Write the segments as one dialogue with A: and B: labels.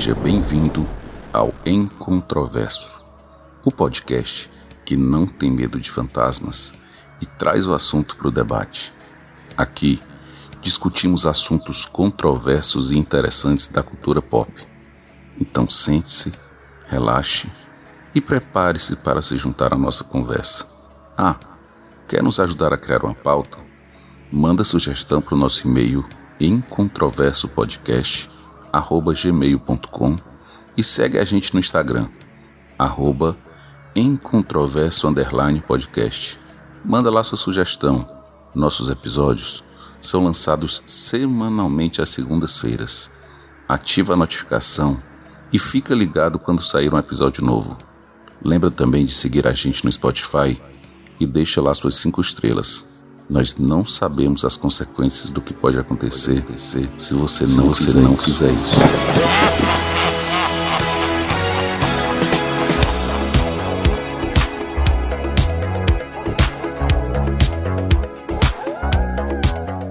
A: Seja bem-vindo ao Encontroverso, o podcast que não tem medo de fantasmas e traz o assunto para o debate. Aqui discutimos assuntos controversos e interessantes da cultura pop. Então sente-se, relaxe e prepare-se para se juntar à nossa conversa. Ah, quer nos ajudar a criar uma pauta? Manda sugestão para o nosso e-mail encontroversopodcast@gmail.com e segue a gente no Instagram arroba podcast. Manda lá sua sugestão. Nossos episódios são lançados semanalmente às segundas-feiras. Ativa a notificação e fica ligado quando sair um episódio novo. Lembra também de seguir a gente no Spotify e deixa lá suas cinco estrelas. Nós não sabemos as consequências do que pode acontecer se você não, você não fizer isso.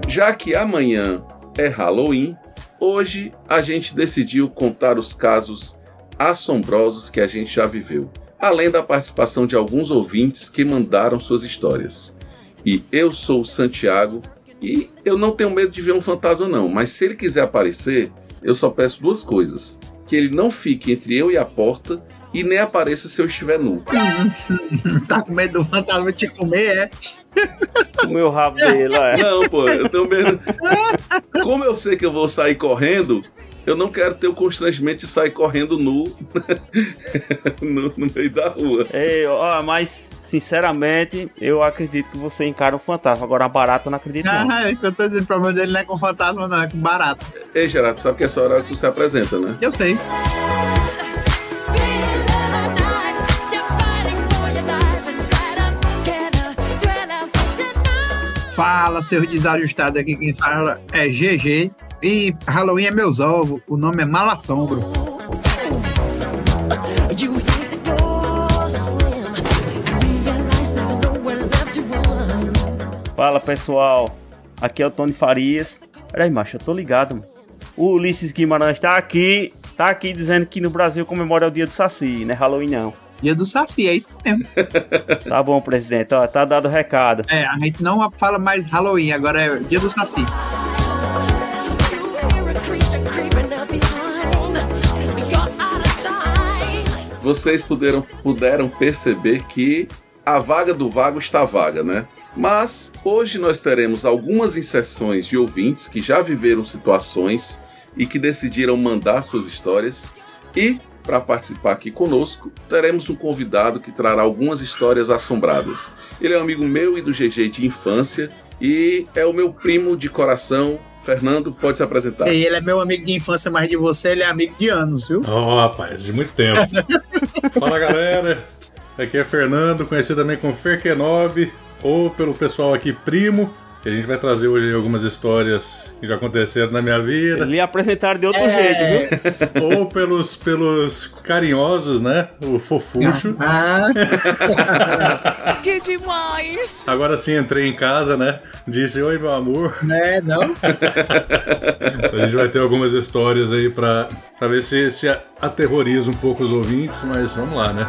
A: Já que amanhã é Halloween, hoje a gente decidiu contar os casos assombrosos que a gente já viveu, além da participação de alguns ouvintes que mandaram suas histórias. E eu sou o Santiago e eu não tenho medo de ver um fantasma não, mas se ele quiser aparecer, eu só peço duas coisas: que ele não fique entre eu e a porta e nem apareça se eu estiver nu.
B: tá com medo do fantasma te comer, é?
C: O meu rabo dele, é.
A: Não, pô, eu tenho medo. Como eu sei que eu vou sair correndo, eu não quero ter o constrangimento de sair correndo nu no, no meio da rua.
C: Ei, ó, mas sinceramente, eu acredito que você encara um fantasma. Agora, a barata eu não acredito, não.
B: Ah, é isso que eu tô dizendo. O problema dele não é com fantasma, não, é com barata.
A: Ei, Gerardo, sabe que essa hora que tu se apresenta, né?
B: Eu sei. Fala, seus desajustados aqui. Quem fala é GG. E Halloween é meus ovos. O nome é Malassombro.
C: Fala pessoal, aqui é o Tony Farias. Peraí, macho, eu tô ligado, mano. O Ulisses Guimarães tá aqui, tá aqui dizendo que no Brasil comemora o dia do Saci, não é Halloween não.
B: Dia do Saci, é isso mesmo.
C: Tá bom, presidente, ó, tá dado o recado.
B: É, a gente não fala mais Halloween, agora é dia do Saci.
A: Vocês puderam, puderam perceber que a vaga do vago está vaga, né? Mas hoje nós teremos algumas inserções de ouvintes que já viveram situações e que decidiram mandar suas histórias. E, para participar aqui conosco, teremos um convidado que trará algumas histórias assombradas. Ele é um amigo meu e do GG de infância e é o meu primo de coração. Fernando, pode se apresentar.
B: E ele é meu amigo de infância, mas de você ele é amigo de anos, viu?
D: Ó, rapaz, de muito tempo. Fala galera, aqui é Fernando, conhecido também como Ferkenob, ou pelo pessoal aqui Primo, que a gente vai trazer hoje algumas histórias que já aconteceram na minha vida,
C: Ele apresentaram de outro jeito, viu?
D: ou pelos, pelos carinhosos, né? O Fofuxo.
B: Ah,
E: Que demais!
D: Agora sim entrei em casa, né? Disse, oi meu amor.
B: é, não.
D: A gente vai ter algumas histórias aí pra, pra ver se, se aterroriza um pouco os ouvintes, mas vamos lá, né?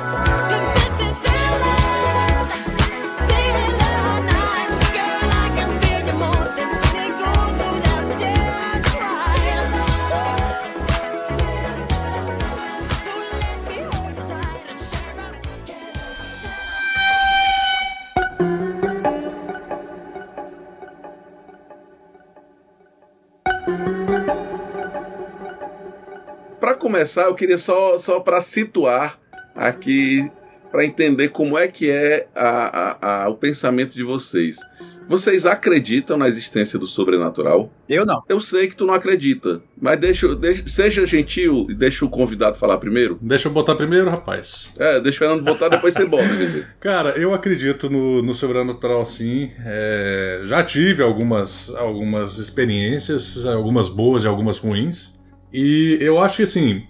A: Começar, eu queria só, só para situar aqui, para entender como é que é a- a- a- o pensamento de vocês. Vocês acreditam na existência do sobrenatural?
B: Eu não.
A: Eu sei que tu não acredita, mas deixa, deixa- seja gentil e deixa o convidado falar primeiro.
D: Deixa eu botar primeiro, rapaz.
A: É, deixa o Fernando botar, depois você bota.
D: Cara, eu acredito no, no sobrenatural sim. É, já tive algumas, algumas experiências, algumas boas e algumas ruins. E eu acho que assim,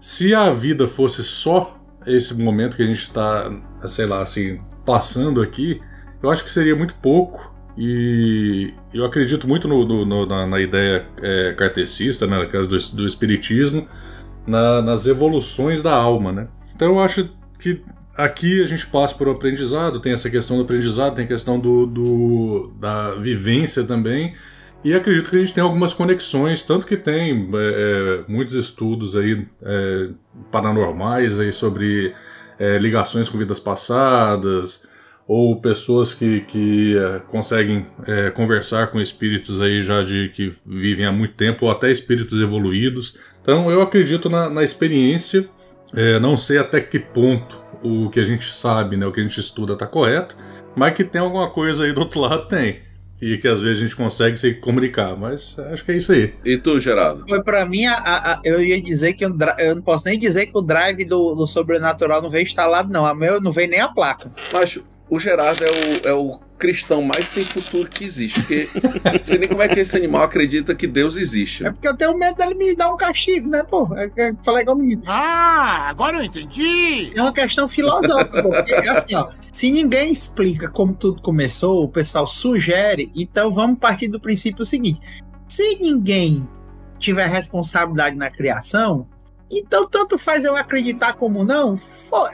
D: se a vida fosse só esse momento que a gente está, sei lá, assim, passando aqui, eu acho que seria muito pouco. E eu acredito muito no, no- na, na ideia é, kartecista, né, do, do espiritismo, na- nas evoluções da alma, né? Então eu acho que aqui a gente passa por um aprendizado, tem essa questão do aprendizado, tem a questão do, do- da vivência também. E acredito que a gente tem algumas conexões, tanto que tem é, é, muitos estudos aí é, paranormais aí sobre é, ligações com vidas passadas, ou pessoas que, que é, conseguem é, conversar com espíritos aí já de que vivem há muito tempo, ou até espíritos evoluídos. Então eu acredito na, na experiência, não sei até que ponto o que a gente sabe, né, o que a gente estuda está correto, mas que tem alguma coisa aí do outro lado tem. E que às vezes a gente consegue se comunicar, mas acho que é isso aí.
A: E tu, Gerardo?
B: Foi pra mim, a- a- eu ia dizer que dri- eu não posso nem dizer que o drive do, do sobrenatural não veio instalado, não. A meu não veio nem a placa.
A: Mas o Gerardo é o, é o cristão mais sem futuro que existe. Porque não sei nem como é que esse animal acredita que Deus existe.
B: É porque eu tenho medo dele me dar um castigo, né, pô? É, é, falei igual menino.
F: Ah, agora eu entendi.
B: É uma questão filosófica, pô. Porque, é assim, ó. Se ninguém explica como tudo começou, o pessoal sugere, então vamos partir do princípio seguinte: se ninguém tiver responsabilidade na criação, então tanto faz eu acreditar como não.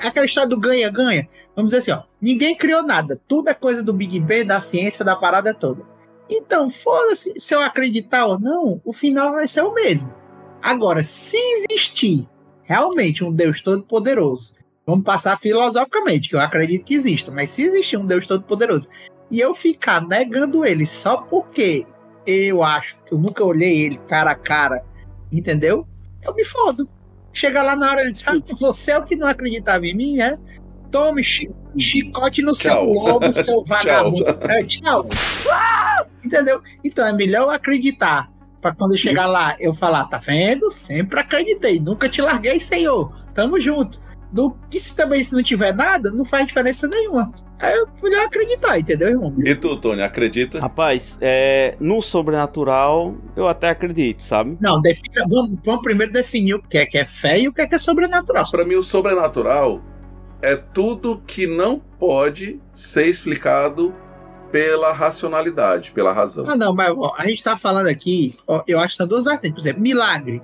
B: é Aquela história do ganha-ganha. Vamos dizer assim, ó. Ninguém criou nada. Tudo é coisa do Big Bang, da ciência, da parada toda. Então, foda-se se eu acreditar ou não, o final vai ser o mesmo. Agora, se existir realmente um Deus todo-poderoso, vamos passar filosoficamente, que eu acredito que exista, mas se existir um Deus todo-poderoso e eu ficar negando ele só porque eu acho que eu nunca olhei ele cara a cara, entendeu? Eu me fodo. Chega lá na hora ele diz: ah, você é o que não acreditava em mim, é? Tome chi- chicote no seu
A: Tchau.
B: lobo, seu vagabundo. É, tchau. Ah! Entendeu? Então é melhor eu acreditar. Pra quando chegar lá, eu falar, tá vendo? Sempre acreditei, nunca te larguei, senhor. Tamo junto. Do que se também se não tiver nada, não faz diferença nenhuma. É melhor acreditar, entendeu, irmão?
A: E tu, Tony, acredita?
C: Rapaz, é, no sobrenatural eu até acredito, sabe?
B: Não, defina, vamos, vamos primeiro definir o que é que é fé e o que é que é sobrenatural.
A: Pra mim, o sobrenatural é tudo que não pode ser explicado pela racionalidade, pela razão.
B: Ah, não, mas ó, a gente tá falando aqui, ó, eu acho que são duas vertentes. Por exemplo, milagre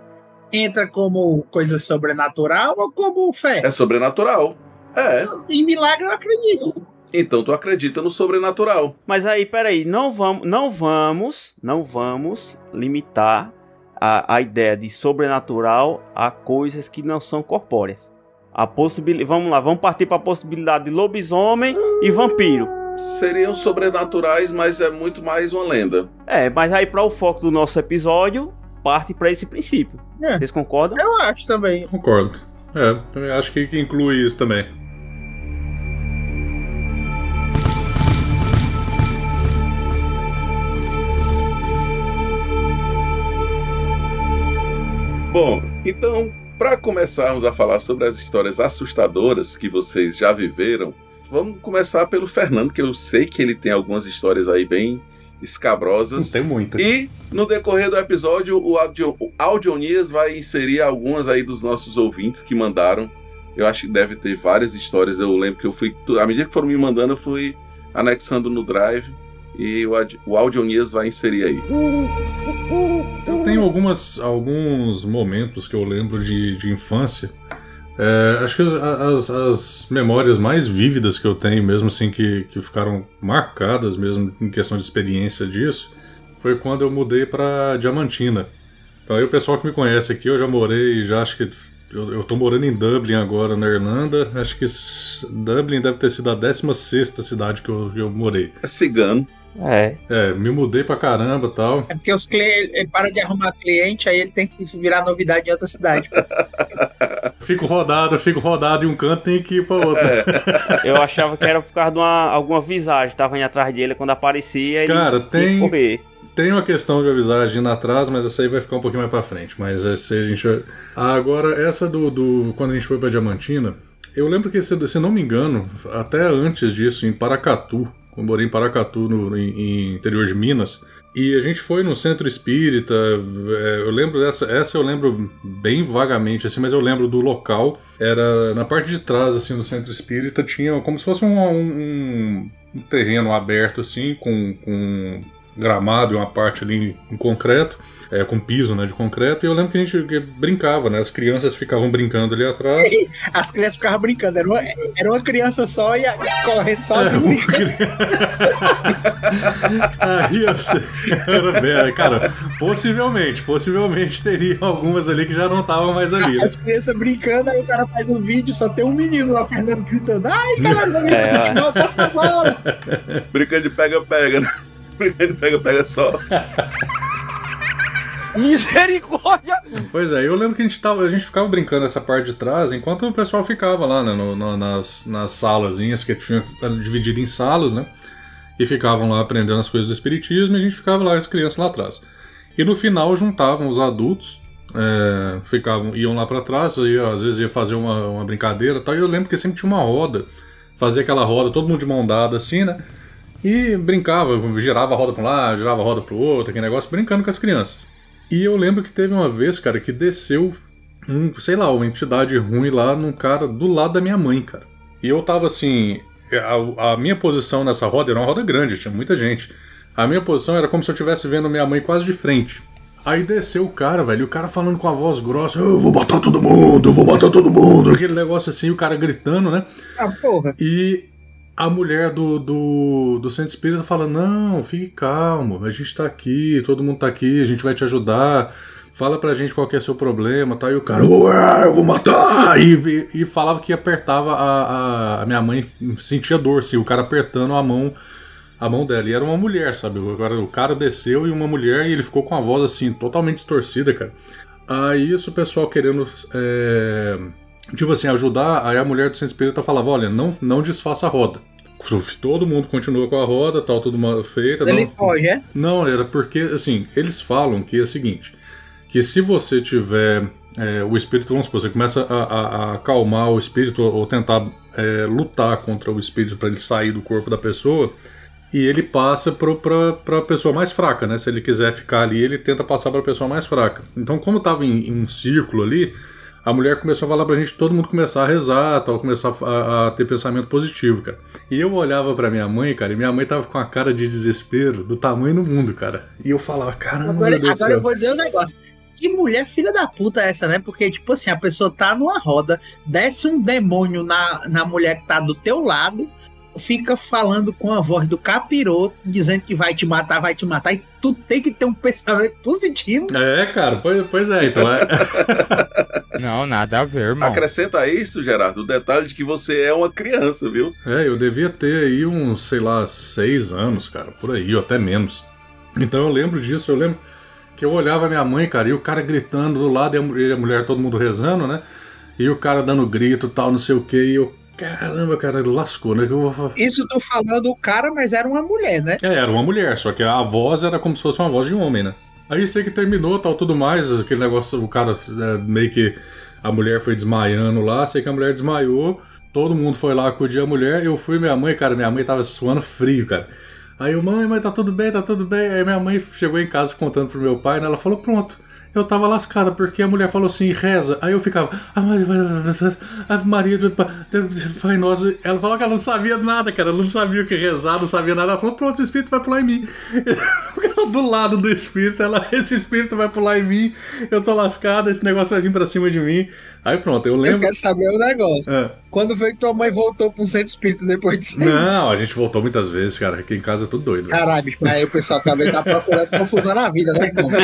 B: entra como coisa sobrenatural ou como fé?
A: É sobrenatural. É.
B: Em milagre eu acredito.
A: Então tu acredita no sobrenatural.
C: Mas aí, peraí, não vamos, não vamos, não vamos limitar a, a ideia de sobrenatural a coisas que não são corpóreas. A possibilidade, vamos lá, vamos partir para a possibilidade de lobisomem e vampiro.
A: Seriam sobrenaturais, mas é muito mais uma lenda.
C: É, mas aí para o foco do nosso episódio, parte para esse princípio.
B: É.
C: Vocês concordam?
B: Eu acho também.
D: Concordo. É, também acho que inclui isso também.
A: Bom, então, para começarmos a falar sobre as histórias assustadoras que vocês já viveram, vamos começar pelo Fernando, que eu sei que ele tem algumas histórias aí bem escabrosas.
D: Tem muita.
A: E no decorrer do episódio, o, audio, o Audionias vai inserir algumas aí dos nossos ouvintes que mandaram. Eu acho que deve ter várias histórias. Eu lembro que eu fui. À medida que foram me mandando, eu fui anexando no Drive. E o, o Audionias vai inserir aí.
D: Eu tenho algumas, alguns momentos que eu lembro de, de infância. É, acho que as, as- as memórias mais vívidas que eu tenho, mesmo assim, que, que ficaram marcadas mesmo em questão de experiência disso, foi quando eu mudei para Diamantina. Então aí o pessoal que me conhece aqui, eu já morei, já acho que. Eu, eu tô morando em Dublin agora, na Irlanda. Acho que Dublin deve ter sido a 16 cidade que eu, que eu morei.
A: É cigano.
C: É.
D: É, me mudei pra caramba e tal.
B: É porque os clientes, ele para de arrumar cliente, aí ele tem que virar novidade em outra cidade.
D: Fico rodado, fico rodado em um canto, tem que ir pra outro.
C: Eu achava que era por causa de uma, alguma visagem. Tava indo atrás dele quando aparecia
D: Cara, tem-
C: correr.
D: Tem uma questão de avisagem indo atrás, mas essa aí vai ficar um pouquinho mais pra frente. Mas essa aí a gente vai... Agora, essa do, do- Quando a gente foi pra Diamantina, eu lembro que, se, se não me engano, até antes disso, em Paracatu, eu morei em Paracatu, no em, em interior de Minas, e a gente foi no centro espírita. é, Eu lembro dessa, essa eu lembro bem vagamente, assim, mas eu lembro do local. Era na parte de trás, assim, do centro espírita, tinha como se fosse um, um- um terreno aberto, assim, com, com gramado e uma parte ali em concreto é, com piso né, de concreto, e eu lembro que a gente brincava, né? As crianças ficavam brincando ali atrás.
B: As crianças ficavam brincando, era uma, era uma criança só e correndo sozinho.
D: É, Aí eu sei, era bem, cara, possivelmente, possivelmente teria algumas ali que já não estavam mais ali. Né?
B: As crianças brincando, aí o cara faz um vídeo, só tem um menino lá, Fernando, gritando: Ai, caralho,
C: É,
B: não, passa a bola.
A: Brincando de pega-pega, né? Brincando de pega-pega só.
G: Misericórdia!
D: Pois é, eu lembro que a gente, tava, a gente ficava brincando essa parte de trás, enquanto o pessoal ficava lá, né, no- no- nas, nas salazinhas que tinha dividido em salas, né? E ficavam lá aprendendo as coisas do espiritismo e a gente ficava lá, as crianças lá atrás. E no final juntavam os adultos, é, ficavam, iam lá pra trás, ia, às vezes ia fazer uma, uma brincadeira e tal. E eu lembro que sempre tinha uma roda, fazia aquela roda, todo mundo de mão dada assim, né? E brincava, girava a roda pra um lado, girava a roda pro outro, aquele negócio, brincando com as crianças. E eu lembro que teve uma vez, cara, que desceu um, sei lá, uma entidade ruim lá num cara do lado da minha mãe, cara. E eu tava assim. A, a minha posição nessa roda era uma roda grande, tinha muita gente. A minha posição era como se eu estivesse vendo minha mãe quase de frente. Aí desceu o cara, velho, e o cara falando com a voz grossa: Eu vou matar todo mundo, eu vou matar todo mundo. Aquele negócio assim, o cara gritando, né?
B: Ah, porra.
D: E a mulher do, do, do centro espírita fala: Não, fique calmo, a gente tá aqui, todo mundo tá aqui, a gente vai te ajudar. Fala pra gente qual que é seu problema, tá? E o cara, ué, eu vou matar! E, e, e falava que apertava a, a, a minha mãe, sentia dor, se o cara apertando a mão a mão dela. E era uma mulher, sabe? Agora o cara desceu e uma mulher e ele ficou com a voz assim, totalmente distorcida, cara. Aí isso o pessoal querendo. é, Tipo assim, ajudar, aí a mulher do centro espírita falava: olha, não, não desfaça a roda. Todo mundo continua com a roda, tal, tudo mal feita.
B: Ele
D: não-
B: foge, é?
D: não, era porque, assim, eles falam que é o seguinte: que se você tiver é, o espírito, vamos supor, você começa a, a- a acalmar o espírito ou tentar é, lutar contra o espírito para ele sair do corpo da pessoa, e ele passa para a pessoa mais fraca, né? Se ele quiser ficar ali, ele tenta passar para a pessoa mais fraca. Então, como tava em, em um círculo ali, a mulher começou a falar pra gente todo mundo começar a rezar, tal, começar a, a ter pensamento positivo, cara. E eu olhava pra minha mãe, cara, e minha mãe tava com a cara de desespero do tamanho do mundo, cara. E eu falava, caramba,
B: Agora,
D: meu Deus
B: agora eu
D: céu.
B: vou dizer um negócio. Que mulher filha da puta é essa, né? Porque, tipo assim, a pessoa tá numa roda, desce um demônio na, na mulher que tá do teu lado, fica falando com a voz do capiroto, dizendo que vai te matar, vai te matar, e tu tem que ter um pensamento positivo.
D: É, cara, pois, pois é, então é.
H: Não, nada a ver, irmão.
A: Acrescenta a isso, Gerardo, o detalhe de que você é uma criança, viu?
D: É, eu devia ter aí uns, sei lá, seis anos, cara, por aí, ou até menos. Então eu lembro disso, eu lembro que eu olhava minha mãe, cara, e o cara gritando do lado e e a mulher, todo mundo rezando, né? E o cara dando grito tal, não sei o que, e eu, caramba, cara, lascou, né? Eu.
B: Isso eu tô falando o cara, mas era uma mulher, né?
D: É, era uma mulher, só que a voz era como se fosse uma voz de um homem, né? Aí sei que terminou, tal, tudo mais, aquele negócio, o cara é, meio que a mulher foi desmaiando lá, sei que a mulher desmaiou, todo mundo foi lá acudir a mulher, eu fui minha mãe, cara, minha mãe tava suando frio, cara. Aí eu, mãe, mas tá tudo bem, tá tudo bem. Aí minha mãe chegou em casa contando pro meu pai, né? Ela falou, pronto. Eu tava lascada, porque a mulher falou assim, reza. Aí eu ficava, Ave Maria, do Pa- do Pai Nosso. Ela falou que ela não sabia nada, cara. Ela não sabia o que rezar, não sabia nada. Ela falou, pronto, esse espírito vai pular em mim. Do lado do espírito, ela, esse espírito vai pular em mim. Eu tô lascada, esse negócio vai vir pra cima de mim. Aí pronto, eu
B: Eu
D: lembro.
B: quero saber o negócio.
D: Ah.
B: Quando foi que tua mãe voltou pra um centro espírita depois disso?
D: Não, a gente voltou muitas vezes, cara. Aqui em casa é tudo doido.
B: Caralho, bicho, mas aí o pessoal também tá procurando confusão na vida, né, irmão?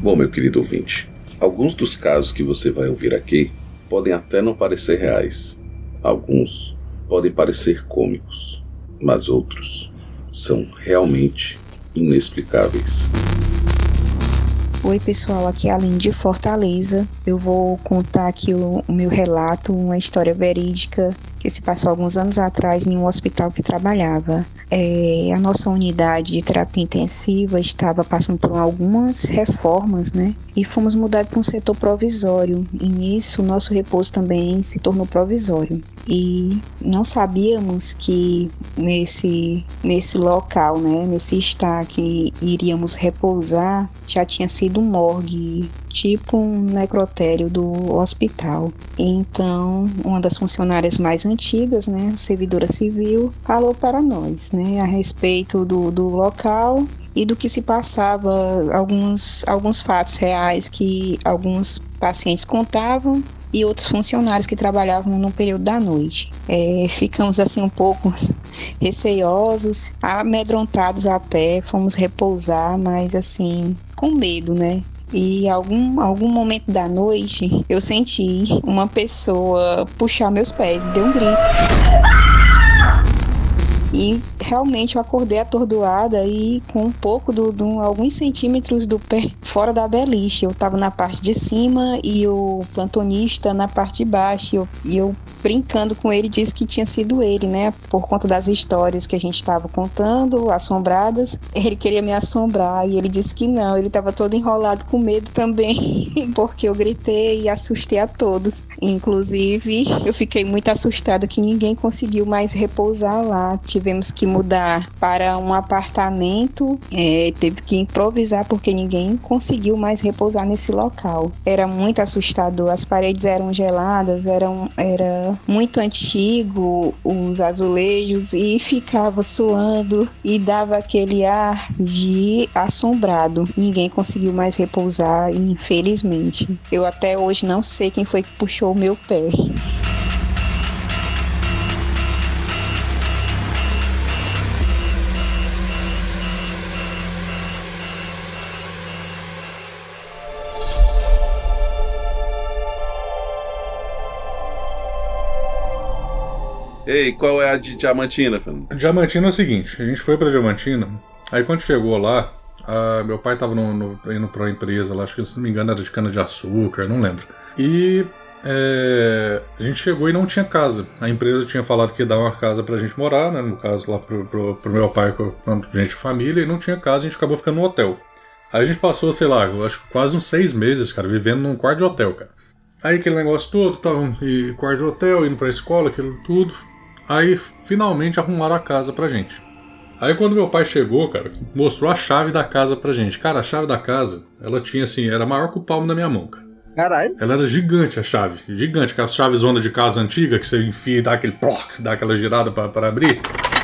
A: Bom, meu querido ouvinte, alguns dos casos que você vai ouvir aqui podem até não parecer reais. Alguns podem parecer cômicos, mas outros são realmente inexplicáveis.
I: Oi, pessoal, aqui é Aline de Fortaleza. Eu vou contar aqui o, o meu relato, uma história verídica que se passou alguns anos atrás em um hospital que trabalhava. É, a nossa unidade de terapia intensiva estava passando por algumas reformas, né? E fomos mudados para um setor provisório. E nisso, o nosso repouso também se tornou provisório. E não sabíamos que nesse, nesse local, né? Nesse estar que iríamos repousar, já tinha sido morgue tipo um necrotério do hospital. Então, uma das funcionárias mais antigas, né, servidora civil, falou para nós, né, a respeito do, do local e do que se passava, alguns, alguns fatos reais que alguns pacientes contavam e outros funcionários que trabalhavam no período da noite. É, ficamos assim um pouco receosos, amedrontados até, fomos repousar, mas assim, com medo, né? E algum algum momento da noite eu senti uma pessoa puxar meus pés e deu um grito. E realmente eu acordei atordoada e com um pouco do, do alguns centímetros do pé fora da beliche. Eu estava na parte de cima e o plantonista na parte de baixo. E eu, e eu brincando com ele disse que tinha sido ele, né? Por conta das histórias que a gente estava contando, assombradas. Ele queria me assombrar e ele disse que não. Ele estava todo enrolado com medo também, porque eu gritei e assustei a todos. Inclusive, eu fiquei muito assustada que ninguém conseguiu mais repousar lá. Tivemos que mudar para um apartamento, é, teve que improvisar porque ninguém conseguiu mais repousar nesse local. Era muito assustador. As paredes eram geladas, eram, era muito antigo os azulejos e ficava suando e dava aquele ar de assombrado. Ninguém conseguiu mais repousar, infelizmente. Eu até hoje não sei quem foi que puxou o meu pé.
A: Ei, qual é a de Diamantina, Fernando?
D: Diamantina é o seguinte, a gente foi pra Diamantina, aí quando chegou lá, ah, meu pai tava no, no, indo pra uma empresa lá, acho que se não me engano era de cana-de-açúcar, não lembro. E é, a gente chegou e não tinha casa. A empresa tinha falado que ia dar uma casa pra gente morar, né? No caso, lá pro, pro, pro meu pai com gente de família, e não tinha casa, a gente acabou ficando no hotel. Aí a gente passou, sei lá, acho que quase uns seis meses, cara, vivendo num quarto de hotel, cara. Aí aquele negócio todo, tava e quarto de hotel, indo pra escola, aquilo tudo. Aí finalmente arrumaram a casa pra gente. Aí quando meu pai chegou, cara, mostrou a chave da casa pra gente. Cara, a chave da casa, ela tinha assim, era maior que o palmo da minha mão, cara.
B: Caralho.
D: Ela era gigante a chave, gigante, aquelas chaves zona de casa antiga que você enfia e dá aquele ploc, dá aquela girada pra, pra abrir.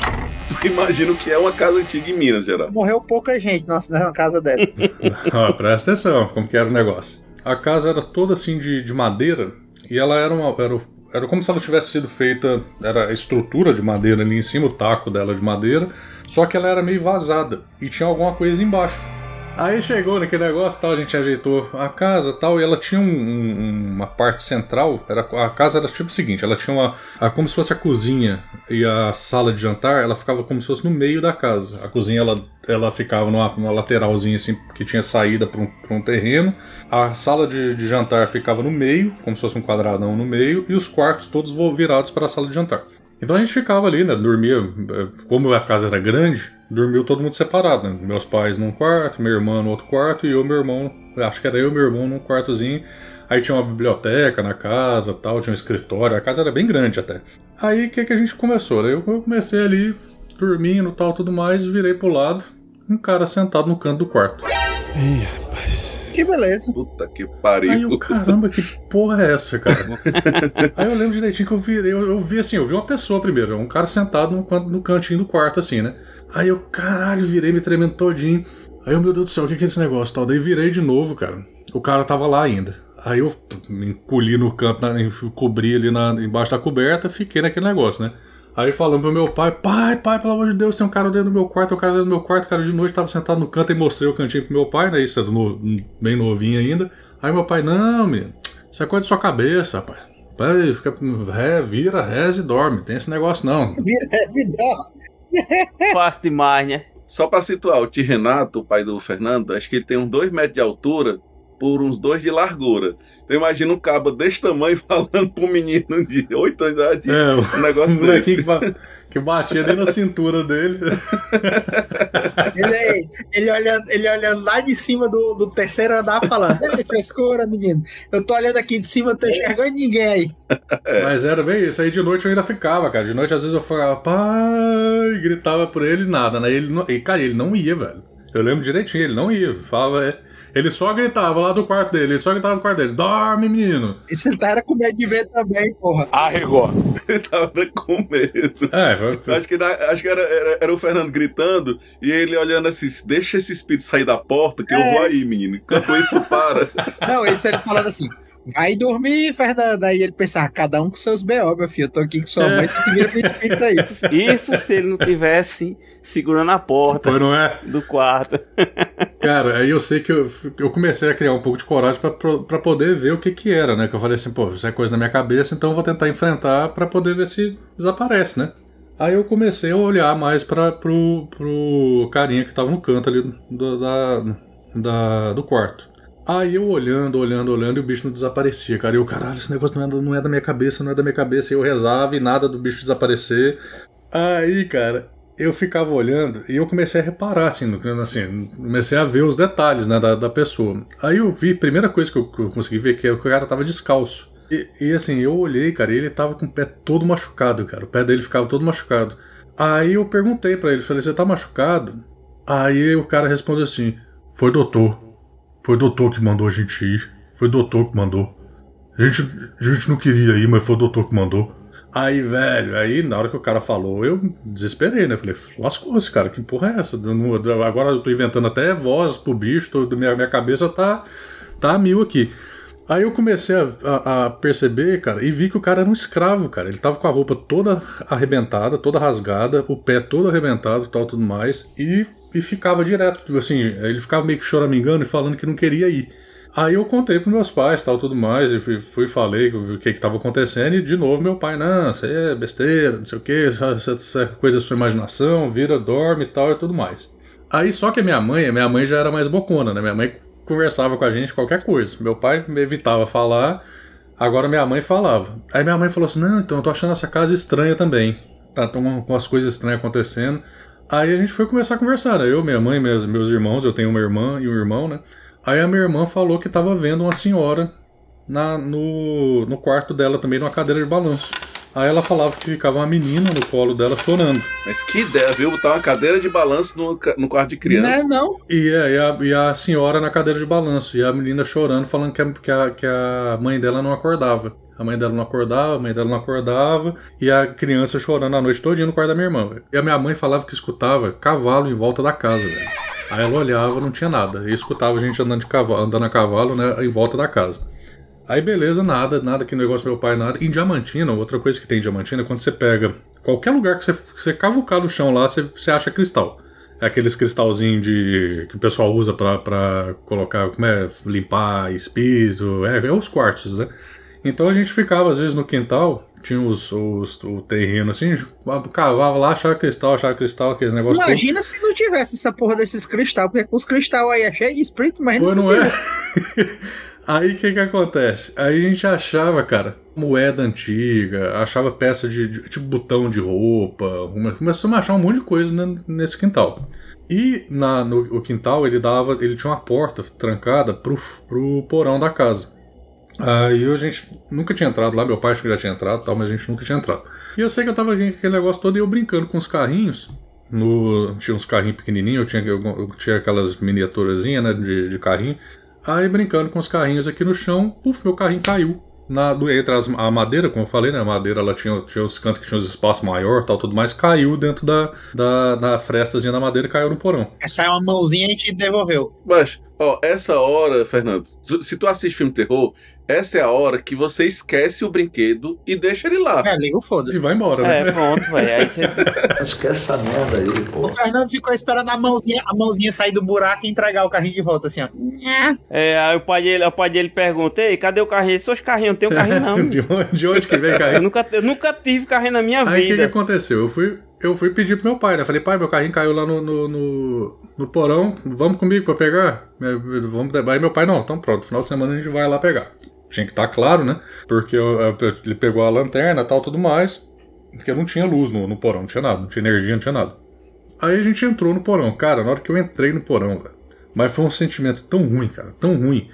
A: Imagino que é uma casa antiga em Minas, geral.
B: Morreu pouca gente nossa, numa casa dessa.
D: ah, presta atenção, como que era o negócio. A casa era toda assim de, de madeira e ela era uma. Era, era como se ela tivesse sido feita. Era a estrutura de madeira ali em cima, o taco dela de madeira. Só que ela era meio vazada e tinha alguma coisa embaixo. Aí chegou naquele negócio tal, a gente ajeitou a casa tal, e ela tinha um, um, uma parte central. Era, a casa era tipo o seguinte: ela tinha uma. A, como se fosse a cozinha e a sala de jantar, ela ficava como se fosse no meio da casa. A cozinha ela, ela ficava numa, numa lateralzinha assim, que tinha saída para um, um terreno. A sala de, de jantar ficava no meio, como se fosse um quadradão no meio, e os quartos todos virados para a sala de jantar. Então a gente ficava ali, né? Dormia. Como a casa era grande, dormiu todo mundo separado, né? Meus pais num quarto, minha irmã no outro quarto e eu meu irmão. Acho que era eu e meu irmão num quartozinho. Aí tinha uma biblioteca na casa tal, tinha um escritório. A casa era bem grande até. Aí o que, que a gente começou? Eu comecei ali, dormindo tal, tudo mais, virei pro lado. Um cara sentado no canto do quarto.
H: Ih, rapaz.
B: Que beleza.
A: Puta que pariu.
D: Aí eu, caramba, que porra é essa, cara? Aí eu lembro direitinho que eu vi, eu, eu vi assim, eu vi uma pessoa primeiro, um cara sentado no, no cantinho do quarto, assim, né? Aí eu, caralho, virei me tremendo todinho. Aí eu, meu Deus do céu, o que, que é esse negócio tal? Daí virei de novo, cara. O cara tava lá ainda. Aí eu me encolhi no canto, na, cobri ali na, embaixo da coberta, fiquei naquele negócio, né? Aí falando pro meu pai, pai, pai, pelo amor de Deus, tem um cara dentro do meu quarto, tem um cara dentro do meu quarto, o cara de noite tava sentado no canto e mostrei o cantinho pro meu pai, né? Isso é no, bem novinho ainda. Aí meu pai, não, menino, isso é coisa de sua cabeça, rapaz. Vai, fica, ré, vira, reza e dorme. Tem esse negócio não.
B: Vira, reza e dorme.
C: Fácil demais, né?
A: Só pra situar, o tio Renato, o pai do Fernando, acho que ele tem uns 2 metros de altura por uns dois de largura. Então imagina um cabo desse tamanho falando pra um menino de 8 anos de idade
D: É,
A: um negócio desse.
D: que, ba- que batia dentro da cintura dele.
B: Ele, ele, olhando, ele olhando lá de cima do, do terceiro andar falando. Frescura, menino. Eu tô olhando aqui de cima, não tô enxergando ninguém aí.
D: Mas era bem isso. Aí de noite eu ainda ficava, cara. De noite às vezes eu falava, pai, gritava por ele nada, né? Ele não, e, cara, ele não ia, velho. Eu lembro direitinho, ele não ia. Falava, é, ele só gritava lá do quarto dele, ele só gritava do quarto dele: dorme, menino!
B: Isso ele tava com medo de ver também, porra.
G: Arregou.
A: Ele tava com medo.
D: É, foi-
A: Acho que, na- acho que era, era, era o Fernando gritando e ele olhando assim: deixa esse espírito sair da porta que eu
B: É.
A: vou aí, menino. Enquanto isso, tu para.
B: Não, isso ele falando assim. Vai dormir, Fernando. Aí ele pensava, cada um com seus B.O., meu filho. Eu tô aqui com sua mãe, você se vira pro espírito aí.
C: Isso se ele não tivesse segurando a porta
D: não é?
C: do quarto.
D: Cara, aí eu sei que eu, eu comecei a criar um pouco de coragem pra poder ver o que que era, né? Que eu falei assim, pô, isso é coisa na minha cabeça, então eu vou tentar enfrentar pra poder ver se desaparece, né? Aí eu comecei a olhar mais pra, pro, pro carinha que tava no canto ali do, da, da- do quarto. Aí eu olhando, olhando, olhando e o bicho não desaparecia, cara. E eu, caralho, esse negócio não é, da- não é da minha cabeça, não é da minha cabeça. E eu rezava e nada do bicho desaparecer. Aí, cara, eu ficava olhando e eu comecei a reparar, assim, assim comecei a ver os detalhes, né, da, da pessoa. Aí eu vi, primeira coisa que eu, que eu consegui ver, que é que o cara tava descalço. E, e, assim, eu olhei, cara, e ele tava com o pé todo machucado, cara. O pé dele ficava todo machucado. Aí eu perguntei pra ele, falei, você tá machucado? Aí o cara respondeu assim, foi doutor. Foi doutor que mandou a gente ir. Foi doutor que mandou. A gente, a gente não queria ir, mas foi o doutor que mandou. Aí, velho, aí na hora que o cara falou, eu desesperei, né? Falei, lascou-se, cara, que porra é essa? Agora eu tô inventando até voz pro bicho, tô, minha, minha cabeça tá, tá a mil aqui. Aí eu comecei a, a- a perceber, cara, e vi que o cara era um escravo, cara. Ele tava com a roupa toda arrebentada, toda rasgada, o pé todo arrebentado tal, tudo mais, e, e ficava direto, tipo assim, ele ficava meio que choramingando e falando que não queria ir. Aí eu contei pros meus pais, tal, tudo mais, e fui, fui falei o que que tava acontecendo, e de novo meu pai, não, isso é besteira, não sei o que, isso, é coisa da sua imaginação, vira, dorme e tal, e tudo mais. Aí só que a minha mãe, a minha mãe já era mais bocona, né? Minha mãe conversava com a gente qualquer coisa. Meu pai evitava falar, agora minha mãe falava. Aí minha mãe falou assim: Não, então eu tô achando essa casa estranha também. Tá com as coisas estranhas acontecendo. Aí a gente foi começar a conversar, né? Eu, minha mãe, meus, meus irmãos, eu tenho uma irmã e um irmão, né? Aí a minha irmã falou que tava vendo uma senhora na, no, no quarto dela também, numa cadeira de balanço. Aí ela falava que ficava uma menina no colo dela chorando.
A: Mas que ideia, viu? Botar uma cadeira de balanço no, no quarto de
B: Não
A: criança.
B: é não.
D: E, é, e, a, e a senhora na cadeira de balanço, e a menina chorando, falando que a, que, a, que a mãe dela não acordava. A mãe dela não acordava, a mãe dela não acordava, e a criança chorando a noite todinha no quarto da minha irmã. E a minha mãe falava que escutava cavalo em volta da casa, velho. Aí ela olhava, não tinha nada. E escutava a gente andando, de cavalo, andando a cavalo, né, em volta da casa. Aí beleza, nada, nada que negócio do meu pai, nada. Em Diamantina, outra coisa que tem em Diamantina, é quando você pega qualquer lugar que você, que você cavucar no chão lá, você, você acha cristal. É aqueles cristalzinhos de que o pessoal usa pra, pra colocar, como é, limpar espírito, é, é os quartos, né? Então a gente ficava às vezes no quintal, tinha os, os- o terreno assim, cavava lá, achava cristal, achava cristal, aqueles negócios.
B: Imagina se não tivesse essa porra desses cristais, porque os cristais aí é cheio de espírito, mas
D: Pois não é? Aí o que que acontece? Aí a gente achava, cara, moeda antiga, achava peça de, de- tipo botão de roupa, uma- começamos a achar um monte de coisa ne- nesse quintal. E na, no o quintal ele dava, ele tinha uma porta trancada pro, pro porão da casa. Aí a gente nunca tinha entrado lá, meu pai acho que já tinha entrado e tal, mas a gente nunca tinha entrado. E eu sei que eu tava vendo aquele negócio todo e eu brincando com os carrinhos. No, tinha uns carrinhos pequenininhos, eu tinha, eu, eu tinha aquelas miniaturazinhas né, de, de carrinho. Aí brincando com os carrinhos aqui no chão, puf, meu carrinho caiu. Na, entre as, a madeira, como eu falei, né? A madeira ela tinha, tinha os cantos que tinham os espaços maior tal, tudo mais, caiu dentro da, da, da frestazinha da madeira e caiu no porão.
B: Essa é uma mãozinha e a gente devolveu.
A: Mas, ó, essa hora, Fernando, se tu assiste filme terror, essa é a hora que você esquece o brinquedo e deixa ele lá.
B: É, liga o
D: E
B: foda-se.
D: vai embora, né?
C: É, pronto, velho. Aí você.
J: Esquece essa merda aí, pô.
B: O Fernando ficou esperando a mãozinha, a mãozinha sair do buraco e entregar o carrinho de volta, assim, ó.
C: É, aí o pai dele, o pai dele pergunta: Ei, cadê o carrinho? Seus carrinhos, não tem um carrinho, não.
D: de, onde, de onde que vem
C: Eu
D: carrinho?
C: nunca, eu nunca tive carrinho na minha
D: Aí o que, que
C: vida.
D: aconteceu? Eu fui, eu fui pedir pro meu pai, né? Falei, pai, meu carrinho caiu lá no, no, no, no porão, vamos comigo pra pegar? Vamos, aí meu pai, não, então pronto, final de semana a gente vai lá pegar. Tinha que estar claro, né? Porque ele pegou a lanterna tal, tudo mais, porque não tinha luz no, no porão, não tinha nada, não tinha energia, não tinha nada. Aí a gente entrou no porão. Cara, na hora que eu entrei no porão, velho. Mas foi um sentimento tão ruim, cara, tão ruim.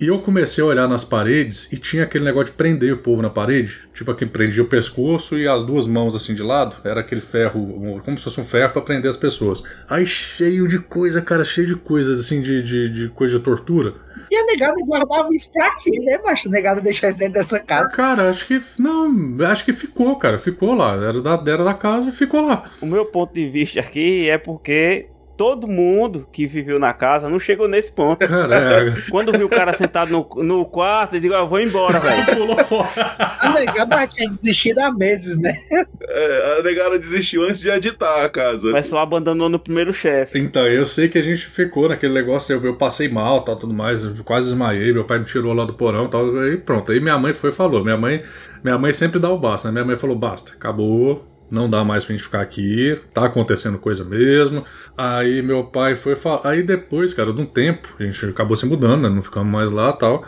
D: E eu comecei a olhar nas paredes e tinha aquele negócio de prender o povo na parede. Tipo aquele prendia o pescoço e as duas mãos assim de lado. Era aquele ferro, como se fosse um ferro para prender as pessoas. Aí cheio de coisa, cara, cheio de coisas assim, de, de, de coisa de tortura.
B: E a negada guardava isso pra quê, né, macho? A negada deixar isso dentro dessa casa.
D: Cara, acho que. Não, acho que ficou, cara. Ficou lá. Era da, era da casa e ficou lá.
C: O meu ponto de vista aqui é porque todo mundo que viveu na casa não chegou nesse ponto.
D: Cara,
C: Quando viu o cara sentado no, no quarto, ele disse, eu vou embora, velho.
D: pulou fora.
B: A negada tinha desistido há meses, né?
A: É, a negada desistiu antes de editar a casa.
C: O pessoal abandonou no primeiro chefe.
D: Então, eu sei que a gente ficou naquele negócio, eu, eu passei mal, tal, tudo mais, quase desmaiei, meu pai me tirou lá do porão, tal, aí pronto. Aí minha mãe foi e falou, minha mãe, minha mãe sempre dá o basta, né? Minha mãe falou, basta, acabou, não dá mais pra gente ficar aqui, tá acontecendo coisa mesmo. Aí meu pai foi falar. Aí depois, cara, de um tempo, a gente acabou se mudando, né? Não ficamos mais lá tal.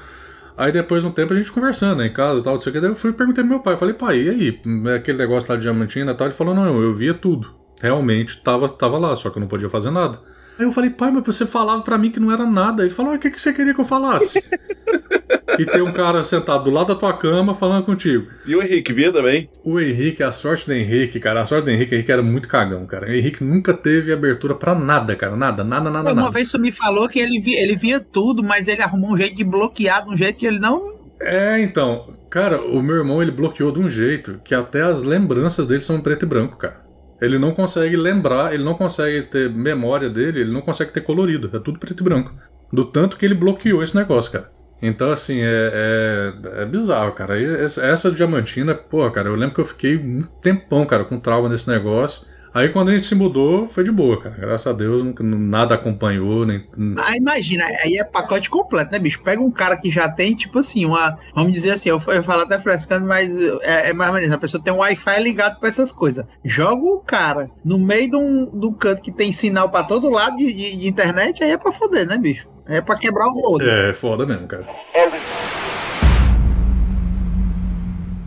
D: Aí depois de um tempo a gente conversando né, em casa e tal, não sei o que. Daí eu fui perguntei pro meu pai, falei, pai, e aí? Aquele negócio lá de diamantina e tal. Ele falou, não, eu via tudo. Realmente tava, tava lá, só que eu não podia fazer nada. Aí eu falei, pai, mas você falava pra mim que não era nada. Ele falou, ah, o que, que você queria que eu falasse? que tem um cara sentado do lado da tua cama falando contigo.
A: E o Henrique via também?
D: O Henrique, a sorte do Henrique, cara, a sorte do Henrique, o Henrique era muito cagão, cara. O Henrique nunca teve abertura pra nada, cara, nada, nada, nada,
B: Uma
D: nada.
B: vez você me falou que ele via, ele via tudo, mas ele arrumou um jeito de bloquear, de um jeito que ele não.
D: É, então, cara, o meu irmão ele bloqueou de um jeito que até as lembranças dele são em preto e branco, cara. Ele não consegue lembrar, ele não consegue ter memória dele, ele não consegue ter colorido, é tudo preto e branco. Do tanto que ele bloqueou esse negócio, cara. Então, assim, é, é, é bizarro, cara. E essa, diamantina, pô, cara, eu lembro que eu fiquei um tempão, cara, com trauma nesse negócio. Aí quando a gente se mudou, foi de boa, cara. Graças a Deus, nada acompanhou, nem.
B: Ah, imagina, aí é pacote completo, né, bicho? Pega um cara que já tem, tipo assim, uma. Vamos dizer assim, eu, eu falo até frescando, mas é, é mais ou menos. A pessoa tem um Wi-Fi ligado pra essas coisas. Joga o cara no meio de um, de um canto que tem sinal pra todo lado de, de- de internet, aí é pra foder, né, bicho? Aí é pra quebrar o lodo.
D: É, foda mesmo, cara.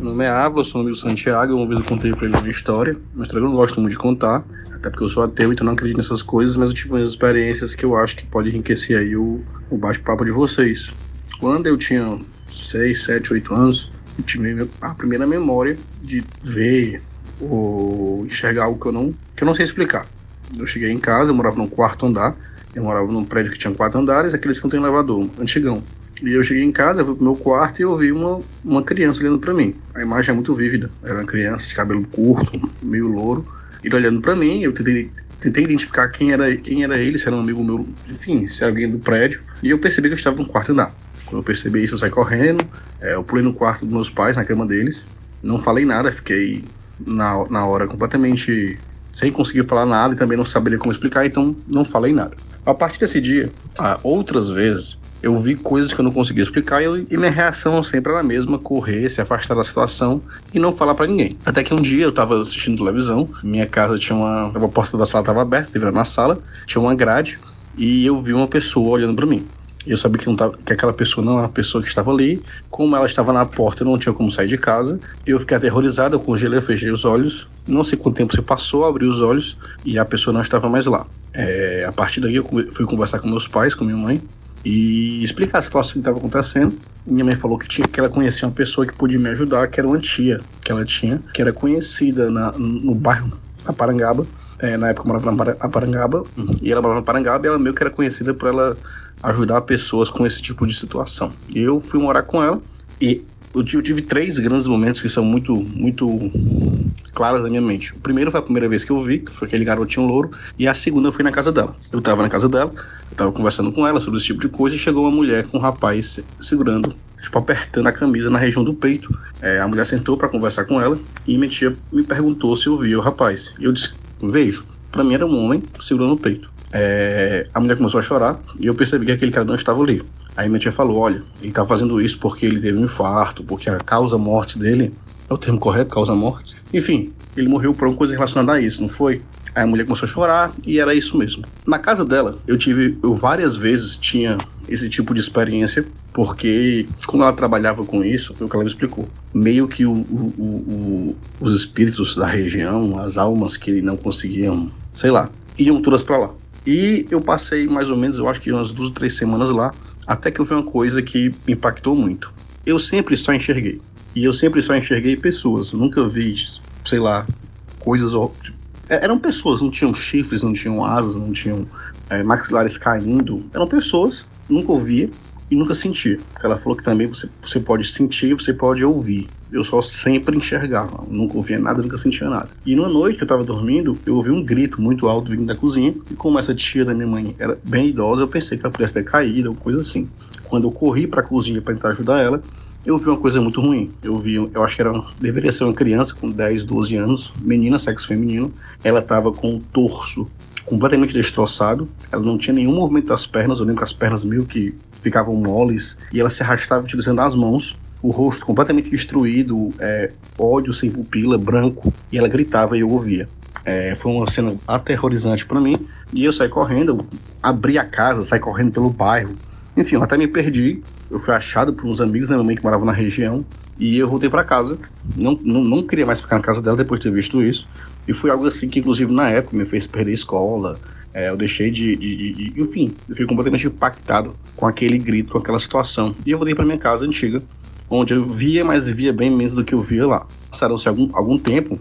K: Meu nome é eu sou amigo do Santiago. Uma vez eu contei pra ele uma história, uma história que eu não gosto muito de contar, até porque eu sou ateu, então não acredito nessas coisas, mas eu tive umas experiências que eu acho que pode enriquecer aí o, o bate-papo de vocês. Quando eu tinha 6, 7, 8 anos, eu tive a primeira memória de ver ou enxergar algo que eu não, que eu não sei explicar. Eu cheguei em casa, eu morava num quarto andar, eu morava num prédio que tinha quatro andares, aqueles que não tem elevador, antigão. E eu cheguei em casa, eu fui pro meu quarto e eu vi uma, uma criança olhando pra mim. A imagem é muito vívida. Era uma criança de cabelo curto, meio louro, ele olhando pra mim. Eu tentei, tentei identificar quem era, quem era ele, se era um amigo meu, enfim, se era alguém do prédio. E eu percebi que eu estava no quarto andar. Quando eu percebi isso, eu saí correndo. é, eu pulei no quarto dos meus pais, na cama deles. Não falei nada, fiquei na, na hora completamente sem conseguir falar nada e também não saberia como explicar, então não falei nada. A partir desse dia, outras vezes, eu vi coisas que eu não conseguia explicar e, eu- e minha reação sempre era a mesma: correr, se afastar da situação e não falar pra ninguém. Até que um dia eu tava assistindo televisão, minha casa tinha uma. A porta da sala tava aberta, devia na sala, tinha uma grade e eu vi uma pessoa olhando pra mim. Eu sabia que, não tava, que aquela pessoa não era a pessoa que estava ali. Como ela estava na porta, eu não tinha como sair de casa. Eu fiquei aterrorizado, eu congelei, eu fechei os olhos. Não sei quanto tempo se passou, abri os olhos e a pessoa não estava mais lá. É, a partir daí eu fui conversar com meus pais, com minha mãe, e explicar a situação que estava acontecendo. Minha mãe falou que, tinha, que ela conhecia uma pessoa que podia me ajudar, que era uma tia que ela tinha, que era conhecida na, no bairro, na Parangaba. É, na época eu morava na Para- na Parangaba, e ela morava na Parangaba e ela meio que era conhecida por ela ajudar pessoas com esse tipo de situação. E eu fui morar com ela e eu tive, três grandes momentos que são muito, muito claros na minha mente. O primeiro foi a primeira vez que eu vi, que foi aquele garotinho louro, e a segunda foi na casa dela. Eu tava na casa dela, eu tava conversando com ela sobre esse tipo de coisa, e chegou uma mulher com um rapaz se- segurando, tipo, apertando a camisa na região do peito. É, a mulher sentou pra conversar com ela, e minha tia me perguntou se eu via o rapaz. E eu disse, vejo. Pra mim era um homem segurando o peito. É, a mulher começou a chorar, e eu percebi que aquele cara não estava ali. Aí minha tia falou, olha, ele tá fazendo isso porque ele teve um infarto, porque a causa morte dele é o termo correto, causa morte. Enfim, ele morreu por uma coisa relacionada a isso, não foi? Aí a mulher começou a chorar e era isso mesmo. Na casa dela, eu tive, eu várias vezes tinha esse tipo de experiência, porque quando ela trabalhava com isso, foi o que ela me explicou. Meio que o- o- o- os espíritos da região, as almas que não conseguiam, sei lá, iam todas pra lá. E eu passei mais ou menos, eu acho que umas duas, três semanas lá, Até que eu vi uma coisa que impactou muito. Eu sempre só enxerguei. E eu sempre só enxerguei pessoas. Nunca vi, sei lá, coisas. É, eram pessoas, não tinham chifres, não tinham asas, não tinham é, maxilares caindo. Eram pessoas, nunca ouvia e nunca sentia. Ela falou que também você, você pode sentir, você pode ouvir. Eu só sempre enxergava, nunca ouvia nada, nunca sentia nada. E numa noite eu tava dormindo, eu ouvi um grito muito alto vindo da cozinha. E como essa tia da minha mãe era bem idosa, eu pensei que ela pudesse ter caído, alguma coisa assim. Quando eu corri para a cozinha para tentar ajudar ela, eu vi uma coisa muito ruim. Eu vi, eu acho que era, deveria ser uma criança com 10, 12 anos, menina, sexo feminino. Ela tava com o torso completamente destroçado. Ela não tinha nenhum movimento das pernas. Eu lembro que as pernas meio que ficavam moles e ela se arrastava utilizando as mãos. O rosto completamente destruído, é, ódio sem pupila, branco, e ela gritava e eu ouvia. É, foi uma cena aterrorizante para mim. E eu saí correndo, abri a casa, saí correndo pelo bairro. Enfim, eu até me perdi. Eu fui achado por uns amigos da minha mãe que moravam na região. E eu voltei para casa. Não, não, não queria mais ficar na casa dela depois de ter visto isso. E foi algo assim que, inclusive, na época me fez perder a escola. É, eu deixei de, de, de, de, Enfim, eu fiquei completamente impactado com aquele grito, com aquela situação. E eu voltei para minha casa antiga, onde eu via, mas via bem menos do que eu via lá. Passaram-se algum, algum tempo,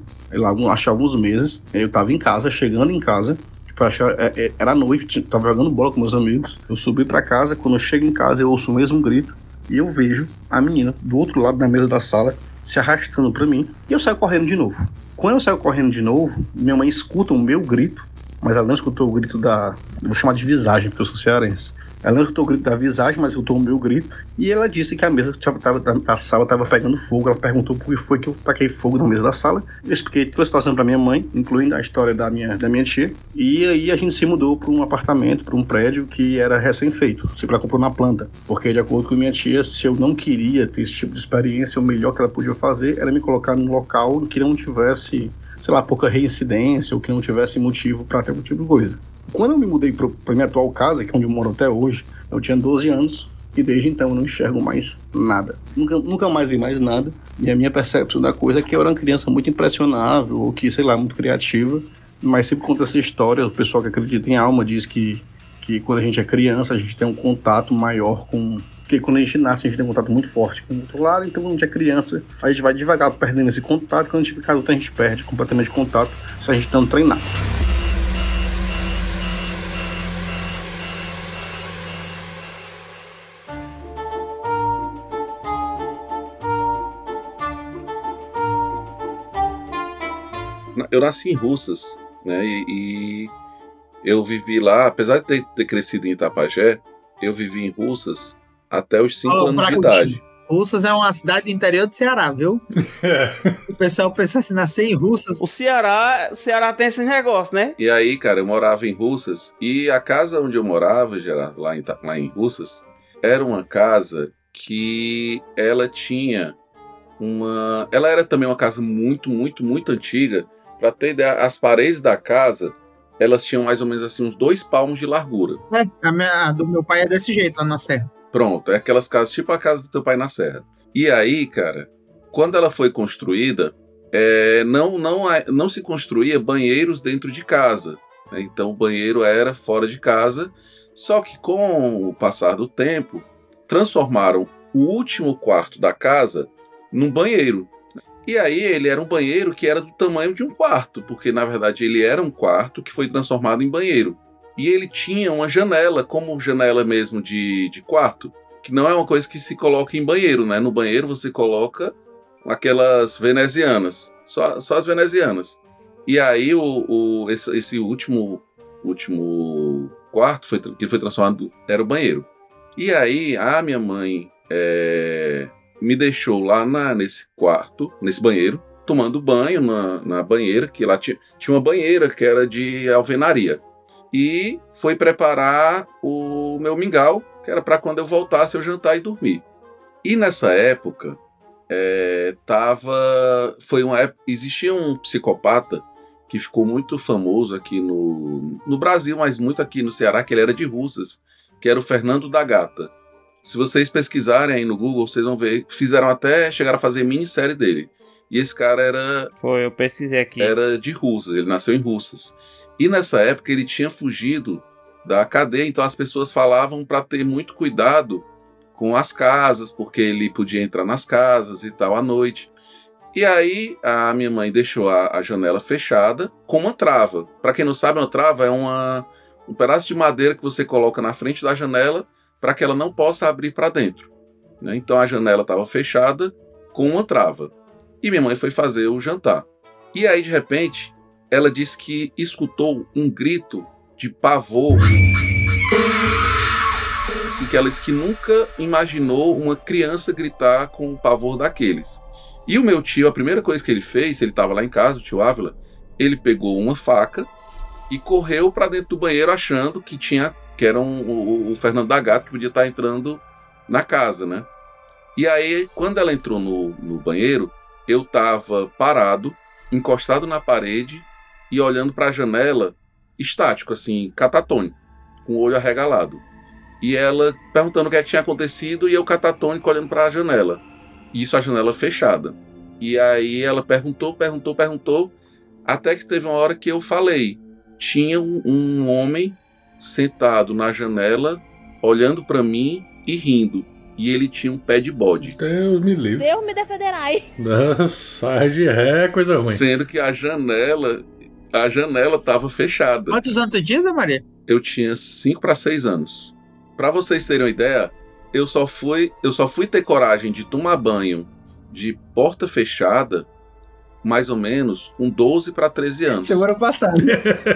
K: acho alguns meses, eu tava em casa, chegando em casa, tipo, achar, é, é, era noite, tava jogando bola com meus amigos. Eu subi para casa, quando eu chego em casa, eu ouço o mesmo grito e eu vejo a menina do outro lado da mesa da sala se arrastando para mim e eu saio correndo de novo. Quando eu saio correndo de novo, minha mãe escuta o meu grito, mas ela não escutou o grito da. vou chamar de visagem, porque eu sou cearense. Ela escutou o grito da visagem, mas escutou o meu grito. E ela disse que a mesa tava, tava, da sala estava pegando fogo. Ela perguntou por que foi que eu taquei fogo na mesa da sala. Eu expliquei toda a situação para minha mãe, incluindo a história da minha, da minha tia. E aí a gente se mudou para um apartamento, para um prédio que era recém-feito. Se ela comprou na planta. Porque, de acordo com minha tia, se eu não queria ter esse tipo de experiência, o melhor que ela podia fazer era me colocar num local que não tivesse sei lá, pouca reincidência ou que não tivesse motivo para ter algum tipo de coisa. Quando eu me mudei para minha atual casa, que é onde eu moro até hoje, eu tinha 12 anos e desde então eu não enxergo mais nada. Nunca, nunca mais vi mais nada. E a minha percepção da coisa é que eu era uma criança muito impressionável, ou que, sei lá, muito criativa. Mas sempre conta essa história, o pessoal que acredita em alma diz que, que quando a gente é criança, a gente tem um contato maior com. Porque quando a gente nasce, a gente tem um contato muito forte com o outro lado, então quando a gente é criança, a gente vai devagar perdendo esse contato, quando a gente fica adulto, a gente perde completamente contato se a gente não treinar.
A: Eu nasci em Russas, né? E, e eu vivi lá, apesar de ter, ter, crescido em Itapajé, eu vivi em Russas até os 5 anos de idade.
B: Russas é uma cidade do interior do Ceará, viu? o pessoal pensa assim, nascer em Russas.
C: O Ceará, o Ceará tem esse negócio, né?
A: E aí, cara, eu morava em Russas e a casa onde eu morava, Gerardo, lá em, lá em Russas, era uma casa que ela tinha uma. Ela era também uma casa muito, muito, muito antiga Pra ter ideia, as paredes da casa, elas tinham mais ou menos assim uns dois palmos de largura.
B: É, a, minha, a do meu pai é desse jeito lá na serra.
A: Pronto, é aquelas casas tipo a casa do teu pai na serra. E aí, cara, quando ela foi construída, é, não, não, não se construía banheiros dentro de casa. Né? Então o banheiro era fora de casa. Só que com o passar do tempo, transformaram o último quarto da casa num banheiro. E aí ele era um banheiro que era do tamanho de um quarto, porque na verdade ele era um quarto que foi transformado em banheiro. E ele tinha uma janela, como janela mesmo de, de quarto, que não é uma coisa que se coloca em banheiro, né? No banheiro você coloca aquelas venezianas, só, só as venezianas. E aí o, o esse, esse, último último quarto foi, que foi transformado era o banheiro. E aí a minha mãe é, me deixou lá na, nesse quarto, nesse banheiro, tomando banho na, na banheira, que lá tinha, tinha uma banheira que era de alvenaria. E foi preparar o meu mingau, que era para quando eu voltasse eu jantar e dormir. E nessa época, é, tava, foi uma época, existia um psicopata que ficou muito famoso aqui no, no Brasil, mas muito aqui no Ceará, que ele era de Russas, que era o Fernando da Gata. Se vocês pesquisarem aí no Google, vocês vão ver. Fizeram até. Chegaram a fazer minissérie dele. E esse cara era.
C: Foi, eu pesquisei aqui.
A: Era de Russas, ele nasceu em Russas. E nessa época ele tinha fugido da cadeia. Então as pessoas falavam para ter muito cuidado com as casas, porque ele podia entrar nas casas e tal à noite. E aí a minha mãe deixou a, a janela fechada com uma trava. Para quem não sabe, uma trava é uma, um pedaço de madeira que você coloca na frente da janela para que ela não possa abrir para dentro. Né? Então a janela estava fechada com uma trava. E minha mãe foi fazer o jantar. E aí, de repente, ela disse que escutou um grito de pavor. Assim, que ela disse que nunca imaginou uma criança gritar com um pavor daqueles. E o meu tio, a primeira coisa que ele fez, ele estava lá em casa, o tio Ávila, ele pegou uma faca e correu para dentro do banheiro achando que tinha que era um, o, o, Fernando da Gata que podia estar entrando na casa, né? E aí, quando ela entrou no, no banheiro, eu estava parado, encostado na parede e olhando para a janela, estático, assim, catatônico, com o olho arregalado. E ela perguntando o que, é que tinha acontecido e eu catatônico olhando para a janela. Isso a janela fechada. E aí ela perguntou, perguntou, perguntou, até que teve uma hora que eu falei. Tinha um, um homem sentado na janela, olhando para mim e rindo. E ele tinha um pé de bode.
D: Deus me livre.
L: Deus me defenderai.
D: Não, sai de ré, coisa ruim.
A: Sendo que a janela, a janela tava fechada.
B: Quantos anos tu tinha, Zé Maria?
A: Eu tinha 5 para 6 anos. Para vocês terem uma ideia, eu só fui, eu só fui ter coragem de tomar banho de porta fechada mais ou menos com 12 para 13 anos.
B: Semana passada.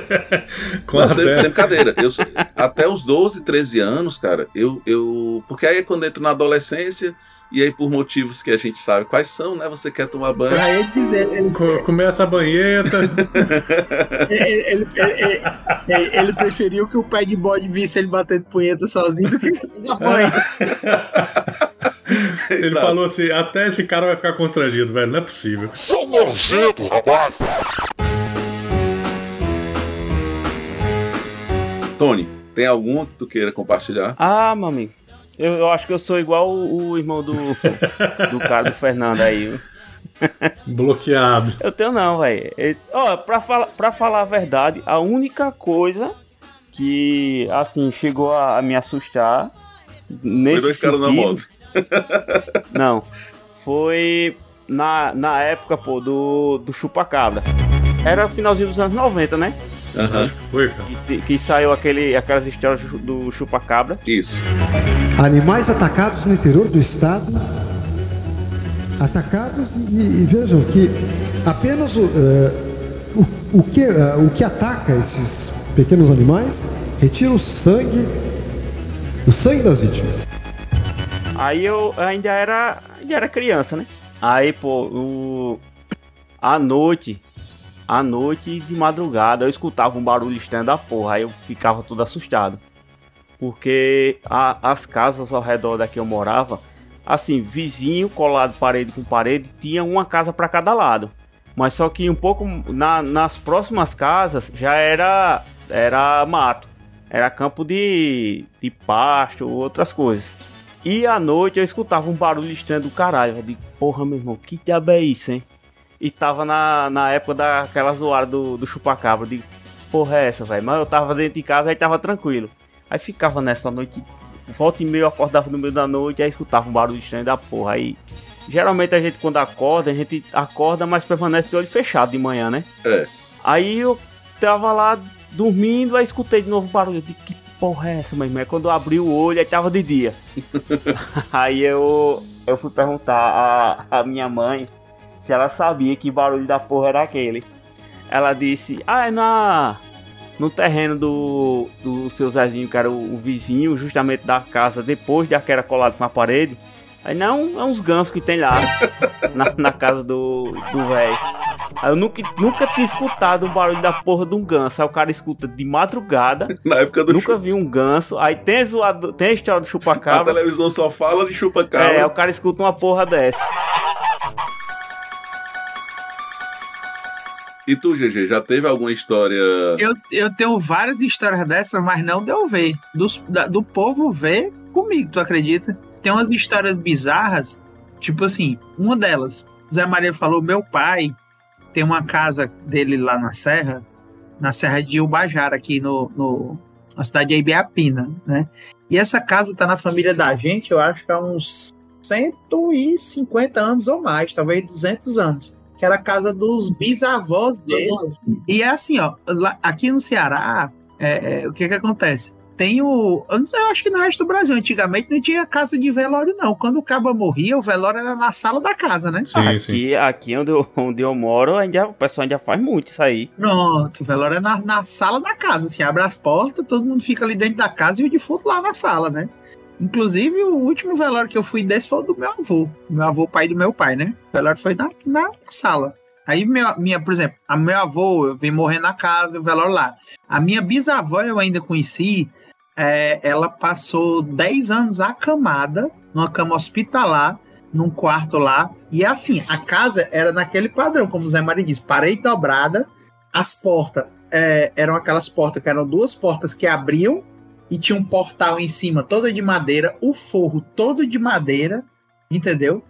A: Com Não, sem, sem brincadeira. Eu, até os 12, 13 anos, cara, eu, eu. Porque aí é quando entra na adolescência, e aí por motivos que a gente sabe quais são, né? Você quer tomar banho.
B: Pra ele dizer. Ele...
D: Começa a banheta.
B: ele, ele, ele, ele, preferiu que o pé de bode visse ele batendo punheta sozinho do que na banho.
D: Ele falou assim: até esse cara vai ficar constrangido, velho. Não é possível. Sou nojento, rapaz.
A: Tony, tem alguma que tu queira compartilhar?
C: Ah, meu amigo. Eu, eu acho que eu sou igual o, o irmão do, do cara do Fernando aí.
D: Bloqueado.
C: Eu tenho não, velho. Ó, pra, fala, pra falar a verdade, a única coisa que, assim, chegou a, a me assustar nesse Foi dois caras na moto. Não. Foi na, na época, pô, do, do Chupacabra. Era finalzinho dos anos 90, né?
A: Uhum. Acho
D: que foi, cara.
C: Que, que, saiu aquele, aquelas histórias do Chupacabra.
A: Isso.
M: Animais atacados no interior do estado. Atacados e, e vejam que apenas o, uh, o, o, que, uh, o que ataca esses pequenos animais retira o sangue, o sangue das vítimas.
C: Aí eu ainda era, ainda era criança, né? Aí, pô, o... noite, à noite de madrugada, eu escutava um barulho estranho da porra. Aí eu ficava todo assustado. Porque a, as casas ao redor da que eu morava, assim, vizinho, colado parede com parede, tinha uma casa para cada lado. Mas só que um pouco na, nas próximas casas já era, era mato. Era campo de, de pasto, outras coisas. E à noite eu escutava um barulho estranho do caralho. Eu digo, porra, meu irmão, que diabo é isso, hein? E tava na, na época daquela zoada do, do chupacabra. Eu digo, porra é essa, velho? Mas eu tava dentro de casa, aí tava tranquilo. Aí ficava nessa noite, volta e meio, eu acordava no meio da noite, aí escutava um barulho estranho da porra. Aí, geralmente a gente quando acorda, a gente acorda, mas permanece de olho fechado de manhã, né?
A: É.
C: Aí eu tava lá dormindo, aí escutei de novo o barulho. Eu digo, que porra é essa, meu irmão? Quando eu abri o olho, aí tava de dia. aí eu, eu fui perguntar a, a minha mãe se ela sabia que barulho da porra era aquele. Ela disse, ah, é na, no terreno do, do seu Zezinho, que era o, o vizinho, justamente da casa, depois de aquela colada com a parede. Aí não, é uns gansos que tem lá, na, na casa do velho. Aí eu nunca, nunca tinha escutado um barulho da porra de um ganso. Aí o cara escuta de madrugada.
A: Na época do
C: Nunca vi um ganso. Aí tem, zoado, tem a história do chupacabra.
A: A televisão só fala de chupacabra.
C: É, o cara escuta uma porra dessa.
A: E tu, GG, já teve alguma história?
B: Eu, eu tenho várias histórias dessas, mas não deu ver. Do, da, do povo ver comigo, tu acredita? Tem umas histórias bizarras, tipo assim, uma delas, Zé Maria falou, meu pai tem uma casa dele lá na Serra, na Serra de Ubajara, aqui no, no A cidade é Ibiapina, né? E essa casa tá na família da gente, eu acho que há uns 150 anos ou mais, talvez 200 anos. Que era a casa dos bisavós dele. E é assim, ó, lá- aqui no Ceará, é, é, o que que acontece? Tem o. Eu, não sei, eu acho que no resto do Brasil, antigamente não tinha casa de velório, não. Quando o cabo morria, o velório era na sala da casa, né?
C: aqui, aqui onde, eu, onde eu moro, ainda, o pessoal ainda faz muito isso aí.
B: Pronto, o velório é na, na sala da casa. Assim, abre as portas, todo mundo fica ali dentro da casa e o defunto lá na sala, né? Inclusive, o último velório que eu fui desse foi o do meu avô. Meu avô, pai do meu pai, né? O velório foi na, na sala. Aí, minha, minha, por exemplo, a meu avô, eu vim morrer na casa, o velório lá. A minha bisavó eu ainda conheci, é, ela passou 10 anos acamada, numa cama hospitalar, num quarto lá. E assim, a casa era naquele padrão, como o Zé Maria disse, parede dobrada, as portas é, eram aquelas portas que eram duas portas que abriam e tinha um portal em cima toda de madeira, o forro todo de madeira, entendeu?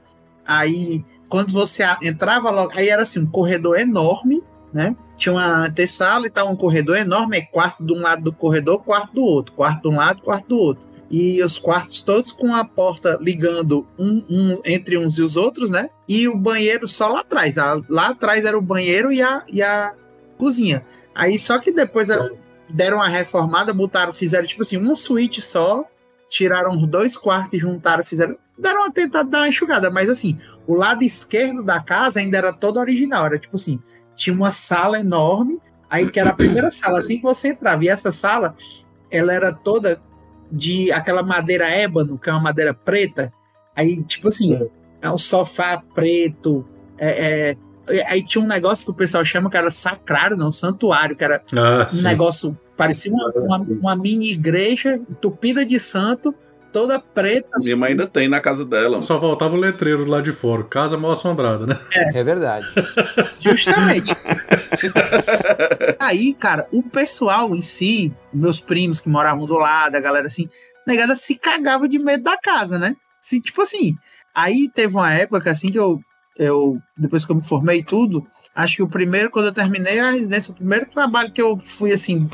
B: Aí quando você entrava logo, aí era assim, um corredor enorme, né? Tinha uma antessala e tal, um corredor enorme, é quarto de um lado do corredor, quarto do outro, quarto de um lado, quarto do outro. E os quartos todos com a porta ligando um, um entre uns e os outros, né? E o banheiro só lá atrás. A- Lá atrás era o banheiro e a, e a cozinha. Aí só que depois a- deram uma reformada, botaram, fizeram tipo assim, uma suíte só, tiraram os dois quartos e juntaram, fizeram. Deram uma tentada dar uma enxugada, mas assim, o lado esquerdo da casa ainda era todo original. Era tipo assim, tinha uma sala enorme, aí que era a primeira sala, assim que você entrava. E essa sala, ela era toda de aquela madeira ébano, que é uma madeira preta. Aí, tipo assim, é um sofá preto. é- é- aí tinha um negócio que o pessoal chama que era sacrário, não, santuário, que era
D: Ah,
B: um negócio, parecia uma, uma, uma mini igreja entupida de santo, toda preta.
A: Minha mãe ainda tem na casa dela.
D: Só faltava o letreiro lá de fora. Casa mal assombrada, né?
L: É verdade.
B: Justamente. Aí, cara, o pessoal em si, meus primos que moravam do lado, a galera assim, a negada se cagava de medo da casa, né? Se, tipo assim, aí teve uma época assim que eu, eu, depois que eu me formei e tudo, acho que o primeiro, quando eu terminei a residência, o primeiro trabalho que eu fui assim,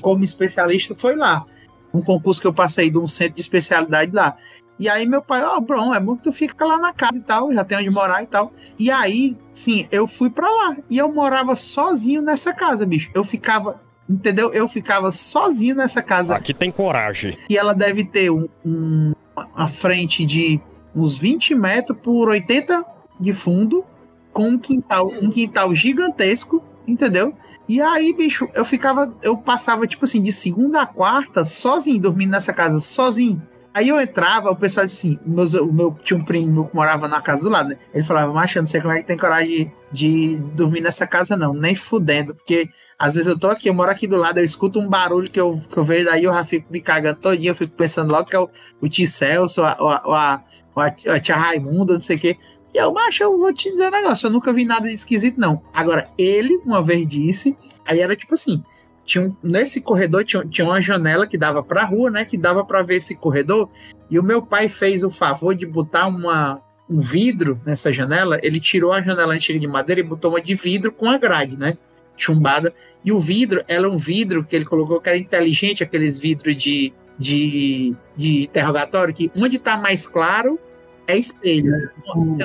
B: como especialista foi lá. Um concurso que eu passei de um centro de especialidade lá. E aí meu pai, ó, Bron, é bom que tu fica lá na casa e tal, já tem onde morar e tal. E aí, sim, eu fui pra lá. E eu morava sozinho nessa casa, bicho. Eu ficava, entendeu? Eu ficava sozinho nessa casa.
N: Aqui tem coragem.
B: E ela deve ter um, um- uma frente de uns 20 metros por 80 de fundo, com um quintal, um quintal gigantesco, entendeu? E aí, bicho, eu ficava, eu passava, tipo assim, de segunda a quarta, sozinho, dormindo nessa casa, sozinho. Aí eu entrava, o pessoal disse assim, meus, o meu, tinha um primo meu que morava na casa do lado, né? Ele falava, macho, não sei como é que tem coragem de, de dormir nessa casa, não, nem fudendo, porque às vezes eu tô aqui, eu moro aqui do lado, eu escuto um barulho que eu, que eu vejo, daí eu já fico me cagando todinho, eu fico pensando logo que é o, o tio Celso, a, a, a, a tia Raimunda, não sei o quê. E eu, macho, eu vou te dizer um negócio, eu nunca vi nada de esquisito, não. Agora, ele uma vez disse, aí era tipo assim, tinha um- nesse corredor tinha, tinha uma janela que dava pra rua, né? Que dava pra ver esse corredor. E o meu pai fez o favor de botar uma, um vidro nessa janela. Ele tirou a janela antiga de madeira e botou uma de vidro com a grade, né? Chumbada. E o vidro, ela é um vidro que ele colocou que era inteligente, aqueles vidros de, de, de interrogatório, que onde tá mais claro é espelho.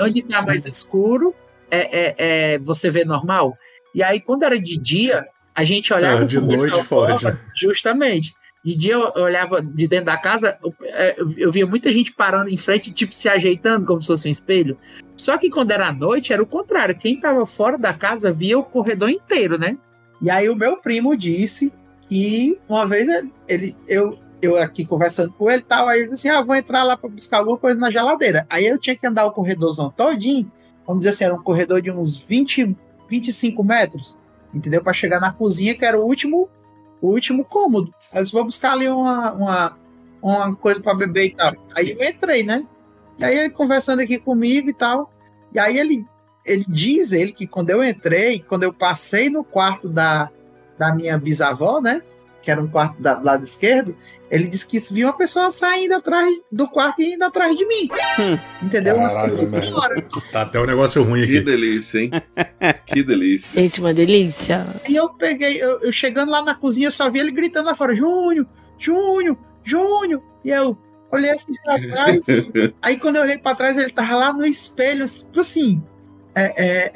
B: Onde tá mais escuro é, é, é você vê normal. E aí, quando era de dia, a gente olhava
D: Ah, de noite
B: fora? Justamente. De dia eu olhava de dentro da casa, eu, é, eu- via muita gente parando em frente, tipo, se ajeitando como se fosse um espelho. Só que quando era à noite, era o contrário. Quem tava fora da casa via o corredor inteiro, né? E aí o meu primo disse que uma vez ele, ele- eu, eu aqui conversando com ele e tal, aí ele disse assim: ah, vou entrar lá para buscar alguma coisa na geladeira. Aí eu tinha que andar o corredorzão todinho, vamos dizer assim, era um corredor de uns 20, 25 metros, entendeu? Para chegar na cozinha, que era o último, o último cômodo. Aí eu disse, vou buscar ali uma, uma, uma coisa para beber e tal. Aí eu entrei, né? E aí ele conversando aqui comigo e tal. E aí ele, ele diz ele que quando eu entrei, quando eu passei no quarto da, da minha bisavó, né? Que era um quarto da- do lado esquerdo, ele disse que viu uma pessoa saindo atrás do quarto e indo atrás de mim. Entendeu? Uma
D: Caralho, velho.
B: senhora.
D: Tá até um negócio ruim
A: Que
D: aqui.
A: delícia, hein? que delícia.
O: Gente, uma delícia.
B: E eu peguei, eu, eu chegando lá na cozinha, só vi ele gritando lá fora: Júnior, Júnior, Júnior. E eu olhei assim pra trás. aí quando eu olhei pra trás, ele tava lá no espelho, tipo assim, é, é,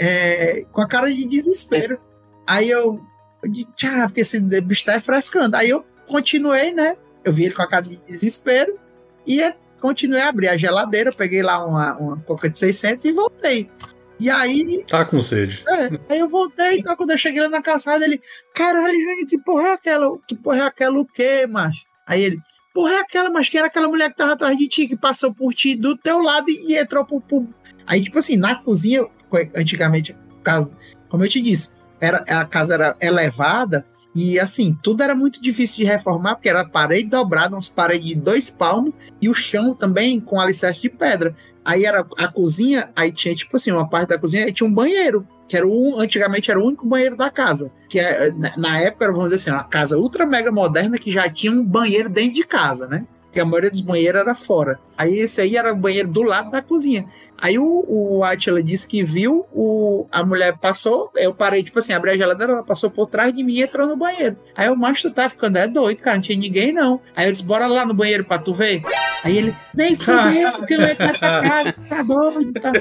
B: é, com a cara de desespero. Aí eu, eu tchau, porque esse bicho tá frescando. Aí eu continuei, né? Eu vi ele com a cara de desespero e continuei a abrir a geladeira, peguei lá uma, uma coca de 600 e voltei. E aí.
D: Tá com sede.
B: É, aí eu voltei, então quando eu cheguei lá na calçada, ele. Caralho, Júnior, que porra é aquela? Que porra é aquela o quê, macho? Aí ele. Porra é aquela, mas quem era aquela mulher que tava atrás de ti, que passou por ti do teu lado e, entrou por, por. Aí, tipo assim, na cozinha, antigamente, casa, como eu te disse, era, a casa era elevada. E assim, tudo era muito difícil de reformar, porque era parede dobrada, umas paredes de dois palmos, e o chão também com alicerce de pedra. Aí era a cozinha, aí tinha, tipo assim, uma parte da cozinha, aí tinha um banheiro, que era o, antigamente era o único banheiro da casa. Que é, na época, vamos dizer assim, uma casa ultra mega moderna que já tinha um banheiro dentro de casa, né? Que a maioria dos banheiros era fora. Aí esse aí era o banheiro do lado da cozinha. Aí o, o Atila disse que viu, o, a mulher passou, eu parei, tipo assim, abri a geladeira, ela passou por trás de mim e entrou no banheiro. Aí o macho tu tá ficando é doido, cara, não tinha ninguém não. Aí eu disse, bora lá no banheiro pra tu ver. Aí ele, nem fudeu, porque eu entro nessa casa, tá doido, tá.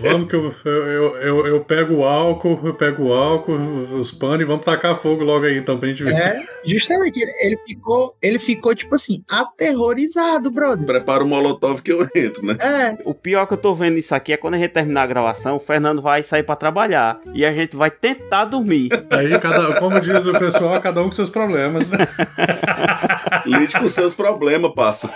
D: Vamos que eu, eu, eu, eu, pego o álcool, eu pego o álcool, os panos e vamos tacar fogo logo aí então pra gente ver.
B: É, justamente, ele ficou, ele ficou, tipo assim, aterrorizado, brother.
A: Prepara o molotov que eu entro, né?
B: É.
C: O pior que eu tô vendo isso aqui é quando a gente terminar a gravação, o Fernando vai sair para trabalhar e a gente vai tentar dormir.
D: Aí, cada, como diz o pessoal, cada um com seus problemas. Né?
A: Lide com seus problemas, passa.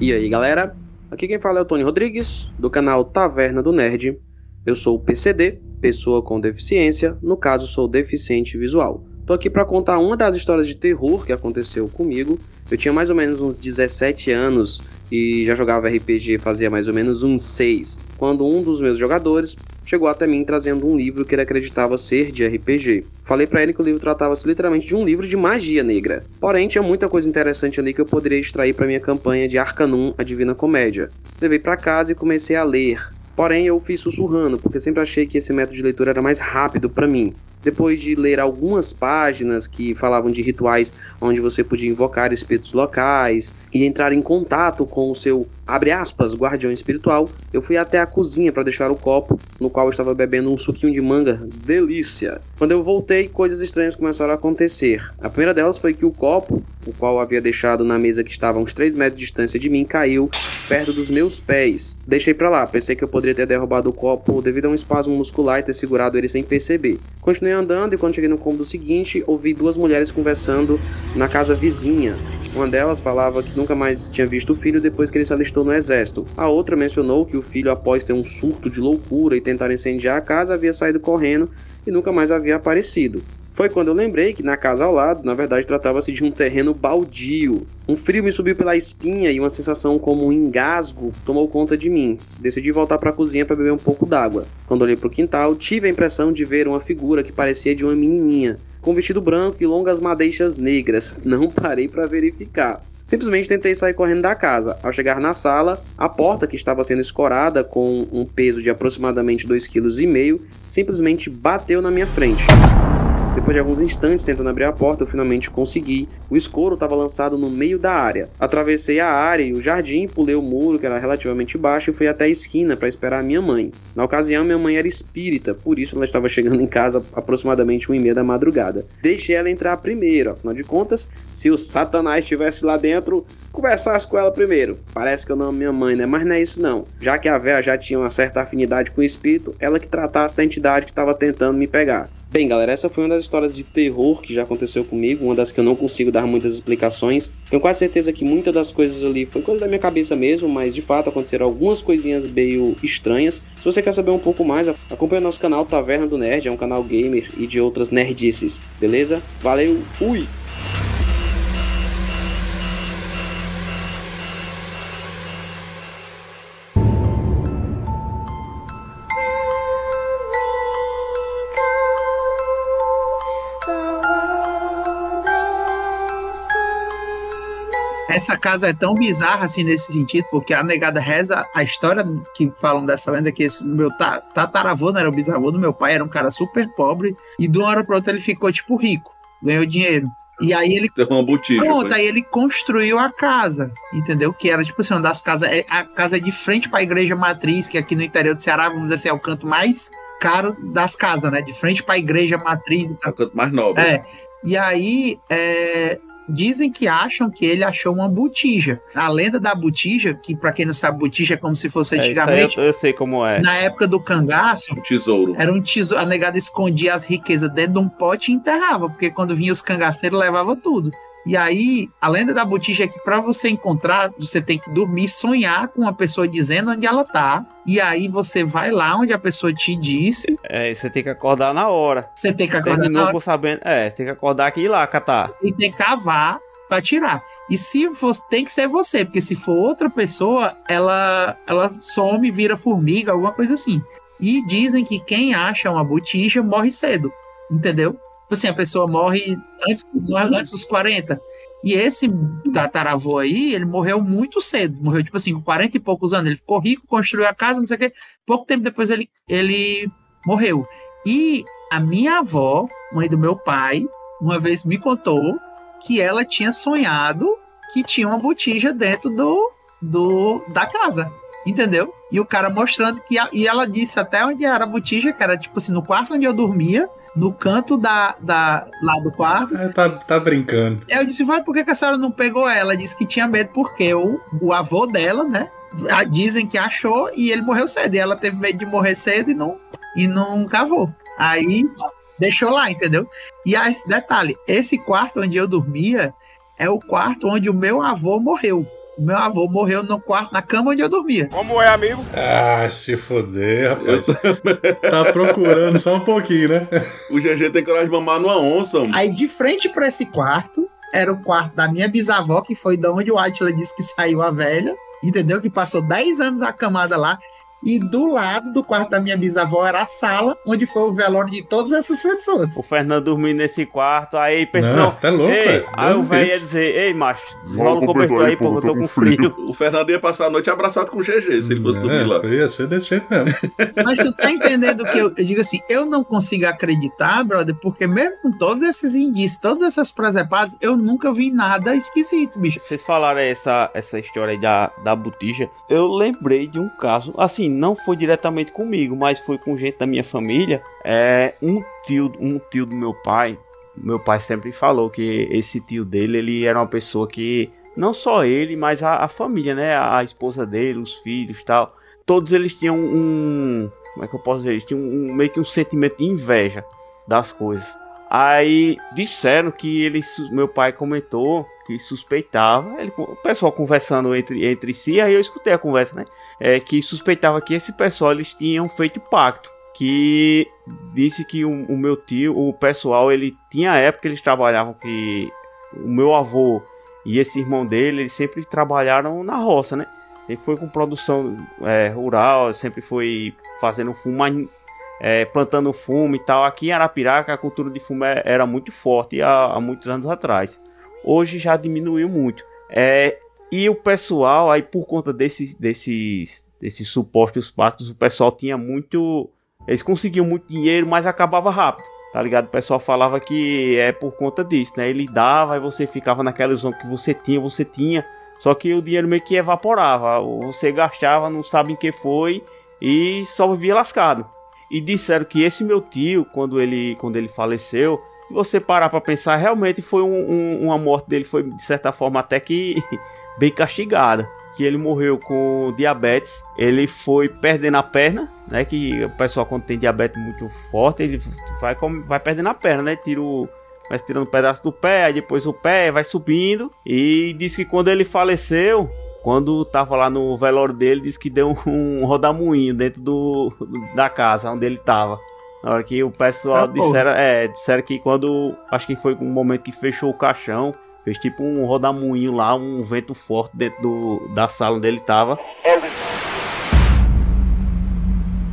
L: E aí, galera? Aqui quem fala é o Tony Rodrigues, do canal Taverna do Nerd. Eu sou o PCD, pessoa com deficiência, no caso sou deficiente visual. Tô aqui para contar uma das histórias de terror que aconteceu comigo. Eu tinha mais ou menos uns 17 anos e já jogava RPG fazia mais ou menos uns 6, quando um dos meus jogadores chegou até mim trazendo um livro que ele acreditava ser de RPG. Falei para ele que o livro tratava-se literalmente de um livro de magia negra. Porém, tinha muita coisa interessante ali que eu poderia extrair para minha campanha de Arcanum, a Divina Comédia. Levei para casa e comecei a ler. Porém, eu fiz sussurrando, porque sempre achei que esse método de leitura era mais rápido para mim. Depois de ler algumas páginas que falavam de rituais onde você podia invocar espíritos locais e entrar em contato com o seu, abre aspas, guardião espiritual, eu fui até a cozinha para deixar o copo no qual eu estava bebendo um suquinho de manga, delícia. Quando eu voltei, coisas estranhas começaram a acontecer. A primeira delas foi que o copo, o qual eu havia deixado na mesa que estava a uns 3 metros de distância de mim, caiu perto dos meus pés. Deixei para lá, pensei que eu poderia ter derrubado o copo devido a um espasmo muscular e ter segurado ele sem perceber. Continuei andando e quando cheguei no cômodo seguinte, ouvi duas mulheres conversando na casa vizinha. Uma delas falava que nunca mais tinha visto o filho depois que ele se alistou no exército. A outra mencionou que o filho, após ter um surto de loucura e tentar incendiar a casa, havia saído correndo e nunca mais havia aparecido. Foi quando eu lembrei que na casa ao lado, na verdade, tratava-se de um terreno baldio. Um frio me subiu pela espinha e uma sensação como um engasgo tomou conta de mim. Decidi voltar para a cozinha para beber um pouco d'água. Quando olhei para o quintal, tive a impressão de ver uma figura que parecia de uma menininha, com vestido branco e longas madeixas negras. Não parei para verificar. Simplesmente tentei sair correndo da casa. Ao chegar na sala, a porta que estava sendo escorada com um peso de aproximadamente 2,5 kg simplesmente bateu na minha frente. Depois de alguns instantes tentando abrir a porta, eu finalmente consegui. O escuro estava lançado no meio da área. Atravessei a área e o jardim, pulei o muro, que era relativamente baixo, e fui até a esquina para esperar a minha mãe. Na ocasião, minha mãe era espírita, por isso ela estava chegando em casa aproximadamente 1 e meia da madrugada. Deixei ela entrar primeiro, afinal de contas, se o Satanás estivesse lá dentro, conversasse com ela primeiro. Parece que eu não amo minha mãe, né? Mas não é isso não. Já que a véia já tinha uma certa afinidade com o espírito, ela que tratasse da entidade que estava tentando me pegar. Bem, galera, essa foi uma das histórias de terror que já aconteceu comigo, uma das que eu não consigo dar muitas explicações. Tenho quase certeza que muitas das coisas ali foi coisa da minha cabeça mesmo, mas de fato aconteceram algumas coisinhas meio estranhas. Se você quer saber um pouco mais, acompanhe nosso canal Taverna do Nerd, é um canal gamer e de outras nerdices, beleza? Valeu, fui!
B: Essa casa é tão bizarra assim nesse sentido, porque a negada reza a história que falam dessa lenda que esse meu tataravô, não era o bisavô do meu pai, era um cara super pobre e de uma hora para outra ele ficou tipo rico. ganhou dinheiro. E aí ele.
A: Tem uma botija.
B: Pronto,
A: foi.
B: aí ele construiu a casa, entendeu? Que era tipo assim, uma das casas. é- A casa é de frente para a igreja matriz, que aqui no interior do Ceará, vamos dizer assim, é o canto mais caro das casas, né? De frente para a igreja matriz e
A: É
B: tal.
A: o canto mais nobre.
B: É. E aí, é, dizem que acham que ele achou uma botija. A lenda da botija, que pra quem não sabe, botija é como se fosse
C: É,
B: antigamente,
C: eu, eu sei como é.
B: na época do cangaço,
A: Um tesouro.
B: era um tesouro. A negada escondia as riquezas dentro de um pote e enterrava, porque quando vinha os cangaceiros, levava tudo. E aí, a lenda da botija é que para você encontrar, você tem que dormir e sonhar com a pessoa dizendo onde ela tá. E aí você vai lá onde a pessoa te disse.
C: É, você tem que acordar na hora.
B: Você tem que acordar na
C: Terminou
B: hora.
C: por sabendo. É, você tem que acordar aqui e ir lá, catar.
B: e tem que cavar para tirar. E se fosse, tem que ser você, porque se for outra pessoa, ela ela some, vira formiga, alguma coisa assim. E dizem que quem acha uma botija morre cedo, entendeu? Tipo assim, a pessoa morre antes, morre antes dos 40. E esse tataravô aí, ele morreu muito cedo. Morreu, tipo assim, com 40 e poucos anos. Ele ficou rico, construiu a casa, não sei o quê. Pouco tempo depois ele, ele morreu. E a minha avó, mãe do meu pai, uma vez me contou que ela tinha sonhado que tinha uma botija dentro do, do da casa. Entendeu? E o cara mostrando que. a- e ela disse até onde era a botija, que era tipo assim, no quarto onde eu dormia, no canto da, da, lá do quarto.
D: É, tá, tá brincando.
B: Eu disse, vai, por que, que a senhora não pegou ela? Ela disse que tinha medo porque o, o avô dela, né? a- Dizem que achou e ele morreu cedo. E ela teve medo de morrer cedo e não, e não cavou. Aí deixou lá, entendeu? E aí, esse detalhe: esse quarto onde eu dormia é o quarto onde o meu avô morreu. Meu avô morreu no quarto, na cama onde eu dormia.
G: Como é, amigo?
D: Ah, se foder, rapaz. tá procurando só um pouquinho, né?
A: O GG tem coragem de mamar numa onça. mano.
B: Aí de frente para esse quarto era o quarto da minha bisavó, que foi da onde o Atila disse que saiu a velha, entendeu? Que passou 10 anos acamada lá. E do lado do quarto da minha bisavó era a sala onde foi o velório de todas essas pessoas.
C: O Fernando dormindo nesse quarto, aí pensa,
D: Não,
C: não,
D: tá louco,
C: ei, aí o velho ia dizer, ei, macho, rola um cobertor aí, porque eu tô com frio.
A: O Fernando ia passar a noite abraçado com o GG se ele fosse dormir lá.
D: É, ia ser desse jeito mesmo.
B: Mas tu tá entendendo que eu, eu digo assim, eu não consigo acreditar, brother, porque mesmo com todos esses indícios, todas essas presepadas, eu nunca vi nada esquisito, bicho.
C: Vocês falaram essa, essa história aí da, da botija. Eu lembrei de um caso, assim, não foi diretamente comigo, mas foi com gente da minha família. É um tio, um tio do meu pai. Meu pai sempre falou que esse tio dele, ele era uma pessoa que não só ele, mas a, a família, né, a, esposa dele, os filhos, tal. Todos eles tinham um, como é que eu posso dizer? Eles tinham um, meio que um sentimento de inveja das coisas. Aí disseram que ele, sus- meu pai comentou que suspeitava, ele, o pessoal conversando entre, entre si, aí eu escutei a conversa, né? É, que suspeitava que esse pessoal eles tinham feito pacto. Que disse que o, o meu tio, o pessoal, ele tinha época eles trabalhavam que o meu avô e esse irmão dele, eles sempre trabalharam na roça, né? Ele foi com produção é, rural, sempre foi fazendo fumo, é, plantando fumo e tal. Aqui em Arapiraca a cultura de fumo é- era muito forte há, há muitos anos atrás. Hoje já diminuiu muito. É, e o pessoal, aí por conta desses, desses, desses supostos pactos, o pessoal tinha muito. Eles conseguiam muito dinheiro, mas acabava rápido. Tá ligado? O pessoal falava que é por conta disso, né? Ele dava e você ficava naquela ilusão que você tinha, você tinha. Só que o dinheiro meio que evaporava. Você gastava, não sabe em que foi e só vivia lascado. E disseram que esse meu tio, quando ele, quando ele faleceu, se você parar pra pensar, realmente foi um- um- uma morte dele, foi de certa forma até que bem castigada. Que ele morreu com diabetes, ele foi perdendo a perna, né? Que o pessoal, quando tem diabetes muito forte, ele vai, vai perdendo a perna, né? Tira o, vai tirando um pedaço do pé, depois o pé vai subindo. E disse que quando ele faleceu, quando tava lá no velório dele, disse que deu um rodamuinho dentro do, da casa onde ele tava. Na hora que o pessoal
B: Ah,
C: disseram, é, disseram que quando. Acho que foi um momento que fechou o caixão. Fez tipo um rodamuinho lá, um vento forte dentro do, da sala onde ele tava.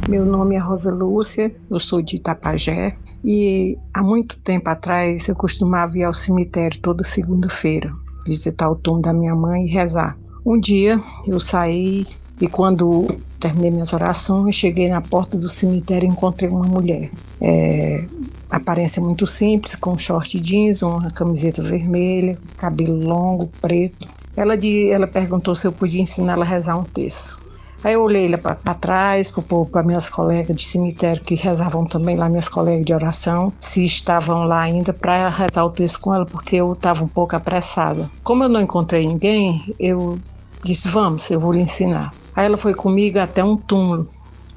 N: Meu nome é Rosa Lúcia, eu sou de Itapajé e há muito tempo atrás eu costumava ir ao cemitério toda segunda-feira, visitar o túmulo da minha mãe e rezar. Um dia eu saí e quando terminei minhas orações, cheguei na porta do cemitério e encontrei uma mulher. É, aparência muito simples, com short jeans, uma camiseta vermelha, cabelo longo, preto. Ela, de, ela perguntou se eu podia ensinar ela a rezar um texto. Aí eu olhei para trás, para minhas colegas de cemitério que rezavam também lá, minhas colegas de oração, se estavam lá ainda para rezar o texto com ela, porque eu estava um pouco apressada. Como eu não encontrei ninguém, eu disse: Vamos, eu vou lhe ensinar. Aí ela foi comigo até um túmulo,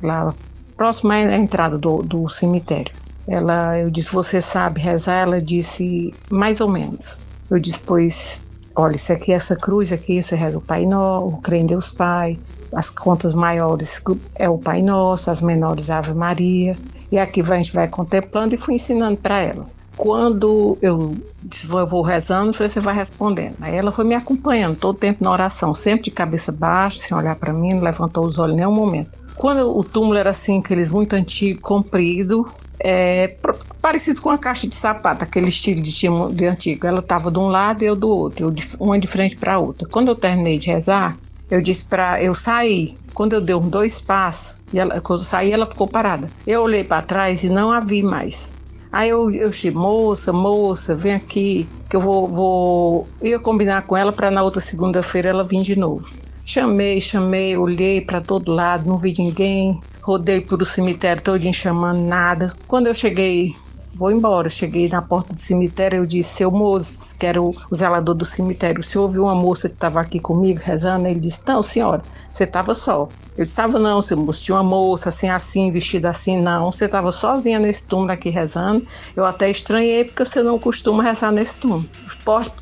N: lá próximo à entrada do, do cemitério. Ela, eu disse: Você sabe rezar? Ela disse: Mais ou menos. Eu disse: Pois, olha, isso aqui, essa cruz aqui, você reza o Pai Nosso, o Crê em Deus Pai, as contas maiores é o Pai Nosso, as menores Ave Maria. E aqui a gente vai contemplando e fui ensinando para ela. Quando eu disse, eu vou rezando, você vai respondendo. Aí ela foi me acompanhando todo o tempo na oração, sempre de cabeça baixa, sem olhar para mim, não levantou os olhos em nenhum momento. Quando o túmulo era assim, aqueles muito antigo, comprido, é, parecido com a caixa de sapato, aquele estilo de, de antigo. Ela estava de um lado e eu do outro, eu de, uma de frente para a outra. Quando eu terminei de rezar, eu disse para eu sair. Quando eu dei uns dois passos, e ela, quando eu saí, ela ficou parada. Eu olhei para trás e não a vi mais. Aí eu, eu disse, moça, moça, vem aqui, que eu vou, vou... ia combinar com ela para na outra segunda-feira ela vir de novo. Chamei, chamei, olhei para todo lado, não vi ninguém. Rodei por o cemitério todo chamando nada. Quando eu cheguei vou embora. Cheguei na porta do cemitério, eu disse, seu moço, que era o, zelador do cemitério, senhor ouviu uma moça que estava aqui comigo rezando? Ele disse, não, senhora, você estava só. Eu disse, estava não, seu moço, tinha uma moça assim, assim, vestida assim, não, você estava sozinha nesse túmulo aqui rezando. Eu até estranhei, porque você não costuma rezar nesse túmulo.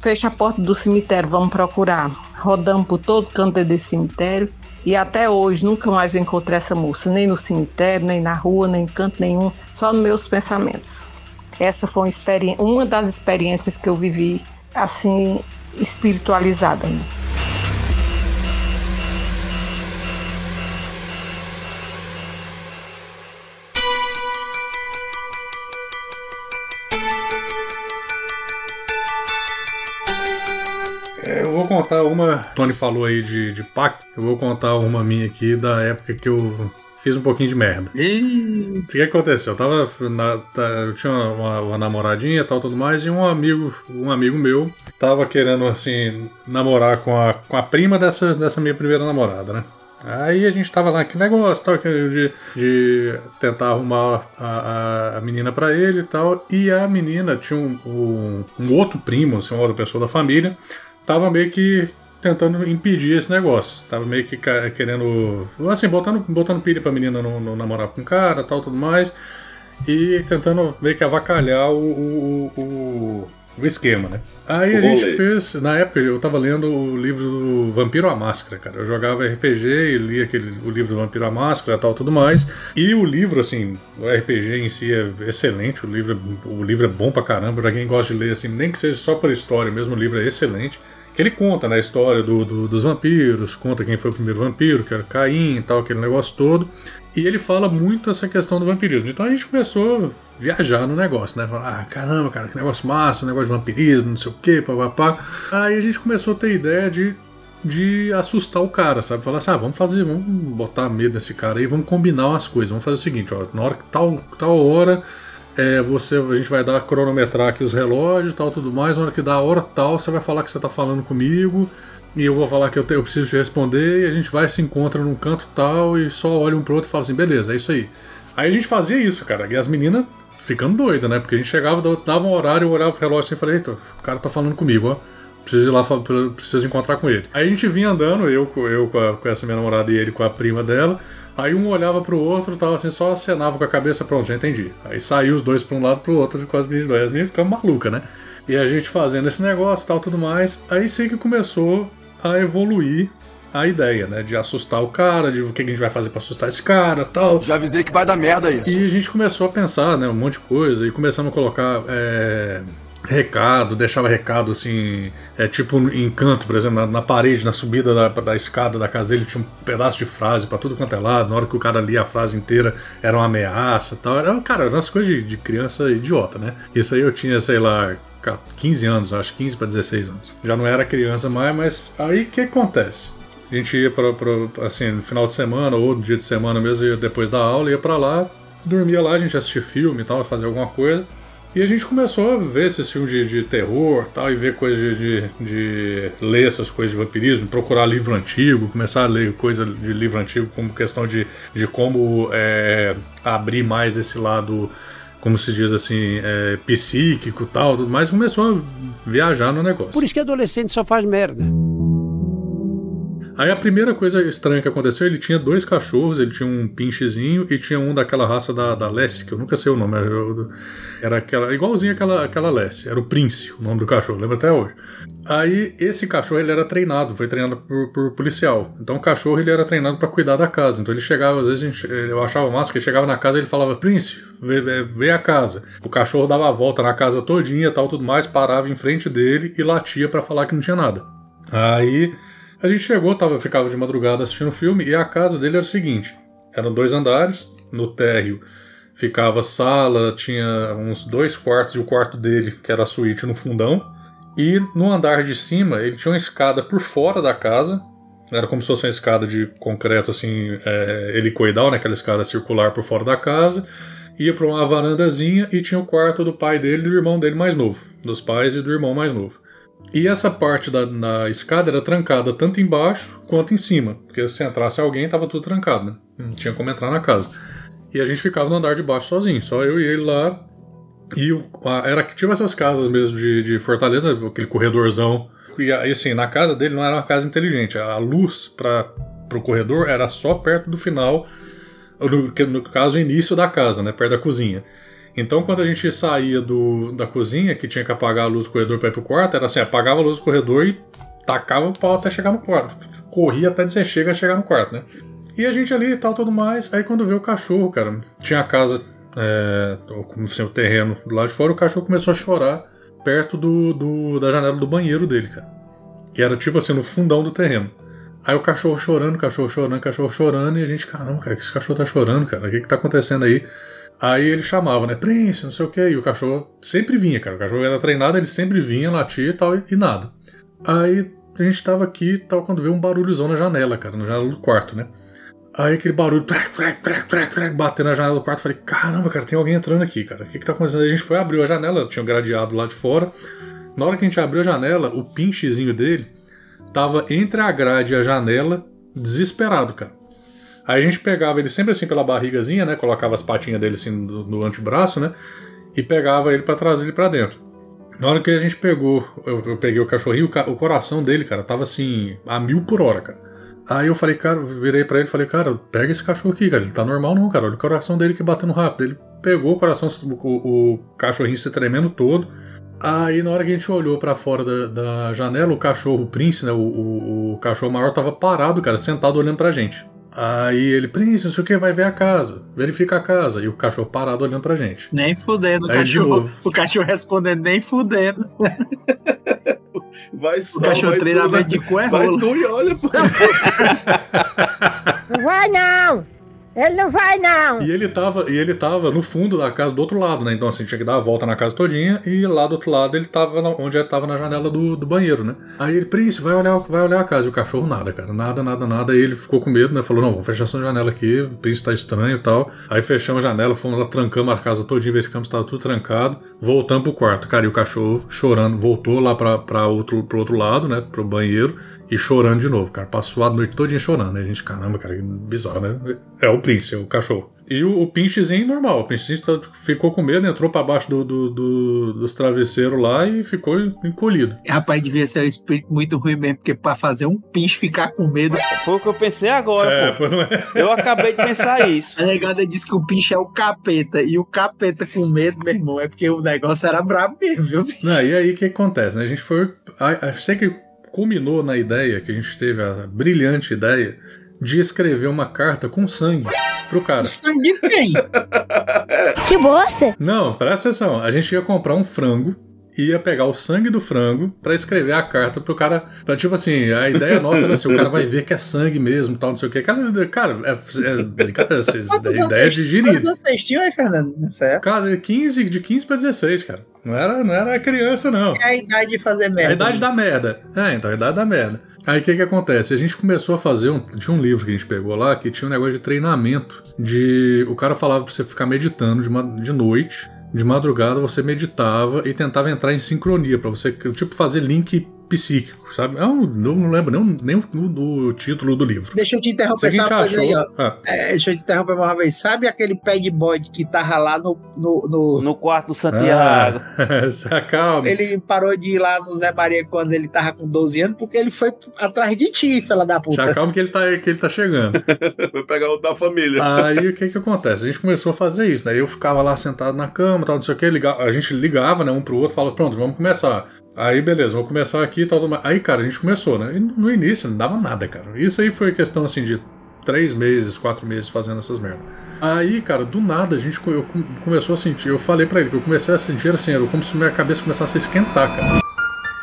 N: Fecha a porta do cemitério, vamos procurar. Rodamos por todo canto desse cemitério, e até hoje nunca mais encontrei essa moça, nem no cemitério, nem na rua, nem em canto nenhum, só nos meus pensamentos. Essa foi uma, uma das experiências que eu vivi assim espiritualizada. Né?
D: É, contar uma. Tony falou aí de, de pacto. Eu vou contar uma minha aqui da época que eu fiz um pouquinho de merda. O que aconteceu? Eu tava. Na, tá, eu tinha uma, uma namoradinha e tal, tudo mais, e um amigo, um amigo meu tava querendo, assim, namorar com a, com a prima dessa, dessa minha primeira namorada, né? Aí a gente tava lá, que negócio tal, de, de tentar arrumar a, a, a menina para ele e tal. E a menina tinha um, um, um outro primo, assim, uma outra pessoa da família, tava meio que tentando impedir esse negócio. Tava meio que querendo. Assim, botando, botando pilha pra menina não, não namorar com o cara tal, tudo mais. E tentando meio que avacalhar o, o, o, o esquema, né? Aí a gente fez. Na época eu tava lendo o livro do Vampiro à Máscara, cara. Eu jogava RPG e lia aquele, o livro do Vampiro à Máscara e tal, tudo mais. E o livro, assim, o RPG em si é excelente. O livro, o livro é bom pra caramba. Pra quem gosta de ler, assim, nem que seja só por história mesmo, o livro é excelente que ele conta né, a história do, do, dos vampiros, conta quem foi o primeiro vampiro, que era Caim e tal, aquele negócio todo. E ele fala muito essa questão do vampirismo. Então a gente começou a viajar no negócio, né? Falar, ah, caramba, cara, que negócio massa, negócio de vampirismo, não sei o quê, papapá. Aí a gente começou a ter ideia de, de assustar o cara, sabe? Falar assim, ah, vamos fazer, vamos botar medo nesse cara aí, vamos combinar umas coisas. Vamos fazer o seguinte, ó, na hora que tal, tal hora é, você, a gente vai dar cronometrar aqui os relógios tal, tudo mais. Na hora que dá a hora tal, você vai falar que você está falando comigo e eu vou falar que eu, te, eu preciso te responder e a gente vai se encontra num canto tal e só olha um pro outro e fala assim, beleza, é isso aí. Aí a gente fazia isso, cara, e as meninas ficando doidas, né? Porque a gente chegava, dava um horário, eu olhava o relógio assim e falei, eita, o cara tá falando comigo, ó. Preciso ir lá, preciso encontrar com ele. Aí a gente vinha andando, eu, eu com, a, com essa minha namorada e ele com a prima dela. Aí um olhava pro outro, tava assim, só acenava com a cabeça, pronto, já entendi. Aí saiu os dois pra um lado pro outro com as meninas dois. As meninas ficavam malucas, né? E a gente fazendo esse negócio tal, tudo mais. Aí sim que começou a evoluir a ideia, né? De assustar o cara, de o que a gente vai fazer para assustar esse cara tal.
G: Já avisei que vai dar merda isso.
D: E a gente começou a pensar, né? Um monte de coisa. E começamos a colocar. É recado, deixava recado assim, é tipo em canto, por exemplo, na, na parede, na subida da, da, escada da casa dele tinha um pedaço de frase para tudo quanto é lado. Na hora que o cara lia a frase inteira era uma ameaça tal. Era, cara, eram umas coisas de, de criança idiota, né? Isso aí eu tinha, sei lá, 15 anos, acho 15 para 16 anos. Já não era criança mais, mas aí que acontece? A gente ia pra, assim, no final de semana ou no dia de semana mesmo, depois da aula, ia pra lá, dormia lá, a gente assistia filme e tal, fazia alguma coisa. E a gente começou a ver esses filmes de, de terror tal, e ver coisas de, de, de, ler essas coisas de vampirismo, procurar livro antigo, começar a ler coisa de livro antigo como questão de, de como é, abrir mais esse lado, como se diz assim, é, psíquico tal, tudo mais, começou a viajar no negócio.
O: Por isso que adolescente só faz merda.
D: Aí a primeira coisa estranha que aconteceu, ele tinha dois cachorros, ele tinha um pinchezinho e tinha um daquela raça da, da Lessie, que eu nunca sei o nome, era, aquela, igualzinho aquela, aquela Lessie, era o Prince, o nome do cachorro, lembro até hoje. Aí esse cachorro ele era treinado, foi treinado por, por policial. Então o cachorro ele era treinado para cuidar da casa. Então ele chegava, às vezes eu achava massa que ele chegava na casa ele falava: Prince, vê, vê, a casa. O cachorro dava a volta na casa todinha, tal, tudo mais, parava em frente dele e latia para falar que não tinha nada. Aí a gente chegou, tava, ficava de madrugada assistindo o filme e a casa dele era o seguinte: eram dois andares, no térreo ficava sala, tinha uns dois quartos e o quarto dele, que era a suíte, no fundão. E no andar de cima ele tinha uma escada por fora da casa, era como se fosse uma escada de concreto assim, é, helicoidal, né? aquela escada circular por fora da casa. Ia para uma varandazinha e tinha o quarto do pai dele e do irmão dele mais novo, dos pais e do irmão mais novo. E essa parte da, da, escada era trancada tanto embaixo quanto em cima, porque se entrasse alguém estava tudo trancado, né? não tinha como entrar na casa. E a gente ficava no andar de baixo sozinho, só eu e ele lá. E o, a, era que tinha essas casas mesmo de, de Fortaleza, aquele corredorzão. E assim, na casa dele não era uma casa inteligente, a luz para o corredor era só perto do final, no, no caso, o início da casa, né? perto da cozinha. Então, quando a gente saía do, da cozinha, que tinha que apagar a luz do corredor para ir pro quarto, era assim: apagava a luz do corredor e tacava o pau até chegar no quarto. Corria até dizer chega chegar no quarto, né? E a gente ali e tal, tudo mais. Aí, quando veio o cachorro, cara, tinha a casa, é, como assim, o terreno do lado de fora, o cachorro começou a chorar perto do, do, da janela do banheiro dele, cara. Que era tipo assim, no fundão do terreno. Aí o cachorro chorando, cachorro chorando, cachorro chorando, e a gente, caramba, cara, que esse cachorro tá chorando, cara, o que que tá acontecendo aí? Aí ele chamava, né? Prince, não sei o que. E o cachorro sempre vinha, cara. O cachorro era treinado, ele sempre vinha, latia e tal, e, e nada. Aí a gente tava aqui tal, quando veio um barulhozão na janela, cara, na janela do quarto, né? Aí aquele barulho, trec, trec, trec, trec, trec, batendo na janela do quarto. Falei, caramba, cara, tem alguém entrando aqui, cara. O que que tá acontecendo? Aí a gente foi abrir a janela, tinha um gradeado lá de fora. Na hora que a gente abriu a janela, o pinchezinho dele tava entre a grade e a janela, desesperado, cara. Aí a gente pegava ele sempre assim pela barrigazinha, né? Colocava as patinhas dele assim no, no antebraço, né? E pegava ele para trazer ele para dentro. Na hora que a gente pegou, eu, eu peguei o cachorrinho, o, o, coração dele, cara, tava assim, a mil por hora, cara. Aí eu falei, cara, virei para ele e falei, cara, pega esse cachorro aqui, cara, ele tá normal não, cara, olha o coração dele que batendo rápido. Ele pegou o coração, o, o cachorrinho se tremendo todo. Aí na hora que a gente olhou para fora da, da, janela, o cachorro, o Prince, né, o, o, o cachorro maior tava parado, cara, sentado olhando pra gente. Aí ele, Prince, não sei o que, vai ver a casa, verifica a casa. E o cachorro parado olhando pra gente.
B: Nem fudendo, o cachorro. O cachorro respondendo, nem fudendo.
A: Vai só,
B: o cachorro
A: vai
B: treinamento
A: tu,
B: de cu é
A: Vai
B: rola.
A: tu e olha, pô.
P: Não vai não! Ele não vai não!
D: E ele tava, e ele tava no fundo da casa do outro lado, né? Então assim, tinha que dar a volta na casa todinha e lá do outro lado ele tava na, onde ele tava na janela do, do banheiro, né? Aí ele, Príncipe, vai olhar, vai olhar a casa. E o cachorro nada, cara. Nada, nada, nada. Aí ele ficou com medo, né? Falou, não, vamos fechar essa janela aqui, o Príncipe tá estranho e tal. Aí fechamos a janela, fomos lá, trancamos a casa todinha, verificamos que tava tudo trancado. Voltamos pro quarto, cara. E o cachorro chorando, voltou lá pra, pra outro, pro outro lado, né? Pro banheiro. E chorando de novo, cara. Passou a noite todinha chorando. Aí a gente, caramba, cara, que bizarro, né? É o Prince, é o cachorro. E o, o pinchezinho normal. O pinchezinho tá- ficou com medo, entrou pra baixo do, do- do- dos travesseiros lá e ficou encolhido.
B: Rapaz, devia ser um espírito muito ruim mesmo, porque pra fazer um pinche ficar com medo.
C: Foi o que eu pensei agora,
D: É,
C: pô.
D: é?
C: Eu acabei de pensar isso.
B: A negada disse que o pinche é o capeta. E o capeta com medo, meu irmão, é porque o negócio era brabo mesmo, viu?
D: Não, e aí o que acontece? Né? A gente foi. a- sei que culminou na ideia, que a gente teve a brilhante ideia de escrever uma carta com sangue pro cara.
B: Sangue tem.
P: Que bosta!
D: Não, presta atenção. A gente ia comprar um frango ia pegar o sangue do frango pra escrever a carta pro cara. Pra, tipo assim, a ideia nossa era assim: o cara vai ver que é sangue mesmo tal, não sei o que. Cara, cara é, é brincadeira, é ideia de giri.
B: Quantos anos vocês tinham aí, Fernando? Nessa época?
D: Cara, 15, de 15 pra 16, cara. Não era, não era criança, não.
B: É a idade de fazer merda.
D: A idade da merda. É, então, a idade da merda. Aí o que que acontece? A gente começou a fazer um. Tinha um livro que a gente pegou lá que tinha um negócio de treinamento. De. O cara falava pra você ficar meditando de, ma- de noite. De madrugada você meditava e tentava entrar em sincronia, pra você, tipo, fazer link psíquico, sabe? Eu não, não lembro nem, o- nem o, o título do livro.
B: Deixa eu te interromper só uma coisa aí, ó.
D: achou. Ah,
B: É, deixa eu te interromper uma vez. Sabe aquele pad boy que tava lá no. No, no...
C: No quarto do Santiago.
D: Ah, se acalma.
B: Ele parou de ir lá no Zé Maria quando ele tava com 12 anos, porque ele foi atrás de ti, fela da
D: Se
B: puta.
D: acalma que ele tá, que ele tá chegando.
A: Vai pegar o da família.
D: Aí o que que acontece? A gente começou a fazer isso, né? Eu ficava lá sentado na cama, tal, não sei o que, a gente ligava, né, um pro outro, falava, pronto, vamos começar. Aí, beleza, vamos começar aqui e tal. mais. Aí, cara, a gente começou, né? E no início não dava nada, cara. Isso aí foi questão, assim, de três meses, quatro meses fazendo essas merdas. Aí, cara, do nada a gente eu come- começou a sentir, eu falei pra ele que eu comecei a sentir assim, era como se minha cabeça começasse a esquentar, cara.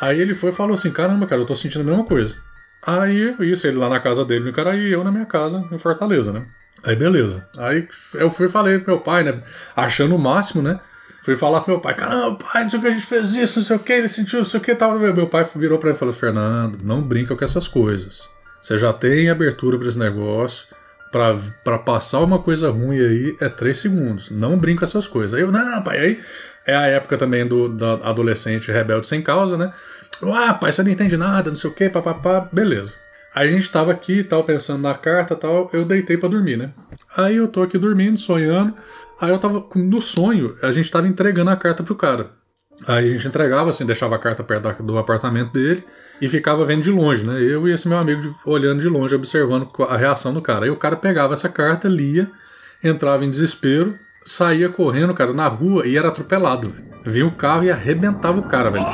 D: Aí ele foi e falou assim, caramba, cara, eu tô sentindo a mesma coisa. Aí, isso, ele lá na casa dele no Icaraí e eu na minha casa em Fortaleza, né? Aí, beleza. Aí eu fui e falei pro meu pai, né? Achando o máximo, né? Fui falar pro meu pai, caramba, pai, não sei o que a gente fez isso, não sei o que, ele sentiu não sei o que tal. Meu pai virou pra ele e falou, Fernando, não brinca com essas coisas. Você já tem abertura pra esse negócio. Pra passar uma coisa ruim aí é três segundos. Não brinca com essas coisas. Aí eu, não, pai, aí é a época também do da adolescente rebelde sem causa, né? Ah, pai, você não entende nada, não sei o que, papapá, beleza. Aí a gente tava aqui tal, pensando na carta tal, eu deitei pra dormir, né? Aí eu tô aqui dormindo, sonhando. Aí eu tava, no sonho, a gente tava entregando a carta pro cara. Aí a gente entregava, assim, deixava a carta perto do apartamento dele e ficava vendo de longe, né? Eu e esse meu amigo olhando de longe, observando a reação do cara. Aí o cara pegava essa carta, lia, entrava em desespero, saía correndo, cara, na rua e era atropelado. velho. Vinha o carro e arrebentava o cara, velho.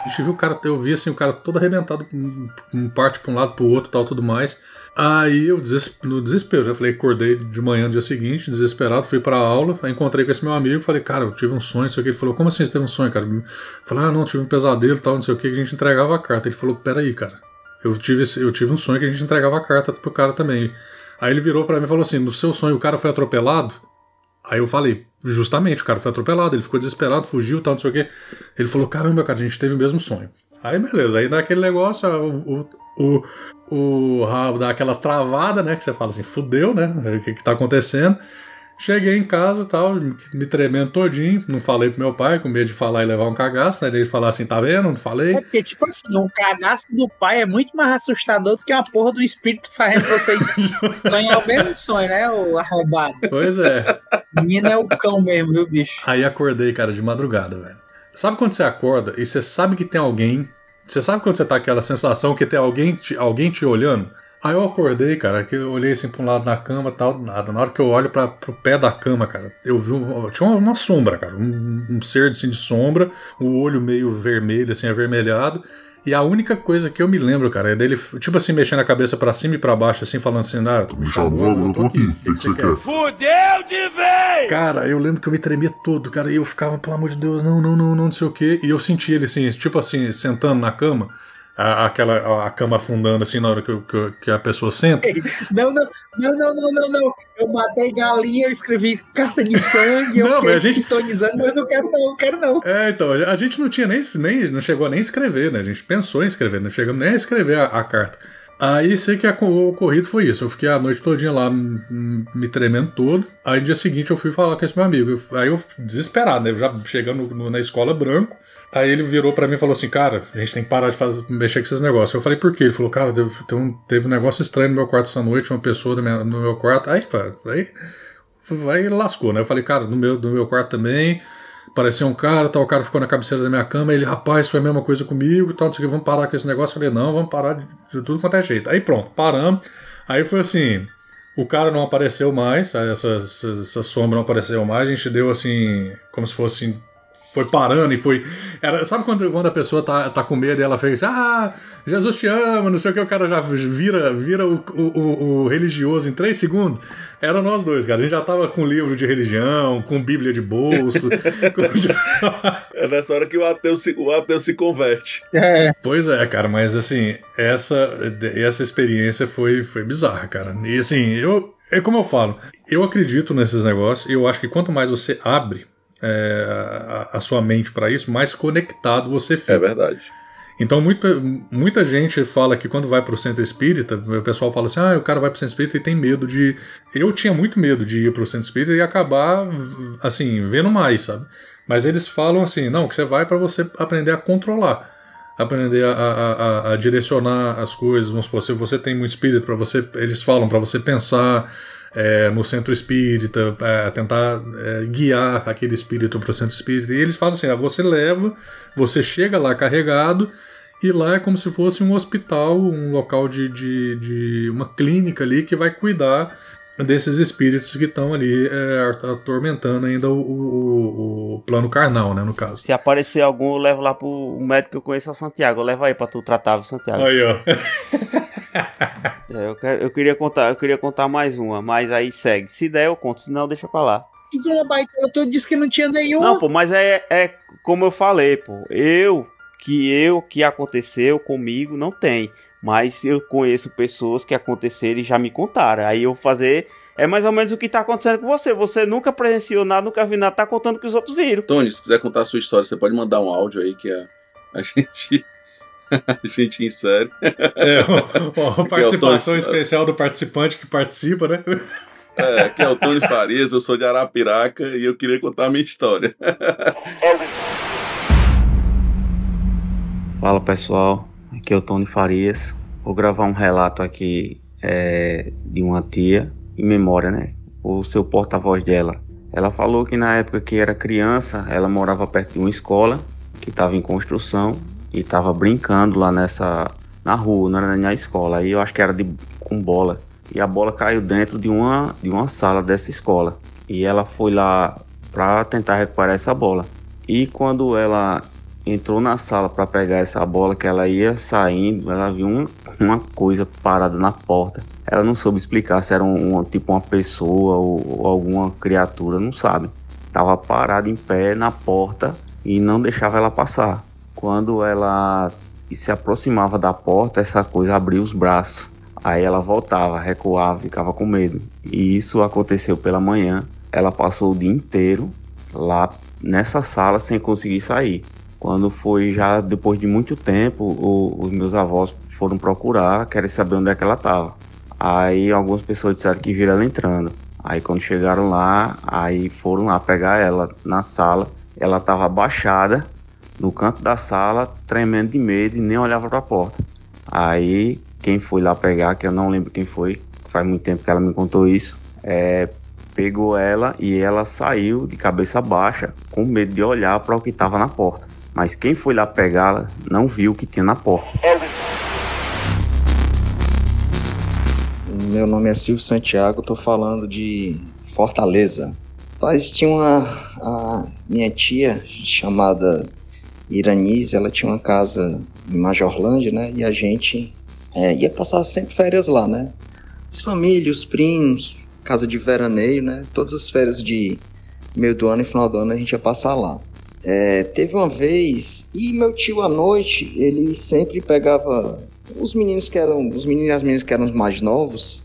D: A gente viu o cara, eu vi assim, o cara todo arrebentado, um, parte pra um lado pro outro tal, tudo mais. Aí eu, deses- no desespero, já falei, acordei de manhã no dia seguinte, desesperado, fui pra aula, encontrei com esse meu amigo, falei, cara, eu tive um sonho, o que. Ele falou, como assim você teve um sonho, cara? Eu falei, ah, não, tive um pesadelo tal, não sei o que, que a gente entregava a carta. Ele falou, peraí, cara, eu tive, eu tive um sonho que a gente entregava a carta pro cara também. Aí ele virou pra mim e falou assim, no seu sonho o cara foi atropelado? Aí eu falei, justamente, o cara foi atropelado, ele ficou desesperado, fugiu, tal, não sei o quê. Ele falou, caramba, cara, a gente teve o mesmo sonho. Aí beleza, aí naquele negócio, o, o, o, o rabo dá aquela travada, né? Que você fala assim, fudeu, né? O que que tá acontecendo? Cheguei em casa e tal, me tremendo todinho, não falei pro meu pai, com medo de falar e levar um cagaço, né? Ele falar assim, tá vendo? Não falei.
B: É porque, tipo assim, um cagaço do pai é muito mais assustador do que a porra do espírito fazendo vocês sonhar o mesmo sonho, né, o arrombado?
D: Pois é.
B: Menino é o cão mesmo, viu, bicho?
D: Aí acordei, cara, de madrugada, velho. Sabe quando você acorda e você sabe que tem alguém. Você sabe quando você tá aquela sensação que tem alguém te, alguém te olhando? Aí eu acordei, cara, que eu olhei assim pra um lado da cama tal, nada. Na hora que eu olho pra, pro pé da cama, cara, eu vi. um- tinha uma, uma sombra, cara. Um, um ser assim de sombra, o olho meio vermelho, assim, avermelhado. E a única coisa que eu me lembro, cara, é dele, tipo assim, mexendo a cabeça pra cima e pra baixo, assim, falando assim, ah, tu me chamou, agora eu tô aqui. O que, que você quer?
G: Fudeu de vez!
D: Cara, eu lembro que eu me tremia todo, cara, e eu ficava, pelo amor de Deus, não, não, não, não, não sei o quê. E eu senti ele assim, tipo assim, sentando na cama, a, aquela, a, cama afundando assim na hora que, eu- que, eu- que a pessoa senta.
B: Não, não, não, não, não, não, não. Eu matei galinha, eu escrevi carta de sangue, eu
D: Não,
B: fiquei
D: mas a gente-
B: sintonizando, mas eu não quero não, não quero não.
D: É, então, a gente não tinha nem, nem. Não chegou a nem escrever, né? A gente pensou em escrever, não chegamos nem a escrever a, a carta. Aí sei que a- o ocorrido foi isso. Eu fiquei a noite todinha lá me tremendo todo. Aí dia seguinte eu fui falar com esse meu amigo. Eu- aí eu, desesperado, né? Já chegando no- na escola branco. Aí ele virou pra mim e falou assim: Cara, a gente tem que parar de fazer, mexer com esses negócios. Eu falei: Por quê? Ele falou: Cara, teve, teve um, negócio estranho no meu quarto essa noite, uma pessoa no meu quarto. Aí, aí, aí lascou, né? Eu falei: Cara, no meu, no meu quarto também. Parecia um cara, tal, o cara ficou na cabeceira da minha cama, ele, rapaz, foi a mesma coisa comigo, tal, não sei o que, vamos parar com esse negócio. Eu falei, não, vamos parar de, de tudo quanto é jeito. Aí pronto, paramos. Aí foi assim, o cara não apareceu mais, essa, essa, essa sombra não apareceu mais, a gente deu assim, como se fosse foi parando e foi. Era, sabe quando, quando a pessoa tá, tá com medo e ela fez, ah, Jesus te ama, não sei o que, o cara já vira, vira o, o, o religioso em três segundos? Era nós dois, cara. A gente já tava com livro de religião, com Bíblia de bolso. com...
A: É nessa hora que o ateu se, o ateu se converte.
B: É.
D: Pois é, cara, mas assim, essa, essa experiência foi, foi bizarra, cara. E assim, eu. É como eu falo, eu acredito nesses negócios e eu acho que quanto mais você abre é, a, a, sua mente para isso, mais conectado você fica.
A: É verdade.
D: Então, muita, muita gente fala que quando vai para o centro espírita, o pessoal fala assim: ah, o cara vai para o centro espírita e tem medo de. Eu tinha muito medo de ir para o centro espírita e acabar, assim, vendo mais, sabe? Mas eles falam assim: não, que você vai para você aprender a controlar aprender a, a, a, a, direcionar as coisas. Vamos supor, se você tem muito espírito para você, eles falam para você pensar é, no centro espírita, é, tentar é, guiar aquele espírito para o centro espírita. E eles falam assim: ah, você leva, você chega lá carregado. E lá é como se fosse um hospital, um local de, de, de uma clínica ali que vai cuidar desses espíritos que estão ali é, atormentando ainda o, o, o, plano carnal, né, no caso.
C: Se aparecer algum, eu levo lá pro médico que eu conheço, é o Santiago. Eu levo aí pra tu tratar o Santiago.
D: Aí, ó.
C: é, eu, quero, eu, queria contar, eu queria contar mais uma, mas aí segue. Se der, eu conto, se não, deixa pra lá.
B: uma baita, tu disse que não tinha nenhuma.
C: Não, pô, mas é, é como eu falei, pô. Eu, que eu, que aconteceu comigo, não tem. Mas eu conheço pessoas que aconteceram e já me contaram. Aí eu fazer. É mais ou menos o que tá acontecendo com você. Você nunca presenciou nada, nunca viu nada, tá contando que os outros viram.
A: Tony, se quiser contar a sua história, você pode mandar um áudio aí que a, a gente. A gente insere.
D: É, uma participação é especial do participante que participa, né?
A: É, aqui é o Tony Farias, eu sou de Arapiraca e eu queria contar a minha história.
C: Fala pessoal, Aqui é o Tony Farias. Vou gravar um relato aqui é, de uma tia, em memória, né? O seu porta-voz dela. Ela falou que na época que era criança, ela morava perto de uma escola que estava em construção e estava brincando lá nessa na rua, não era nem na escola. Aí eu acho que era de com bola. E a bola caiu dentro de uma de uma sala dessa escola. E ela foi lá para tentar recuperar essa bola. E quando ela entrou na sala para pegar essa bola que ela ia saindo, ela viu uma, uma coisa parada na porta. Ela não soube explicar se era um, um tipo uma pessoa ou, ou, alguma criatura, não sabe. Tava parada em pé na porta e não deixava ela passar. Quando ela se aproximava da porta, essa coisa abria os braços. Aí ela voltava, recuava, ficava com medo. E isso aconteceu pela manhã. Ela passou o dia inteiro lá nessa sala sem conseguir sair. Quando foi já depois de muito tempo, o, os meus avós foram procurar, querem saber onde é que ela estava. Aí algumas pessoas disseram que viram ela entrando. Aí quando chegaram lá, aí foram lá pegar ela na sala. Ela estava abaixada no canto da sala, tremendo de medo e nem olhava para a porta. Aí quem foi lá pegar, que eu não lembro quem foi, faz muito tempo que ela me contou isso, é, pegou ela e ela saiu de cabeça baixa, com medo de olhar para o que estava na porta mas quem foi lá pegá-la não viu o que tinha na porta.
Q: Meu nome é Silvio Santiago, estou falando de Fortaleza. Mas tinha uma minha tia chamada Iranise, ela tinha uma casa em Majorlândia, né? E a gente é, ia passar sempre férias lá, né? As famílias, os primos, casa de veraneio, né? Todas as férias de meio do ano e final do ano a gente ia passar lá. É, teve uma vez, e meu tio à noite, ele sempre pegava os meninos que eram, os meninos e as meninas que eram os mais novos,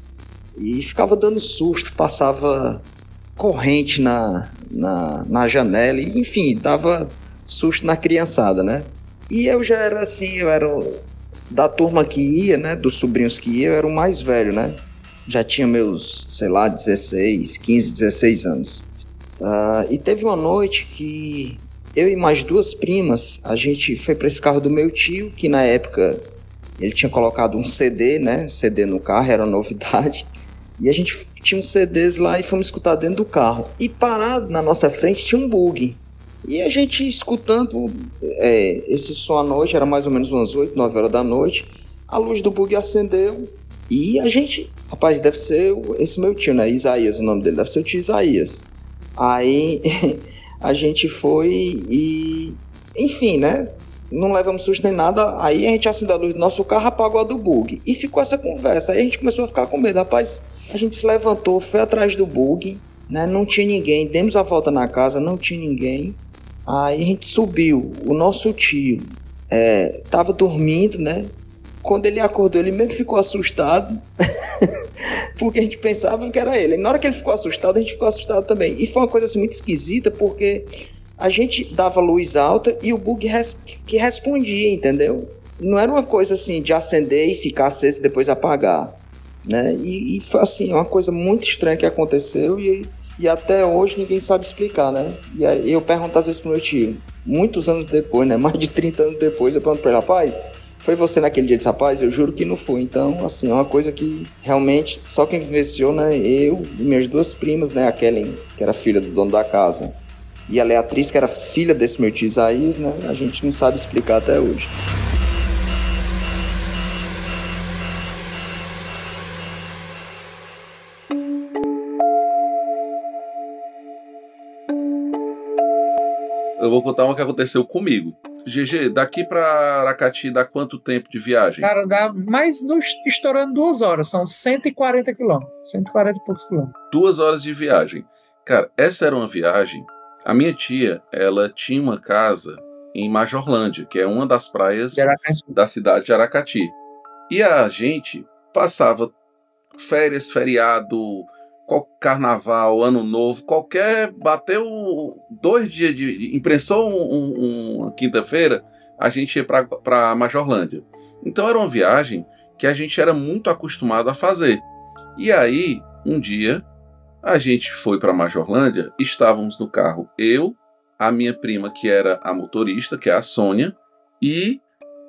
Q: e ficava dando susto, passava corrente na, na, na janela, e, enfim, dava susto na criançada, né? E eu já era assim, eu era da turma que ia, né? Dos sobrinhos que ia, eu era o mais velho, né? Já tinha meus, sei lá, 16, 15, 16 anos. Uh, e teve uma noite que eu e mais duas primas, a gente foi para esse carro do meu tio, que na época ele tinha colocado um CD, né? CD no carro, era novidade. E a gente tinha uns CDs lá e fomos escutar dentro do carro. E parado na nossa frente tinha um bug. E a gente escutando é, esse som à noite, era mais ou menos umas 8, 9 horas da noite. A luz do bug acendeu e a gente, rapaz, deve ser esse meu tio, né? Isaías, o nome dele, deve ser o tio Isaías. Aí a gente foi e. Enfim, né? Não levamos susto nem nada. Aí a gente acendeu a luz do nosso carro, apagou a do bug. E ficou essa conversa. Aí a gente começou a ficar com medo. Rapaz, a gente se levantou, foi atrás do bug, né? Não tinha ninguém. Demos a volta na casa, não tinha ninguém. Aí a gente subiu. O nosso tio é, tava dormindo, né? Quando ele acordou, ele mesmo ficou assustado. porque a gente pensava que era ele. E na hora que ele ficou assustado, a gente ficou assustado também. E foi uma coisa assim, muito esquisita, porque a gente dava luz alta e o bug res que respondia, entendeu? Não era uma coisa assim de acender e ficar aceso e depois apagar. Né? E, e foi assim, uma coisa muito estranha que aconteceu e, e até hoje ninguém sabe explicar, né? E aí eu pergunto às vezes pro meu tio, muitos anos depois, né? Mais de 30 anos depois, eu pergunto pra ele, rapaz, foi você naquele dia de rapaz? Eu juro que não foi. Então, assim, é uma coisa que realmente só quem vivenciou, né? Eu e minhas duas primas, né? A Kellen, que era filha do dono da casa, e a Leatriz, que era filha desse meu tio Isaías, né? A gente não sabe explicar até hoje.
A: Eu vou contar uma que aconteceu comigo. GG, daqui para Aracati dá quanto tempo de viagem?
B: Cara, dá mais no, estourando duas horas, são 140 quilômetros. 140 e poucos quilômetros.
A: Duas horas de viagem. Cara, essa era uma viagem. A minha tia, ela tinha uma casa em Majorlândia, que é uma das praias da cidade de Aracati. E a gente passava férias, feriado, carnaval, ano novo, qualquer. Bateu dois dias de. imprensou um, um, uma quinta-feira, a gente ia para Majorlândia. Então era uma viagem que a gente era muito acostumado a fazer. E aí, um dia, a gente foi para Majorlândia, estávamos no carro, eu, a minha prima, que era a motorista, que é a Sônia, e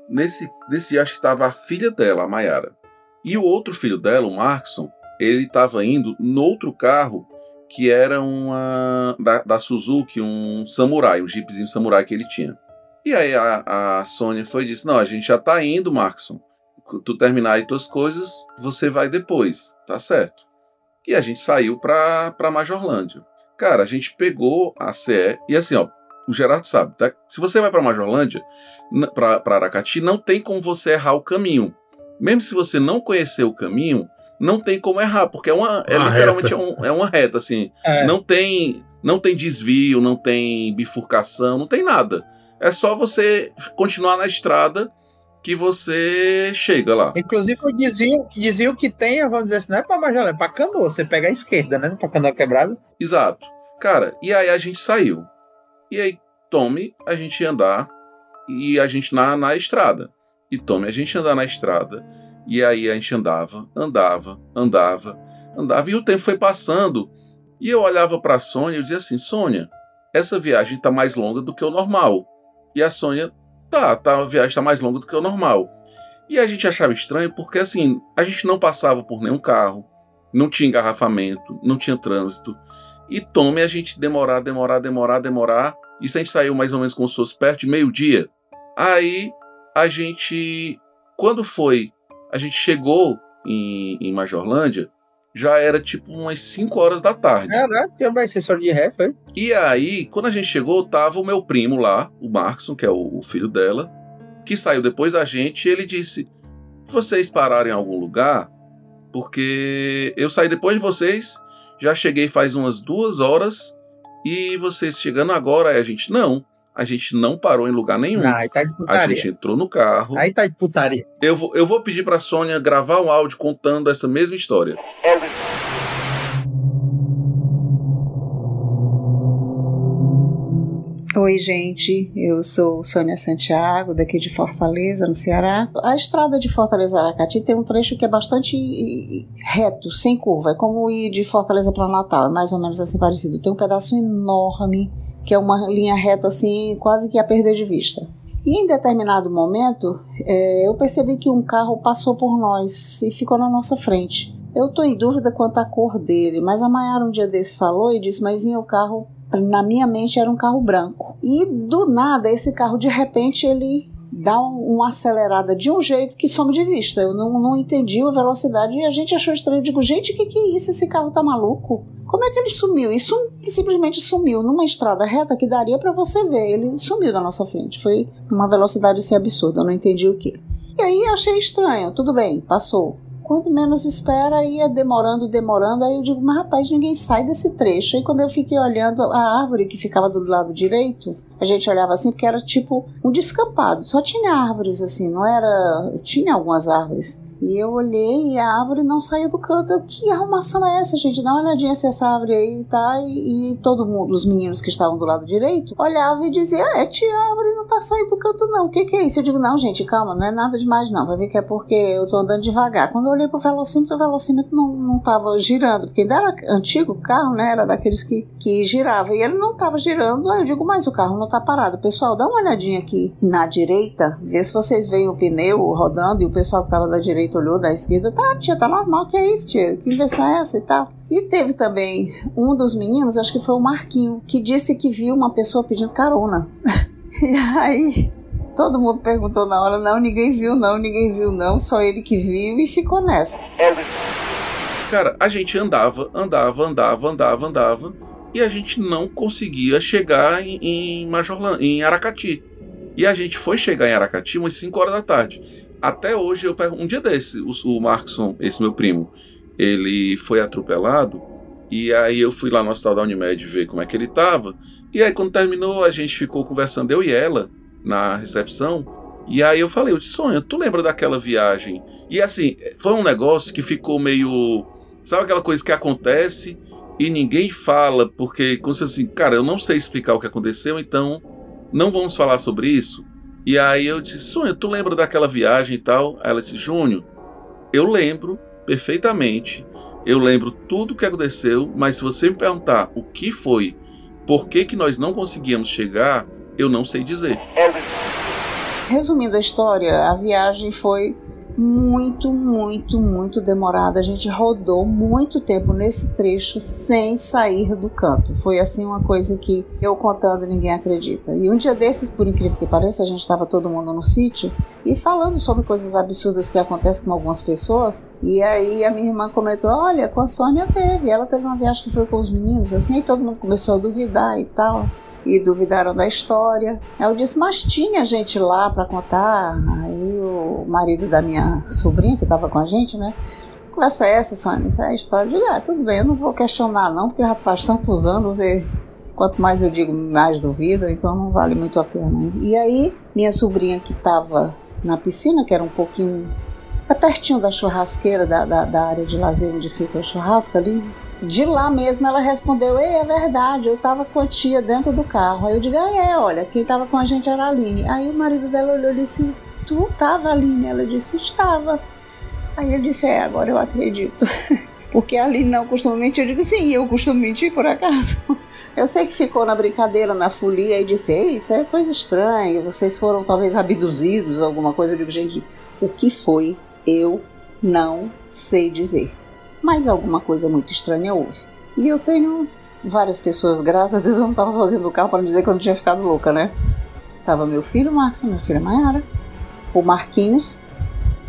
A: nesse, nesse acho que estava a filha dela, a Mayara. E o outro filho dela, o Markson, ele estava indo no outro carro que era uma da, da, Suzuki, um samurai, um jeepzinho samurai que ele tinha. E aí a, a Sônia foi e disse: Não, a gente já tá indo, Markson. Tu terminar aí tuas coisas, você vai depois, tá certo? E a gente saiu pra, pra Majorlândia. Cara, a gente pegou a CE e assim, ó, o Gerardo sabe, tá? Se você vai pra Majorlândia, pra, pra Aracati, não tem como você errar o caminho. Mesmo se você não conhecer o caminho, não tem como errar, porque é uma, é uma literalmente é, um, é, uma reta, assim. É. Não tem não tem desvio, não tem bifurcação, não tem nada. É só você continuar na estrada que você chega lá.
B: Inclusive o desvio, desvio que tem, vamos dizer assim, não é pra Majoré, é pra Canoa. Você pega a esquerda, né? Pra Canoa quebrada.
A: Exato. Cara, e aí a gente saiu. E aí, tome a gente andar e a gente na, na estrada. E tome a gente andar na estrada e aí a gente andava, andava, andava, andava, e o tempo foi passando. E eu olhava para a Sônia e dizia assim: Sônia, essa viagem está mais longa do que o normal. E a Sônia, tá, tá, a viagem está mais longa do que o normal. E a gente achava estranho porque assim, a gente não passava por nenhum carro, não tinha engarrafamento, não tinha trânsito. E tome a gente demorar, demorar, demorar, demorar. Isso a gente saiu mais ou menos como se fosse perto de meio-dia. Aí a gente, quando foi a gente chegou em, em Majorlândia, já era tipo umas 5 horas da tarde.
B: Caraca, vai ser só de ré, foi?
A: E aí, quando a gente chegou, tava o meu primo lá, o Markson, que é o, o filho dela, que saiu depois da gente, e ele disse: Vocês pararam em algum lugar? Porque eu saí depois de vocês, já cheguei faz umas duas horas, e vocês chegando agora, aí a gente, não. A gente não parou em lugar nenhum.
B: Ah, tá
A: a gente entrou no carro.
B: Aí tá de putaria.
A: Eu vou, eu vou pedir pra Sônia gravar um áudio contando essa mesma história.
R: Oi, gente. Eu sou Sônia Santiago, daqui de Fortaleza, no Ceará. A estrada de Fortaleza Aracati tem um trecho que é bastante reto, sem curva. É como ir de Fortaleza para Natal, é mais ou menos assim parecido. Tem um pedaço enorme que é uma linha reta assim, quase que a perder de vista. E em determinado momento, é, eu percebi que um carro passou por nós e ficou na nossa frente. Eu estou em dúvida quanto à cor dele, mas a Mayara um dia desse falou e disse: Mas o carro, na minha mente, era um carro branco. E do nada, esse carro de repente ele dá uma acelerada de um jeito que some de vista. Eu não, não entendi a velocidade e a gente achou estranho. Eu digo, gente, o que, que é isso? Esse carro tá maluco? Como é que ele sumiu? E sum, simplesmente sumiu numa estrada reta que daria para você ver. Ele sumiu da nossa frente. Foi uma velocidade assim absurda. Eu não entendi o que. E aí achei estranho. Tudo bem, passou. Quando menos espera, ia demorando, demorando. Aí eu digo, mas rapaz, ninguém sai desse trecho. Aí quando eu fiquei olhando a árvore que ficava do lado direito, a gente olhava assim porque era tipo um descampado. Só tinha árvores assim, não era. Tinha algumas árvores. E eu olhei e a árvore não saía do canto. Eu, que arrumação é essa, gente? Dá uma olhadinha se essa árvore aí tá. E, e todo mundo, os meninos que estavam do lado direito, olhava e dizia: ah, É, tia, a árvore não tá saindo do canto, não. O que, que é isso? Eu digo: Não, gente, calma, não é nada demais, não. Vai ver que é porque eu tô andando devagar. Quando eu olhei pro velocímetro, o velocímetro não, não tava girando, porque ainda era antigo o carro, né? Era daqueles que, que girava. E ele não tava girando. Aí eu digo: Mas o carro não tá parado. Pessoal, dá uma olhadinha aqui na direita, vê se vocês veem o pneu rodando e o pessoal que tava da direita direita olhou da esquerda, tá, tia, tá normal, que é isso, tia? Que inversão é essa e tal? E teve também um dos meninos, acho que foi o Marquinho, que disse que viu uma pessoa pedindo carona. e aí todo mundo perguntou na hora, não, ninguém viu, não, ninguém viu, não, só ele que viu e ficou nessa.
A: Cara, a gente andava, andava, andava, andava, andava, e a gente não conseguia chegar em, em Majorlan, em Aracati. E a gente foi chegar em Aracati umas 5 horas da tarde até hoje eu pergunto, um dia desse, o, o Markson, esse meu primo, ele foi atropelado e aí eu fui lá no hospital da Unimed ver como é que ele tava. E aí quando terminou, a gente ficou conversando eu e ela na recepção. E aí eu falei, eu disse, Sonha, tu lembra daquela viagem? E assim, foi um negócio que ficou meio, sabe aquela coisa que acontece e ninguém fala porque como se assim, cara, eu não sei explicar o que aconteceu, então não vamos falar sobre isso. E aí eu disse, Sônia, tu lembra daquela viagem e tal? Aí ela disse, Júnior, eu lembro perfeitamente. Eu lembro tudo o que aconteceu, mas se você me perguntar o que foi, por que, que nós não conseguíamos chegar, eu não sei dizer.
R: Resumindo a história, a viagem foi muito, muito, muito demorada. A gente rodou muito tempo nesse trecho sem sair do canto. Foi assim uma coisa que eu contando ninguém acredita. E um dia desses, por incrível que pareça, a gente estava todo mundo no sítio e falando sobre coisas absurdas que acontecem com algumas pessoas. E aí a minha irmã comentou: Olha, com a Sônia teve. Ela teve uma viagem que foi com os meninos, assim, aí todo mundo começou a duvidar e tal e duvidaram da história. Eu disse, mas tinha gente lá para contar. Aí o marido da minha sobrinha, que estava com a gente, né? Conversa é essa, Sônia? Isso é a história. Eu digo, ah, tudo bem, eu não vou questionar não, porque já faz tantos anos e quanto mais eu digo, mais duvido, então não vale muito a pena. E aí, minha sobrinha que estava na piscina, que era um pouquinho é pertinho da churrasqueira, da, da, da área de lazer onde fica o churrasco ali, de lá mesmo ela respondeu: Ei, é verdade, eu tava com a tia dentro do carro. Aí eu digo: Ah, é, olha, quem tava com a gente era a Aline. Aí o marido dela olhou e disse: Tu tava, Aline? Ela disse: Estava. Aí ele disse: É, agora eu acredito. Porque a Aline não costuma mentir. Eu digo: Sim, eu costumo mentir por acaso. Eu sei que ficou na brincadeira, na folia, e disse: Ei, isso é coisa estranha. Vocês foram talvez abduzidos, alguma coisa. Eu digo: Gente, o que foi? Eu não sei dizer mas alguma coisa muito estranha houve. E eu tenho várias pessoas, graças a Deus eu não estava sozinha no carro para dizer que eu não tinha ficado louca, né? Tava meu filho Marcos, minha filha Mayara, o Marquinhos,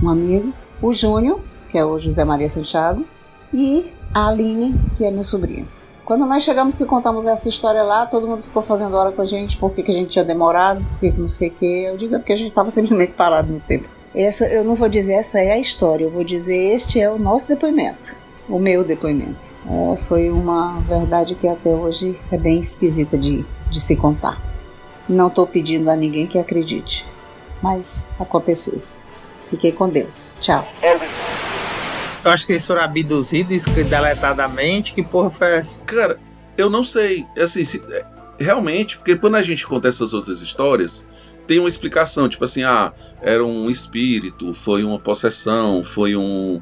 R: um amigo, o Júnior, que é o José Maria Santiago, e a Aline, que é minha sobrinha. Quando nós chegamos que contamos essa história lá, todo mundo ficou fazendo hora com a gente, porque que a gente tinha demorado, porque não sei o que. Eu digo é porque a gente estava simplesmente parado no tempo. Essa, eu não vou dizer essa é a história, eu vou dizer este é o nosso depoimento o meu depoimento. É, foi uma verdade que até hoje é bem esquisita de, de se contar. Não estou pedindo a ninguém que acredite, mas aconteceu. Fiquei com Deus. Tchau.
B: Eu acho que eles foram abduzidos deletadamente. Que porra foi essa?
A: Cara, eu não sei. Assim, se, é, realmente, porque quando a gente conta essas outras histórias, tem uma explicação. Tipo assim, ah, era um espírito, foi uma possessão, foi um,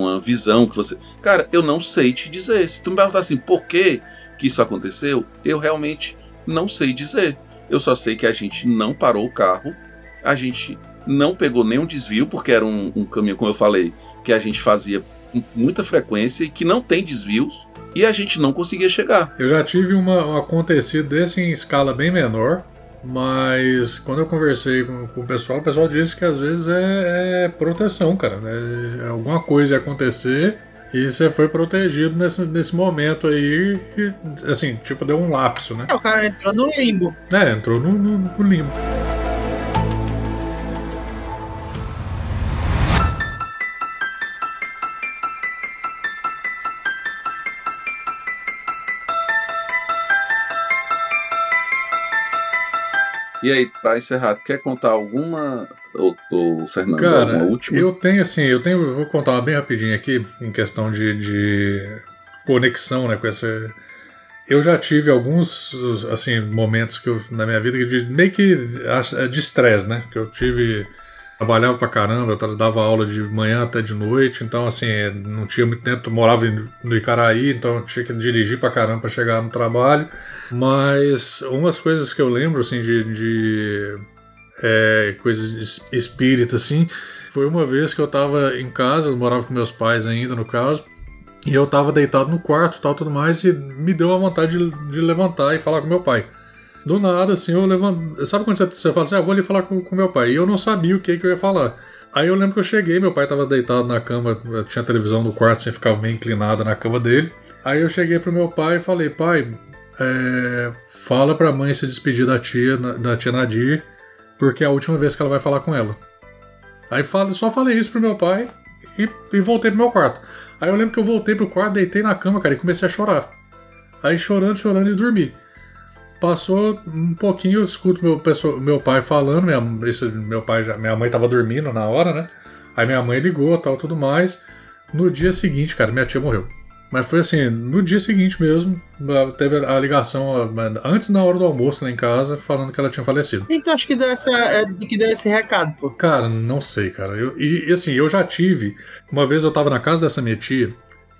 A: uma visão que você. Cara, eu não sei te dizer. Se tu me perguntar assim, por que, que isso aconteceu, eu realmente não sei dizer. Eu só sei que a gente não parou o carro, a gente não pegou nenhum desvio, porque era um, um caminho, como eu falei, que a gente fazia com muita frequência e que não tem desvios, e a gente não conseguia chegar.
D: Eu já tive uma, um acontecido desse em escala bem menor, mas quando eu conversei com, com, o pessoal, o pessoal disse que às vezes é, é proteção, cara. Né? Alguma coisa ia acontecer E você foi protegido nesse, nesse momento aí, e, assim, tipo, deu um lapso, né?
B: É, o cara entrou no limbo.
D: É, entrou no, no, no limbo.
A: E aí, pra encerrar, quer contar alguma, ou, ou Fernando,
D: Cara,
A: alguma última?
D: eu tenho assim, eu tenho, eu vou contar uma bem rapidinho aqui, em questão de, de conexão, né, com essa... Eu já tive alguns, assim, momentos que eu, na minha vida de meio que de estresse, né, que eu tive... Trabalhava pra caramba, eu dava aula de manhã até de noite, então assim, não tinha muito tempo, morava no Icaraí, então tinha que dirigir pra caramba pra chegar no trabalho. Mas umas coisas que eu lembro, assim, de, de é, coisas espíritas, assim, foi uma vez que eu tava em casa, eu morava com meus pais ainda, no caso, e eu tava deitado no quarto tal, tudo mais, e me deu a vontade de, de levantar e falar com meu pai. Do nada, assim, eu levanto. Sabe quando você, você fala assim, ah, vou ali falar com, com meu pai? E eu não sabia o que, que eu ia falar. Aí eu lembro que eu cheguei, meu pai tava deitado na cama, tinha televisão no quarto, sem assim, ficar meio inclinado na cama dele. Aí eu cheguei pro meu pai e falei, pai, é, fala pra mãe se despedir da tia, da tia Nadir, porque é a última vez que ela vai falar com ela. Aí fala, só falei isso pro meu pai e, e voltei pro meu quarto. Aí eu lembro que eu voltei pro quarto, deitei na cama, cara, e comecei a chorar. Aí chorando, chorando e dormi. Passou um pouquinho, eu escuto meu, pessoa, meu pai falando, minha, meu pai já, minha mãe tava dormindo na hora, né? Aí minha mãe ligou tal, tudo mais. No dia seguinte, cara, minha tia morreu. Mas foi assim, no dia seguinte mesmo, teve a ligação, antes na hora do almoço lá em casa, falando que ela tinha falecido.
B: Quem tu acha que deu, essa, é, que deu esse recado, pô?
D: Cara, não sei, cara. Eu, e, e, assim, eu já tive. Uma vez eu tava na casa dessa minha tia,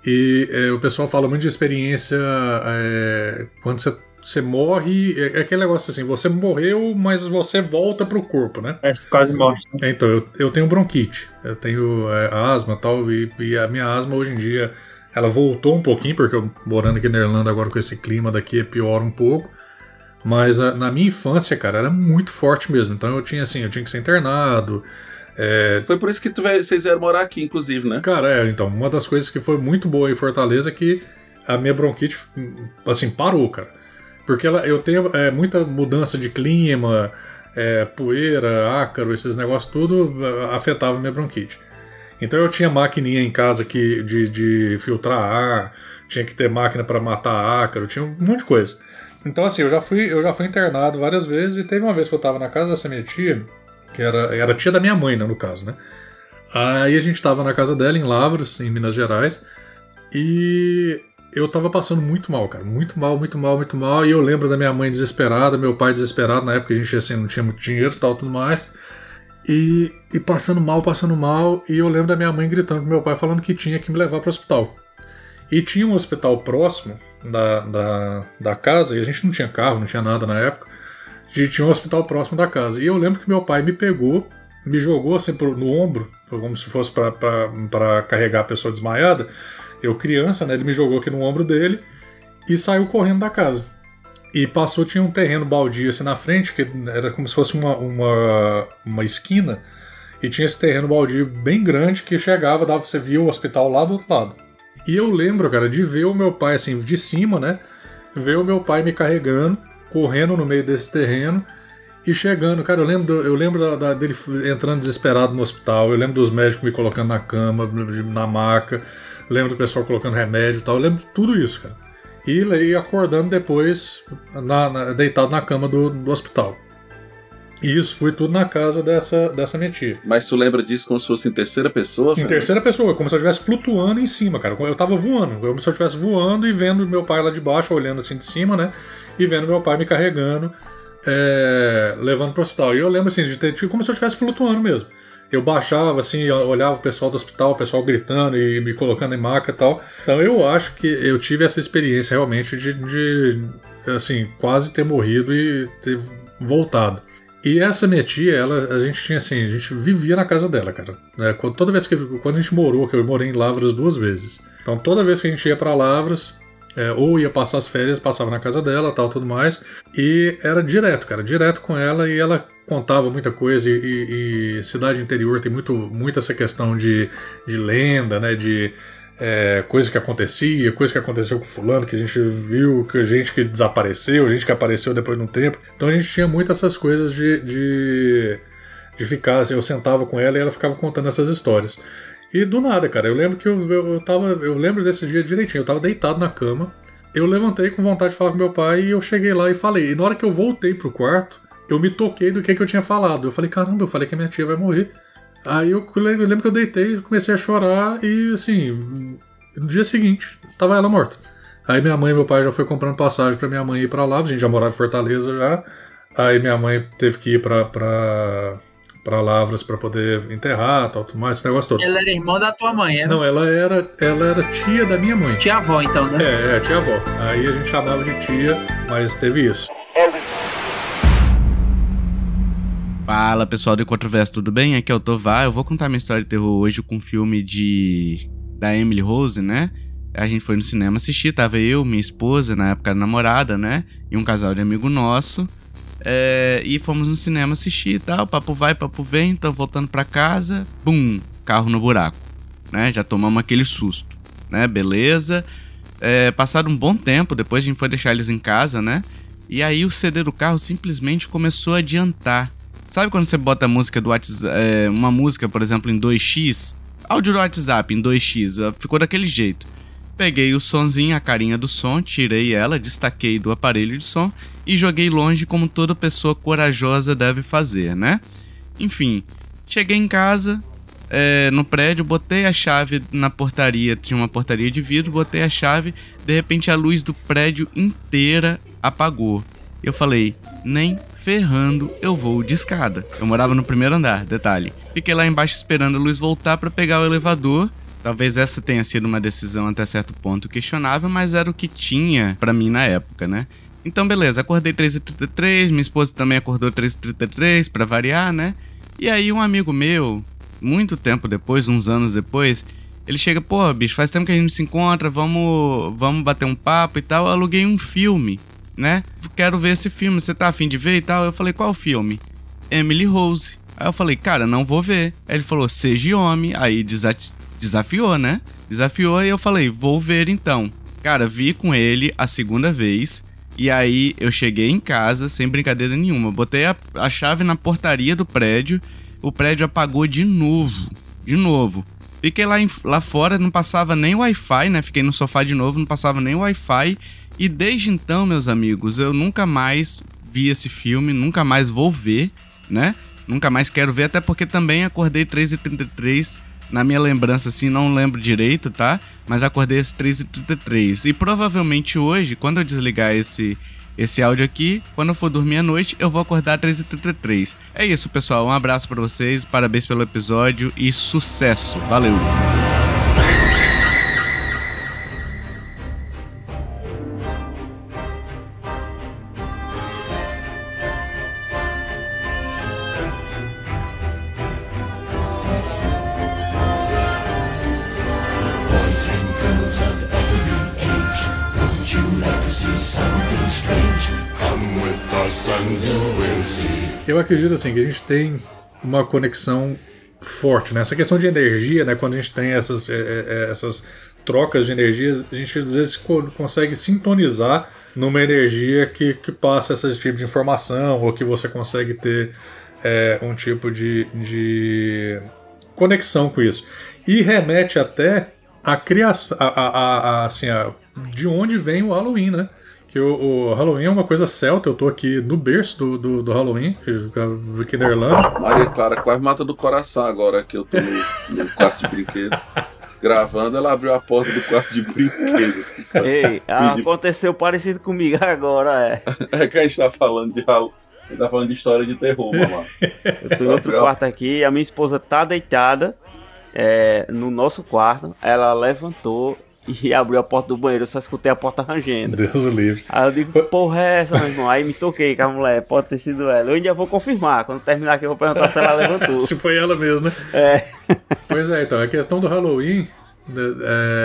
D: e é, o pessoal fala muito de experiência é, quando você você morre. É, é aquele negócio assim, você morreu, mas você volta pro corpo, né?
B: É, quase morte.
D: Né? Então, eu, eu tenho bronquite, eu tenho é, asma tal, e, e a minha asma hoje em dia ela voltou um pouquinho, porque eu morando aqui na Irlanda agora com esse clima daqui é pior um pouco. Mas a, na minha infância, cara, era muito forte mesmo. Então eu tinha assim, eu tinha que ser internado. É...
A: Foi por isso que tu, vocês vieram morar aqui, inclusive, né?
D: Cara, é, então, uma das coisas que foi muito boa em Fortaleza é que a minha bronquite, assim, parou, cara. Porque ela, eu tenho é, muita mudança de clima, é, poeira, ácaro, esses negócios tudo é, afetava minha bronquite. Então eu tinha maquininha em casa que, de, de filtrar ar, tinha que ter máquina para matar ácaro, tinha um monte de coisa. Então assim, eu já fui, eu já fui internado várias vezes e teve uma vez que eu estava na casa dessa minha tia, que era, era tia da minha mãe, né, no caso, né? Aí a gente estava na casa dela em Lavras, em Minas Gerais, e eu tava passando muito mal, cara. Muito mal, muito mal, muito mal. E eu lembro da minha mãe desesperada, meu pai desesperado. Na época a gente assim, não tinha muito dinheiro e tal, tudo mais. E, e passando mal, passando mal. E eu lembro da minha mãe gritando pro meu pai, falando que tinha que me levar pro hospital. E tinha um hospital próximo da, da, da casa, e a gente não tinha carro, não tinha nada na época. A gente tinha um hospital próximo da casa. E eu lembro que meu pai me pegou, me jogou assim pro, no ombro, como se fosse para carregar a pessoa desmaiada eu criança, né? Ele me jogou aqui no ombro dele e saiu correndo da casa. E passou, tinha um terreno baldio assim na frente, que era como se fosse uma, uma, uma esquina, e tinha esse terreno baldio bem grande que chegava, dava, você via o hospital lá do outro lado. E eu lembro, cara, de ver o meu pai assim, de cima, né? Ver o meu pai me carregando, correndo no meio desse terreno e chegando. Cara, eu lembro, eu lembro da, da, dele entrando desesperado no hospital, eu lembro dos médicos me colocando na cama, na maca lembro do pessoal colocando remédio e tal, eu lembro de tudo isso, cara. E, e acordando depois, na, na, deitado na cama do, do hospital. E isso foi tudo na casa dessa, dessa minha tia.
A: Mas tu lembra disso como se fosse em terceira pessoa?
D: Em terceira pessoa, como se eu estivesse flutuando em cima, cara. Eu tava voando, como se eu estivesse voando e vendo meu pai lá de baixo, olhando assim de cima, né? E vendo meu pai me carregando, é, levando pro hospital. E eu lembro assim, de ter como se eu estivesse flutuando mesmo eu baixava assim, olhava o pessoal do hospital, o pessoal gritando e me colocando em maca e tal. Então eu acho que eu tive essa experiência realmente de, de assim, quase ter morrido e ter voltado. E essa minha tia, ela, a gente tinha assim, a gente vivia na casa dela, cara. Né? Toda vez que quando a gente morou, que eu morei em Lavras duas vezes. Então toda vez que a gente ia para Lavras, é, ou ia passar as férias, passava na casa dela, tal, tudo mais. E era direto, cara, direto com ela e ela contava muita coisa e, e, cidade interior tem muito, muito essa questão de, de lenda, né, de é, coisa que acontecia, coisa que aconteceu com fulano, que a gente viu, que gente que desapareceu, gente que apareceu depois de um tempo. Então a gente tinha muito essas coisas de, de, de ficar, assim, eu sentava com ela e ela ficava contando essas histórias. E do nada, cara, eu lembro que eu, eu, eu tava. Eu lembro desse dia direitinho, eu tava deitado na cama. Eu levantei com vontade de falar com meu pai e eu cheguei lá e falei. E na hora que eu voltei pro quarto, eu me toquei do que, que eu tinha falado. Eu falei, caramba, eu falei que a minha tia vai morrer. Aí eu eu lembro que eu deitei, comecei a chorar e assim, no dia seguinte, tava ela morta. Aí minha mãe e meu pai já foi comprando passagem para minha mãe ir para lá, a gente já morava em Fortaleza já. Aí minha mãe teve que ir pra, pra, pra Lavras para poder enterrar, tal, tudo mais, esse negócio todo.
B: Ela era irmã da tua mãe, é?
D: Não, ela era, ela era tia da minha mãe.
B: Tia avó, então, né?
D: É, é, tia avó. Aí a gente chamava de tia, mas teve isso.
S: Fala pessoal do Controverso, tudo bem? Aqui é o Tovar. Eu vou contar minha história de terror hoje com um filme de. da Emily Rose, né? A gente foi no cinema assistir, tava eu, minha esposa, na época namorada, né? E um casal de amigo nosso. É... E fomos no cinema assistir e tal. Papo vai, papo vem, então voltando pra casa, bum, carro no buraco, né? Já tomamos aquele susto, né? Beleza. É... Passado um bom tempo, depois a gente foi deixar eles em casa, né? E aí o CD do carro simplesmente começou a adiantar. Sabe quando você bota a música do WhatsApp, é, uma música, por exemplo, em 2x? Áudio do WhatsApp em 2x, ficou daquele jeito. Peguei o sonzinho, a carinha do som, tirei ela, destaquei do aparelho de som e joguei longe como toda pessoa corajosa deve fazer, né? Enfim, cheguei em casa, é, no prédio, botei a chave na portaria, tinha uma portaria de vidro, botei a chave, de repente a luz do prédio inteira apagou. Eu falei, nem ferrando, eu vou de escada. Eu morava no primeiro andar, detalhe. Fiquei lá embaixo esperando a luz voltar para pegar o elevador. Talvez essa tenha sido uma decisão até certo ponto questionável, mas era o que tinha para mim na época, né? Então, beleza, acordei 3h33, minha esposa também acordou 3h33 para variar, né? E aí, um amigo meu, muito tempo depois, uns anos depois, ele chega, pô, bicho, faz tempo que a gente se encontra, vamos, vamos bater um papo e tal. Eu aluguei um filme né? Quero ver esse filme, você tá afim de ver e tal? Eu falei, qual filme? Emily Rose. Aí eu falei, cara, não vou ver. Aí ele falou, seja homem. Aí desafiou, né? Desafiou e eu falei, vou ver então. Cara, vi com ele a segunda vez. E aí eu cheguei em casa, sem brincadeira nenhuma. Botei a, a chave na portaria do prédio. O prédio apagou de novo. De novo. Fiquei lá, em, lá fora, não passava nem Wi-Fi, né? Fiquei no sofá de novo, não passava nem Wi-Fi. E desde então, meus amigos, eu nunca mais vi esse filme, nunca mais vou ver, né? Nunca mais quero ver, até porque também acordei 3h33 na minha lembrança, assim, não lembro direito, tá? Mas acordei às 3h33. E provavelmente hoje, quando eu desligar esse, esse áudio aqui, quando eu for dormir à noite, eu vou acordar às 3h33. É isso, pessoal. Um abraço para vocês, parabéns pelo episódio e sucesso. Valeu!
D: Eu acredito assim que a gente tem uma conexão forte, né? Essa questão de energia, né? Quando a gente tem essas, é, é, essas trocas de energias, a gente às vezes co- consegue sintonizar numa energia que, que passa esse tipo de informação ou que você consegue ter é, um tipo de, de conexão com isso. E remete até à criação, a, a, a- a- assim, a- de onde vem o Halloween, né? Que o, o Halloween é uma coisa celta, eu tô aqui no berço do, do, do Halloween, aqui na Irlanda.
A: Maria Clara quase mata do coração agora que eu tô no, no quarto de brinquedos. Gravando, ela abriu a porta do quarto de brinquedos.
C: Ei, aconteceu parecido comigo agora, é.
A: É que a gente tá falando de Halloween. A gente tá falando de história de terror, mamãe.
C: Eu tô em outro quarto aqui, a minha esposa tá deitada é, no nosso quarto. Ela levantou e abriu a porta do banheiro. Eu só escutei a porta rangendo.
D: Deus o livre.
C: Aí eu digo, porra é essa, meu irmão? Aí me toquei com a mulher, pode ter sido ela. Eu ainda vou confirmar. Quando terminar aqui, eu vou perguntar se ela levantou.
D: Se foi ela mesmo, né?
C: É.
D: Pois é, então, a questão do Halloween né,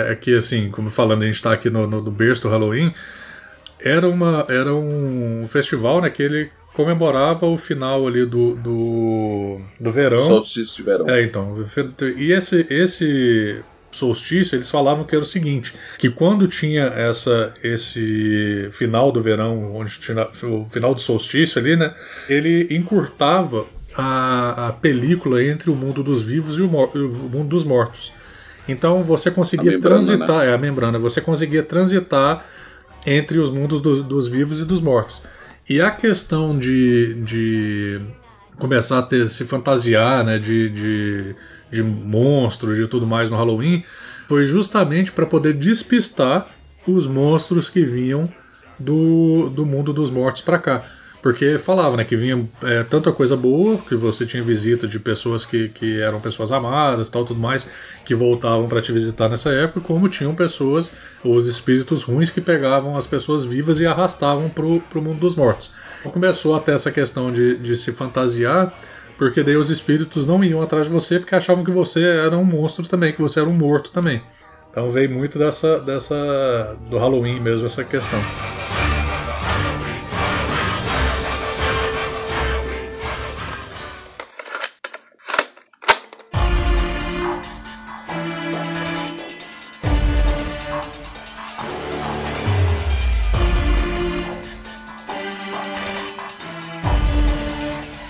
D: é, é que, assim, como falando, a gente tá aqui no, no do berço do Halloween, era, uma, era um festival, né, que ele comemorava o final ali do, do, do verão.
A: Solstício de verão.
D: É, então. E esse, esse solstício, eles falavam que era o seguinte, que quando tinha essa esse final do verão, onde tinha o final do solstício ali, né, ele encurtava a, a película entre o mundo dos vivos e o, o mundo dos mortos. Então você conseguia
A: membrana,
D: transitar,
A: né?
D: é a membrana, você conseguia transitar entre os mundos dos, dos vivos e dos mortos. E a questão de, de começar a ter, se fantasiar né, de, de, de monstros e tudo mais no Halloween foi justamente para poder despistar os monstros que vinham do, do mundo dos mortos para cá. Porque falava né, que vinha é, tanta coisa boa, que você tinha visita de pessoas que, que eram pessoas amadas tal, tudo mais, que voltavam para te visitar nessa época, como tinham pessoas, os espíritos ruins que pegavam as pessoas vivas e arrastavam pro, pro mundo dos mortos. Então começou até essa questão de, de se fantasiar, porque daí os espíritos não iam atrás de você porque achavam que você era um monstro também, que você era um morto também. Então veio muito dessa, dessa do Halloween mesmo essa questão.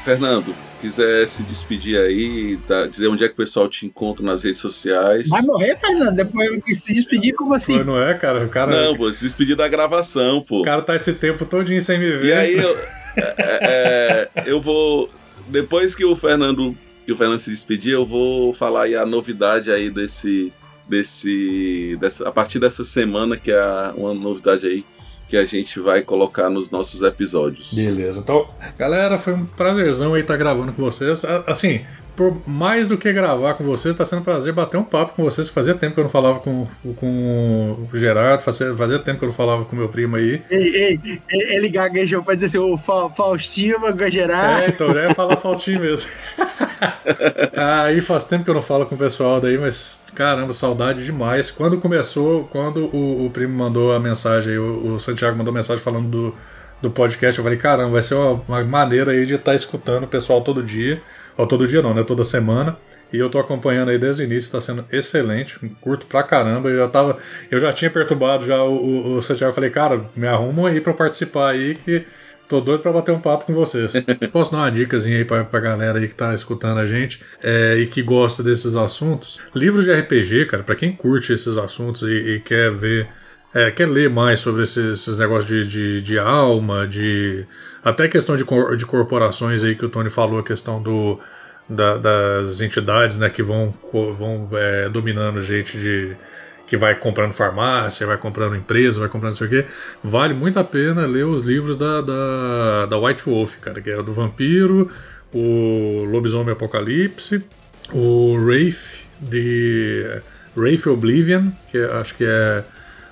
A: Fernando, quiser se despedir aí, tá- dizer onde é que o pessoal te encontra nas redes sociais.
B: Vai morrer, Fernando? Depois eu se despedir como assim?
D: Não é, cara? O cara,
A: Não, pô, se despedir da gravação, pô.
D: o cara tá esse tempo todinho sem me ver.
A: E aí eu, é, é, eu vou. Depois que o Fernando que o Fernando se despedir, eu vou falar aí a novidade aí desse. desse. Dessa, a partir dessa semana, que é uma novidade aí que a gente vai colocar nos nossos episódios.
D: Beleza, então, galera, foi um prazerzão aí estar gravando com vocês. Assim, por mais do que gravar com vocês, tá sendo um prazer bater um papo com vocês. Fazia tempo que eu não falava com, com o Gerardo, fazia, fazia tempo que eu não falava com meu primo aí.
B: Ei, ei, ele gaguejou pra dizer assim, o Fa- Faustinho vai gerar.
D: É, então já ia falar Faustinho mesmo. Aí faz tempo que eu não falo com o pessoal daí, mas caramba, saudade demais. Quando começou, quando o, o primo mandou a mensagem, o, o Santiago mandou mensagem falando do, do podcast, eu falei, caramba, vai ser uma, uma maneira aí de estar escutando o pessoal todo dia. Ou todo dia não, né? Toda semana. E eu tô acompanhando aí desde o início, tá sendo excelente, curto pra caramba. Eu já tava. Eu já tinha perturbado já o, o, o Santiago. Eu falei, cara, me arrumam aí pra participar aí que Tô doido pra bater um papo com vocês. Posso dar uma dicasinha aí pra, pra galera aí que tá escutando a gente é, e que gosta desses assuntos? Livros de RPG, cara, pra quem curte esses assuntos e, e quer ver, é, quer ler mais sobre esses, esses negócios de, de, de alma, de. Até questão de, cor- de corporações aí que o Tony falou, a questão do. da- das entidades né, que vão, vão é, dominando gente de que vai comprando farmácia, vai comprando empresa, vai comprando não sei o quê. Vale muito a pena ler os livros da, da, da White Wolf, cara, que é do vampiro, o Lobisomem Apocalipse, o Wraith de Wraith Oblivion, que acho que é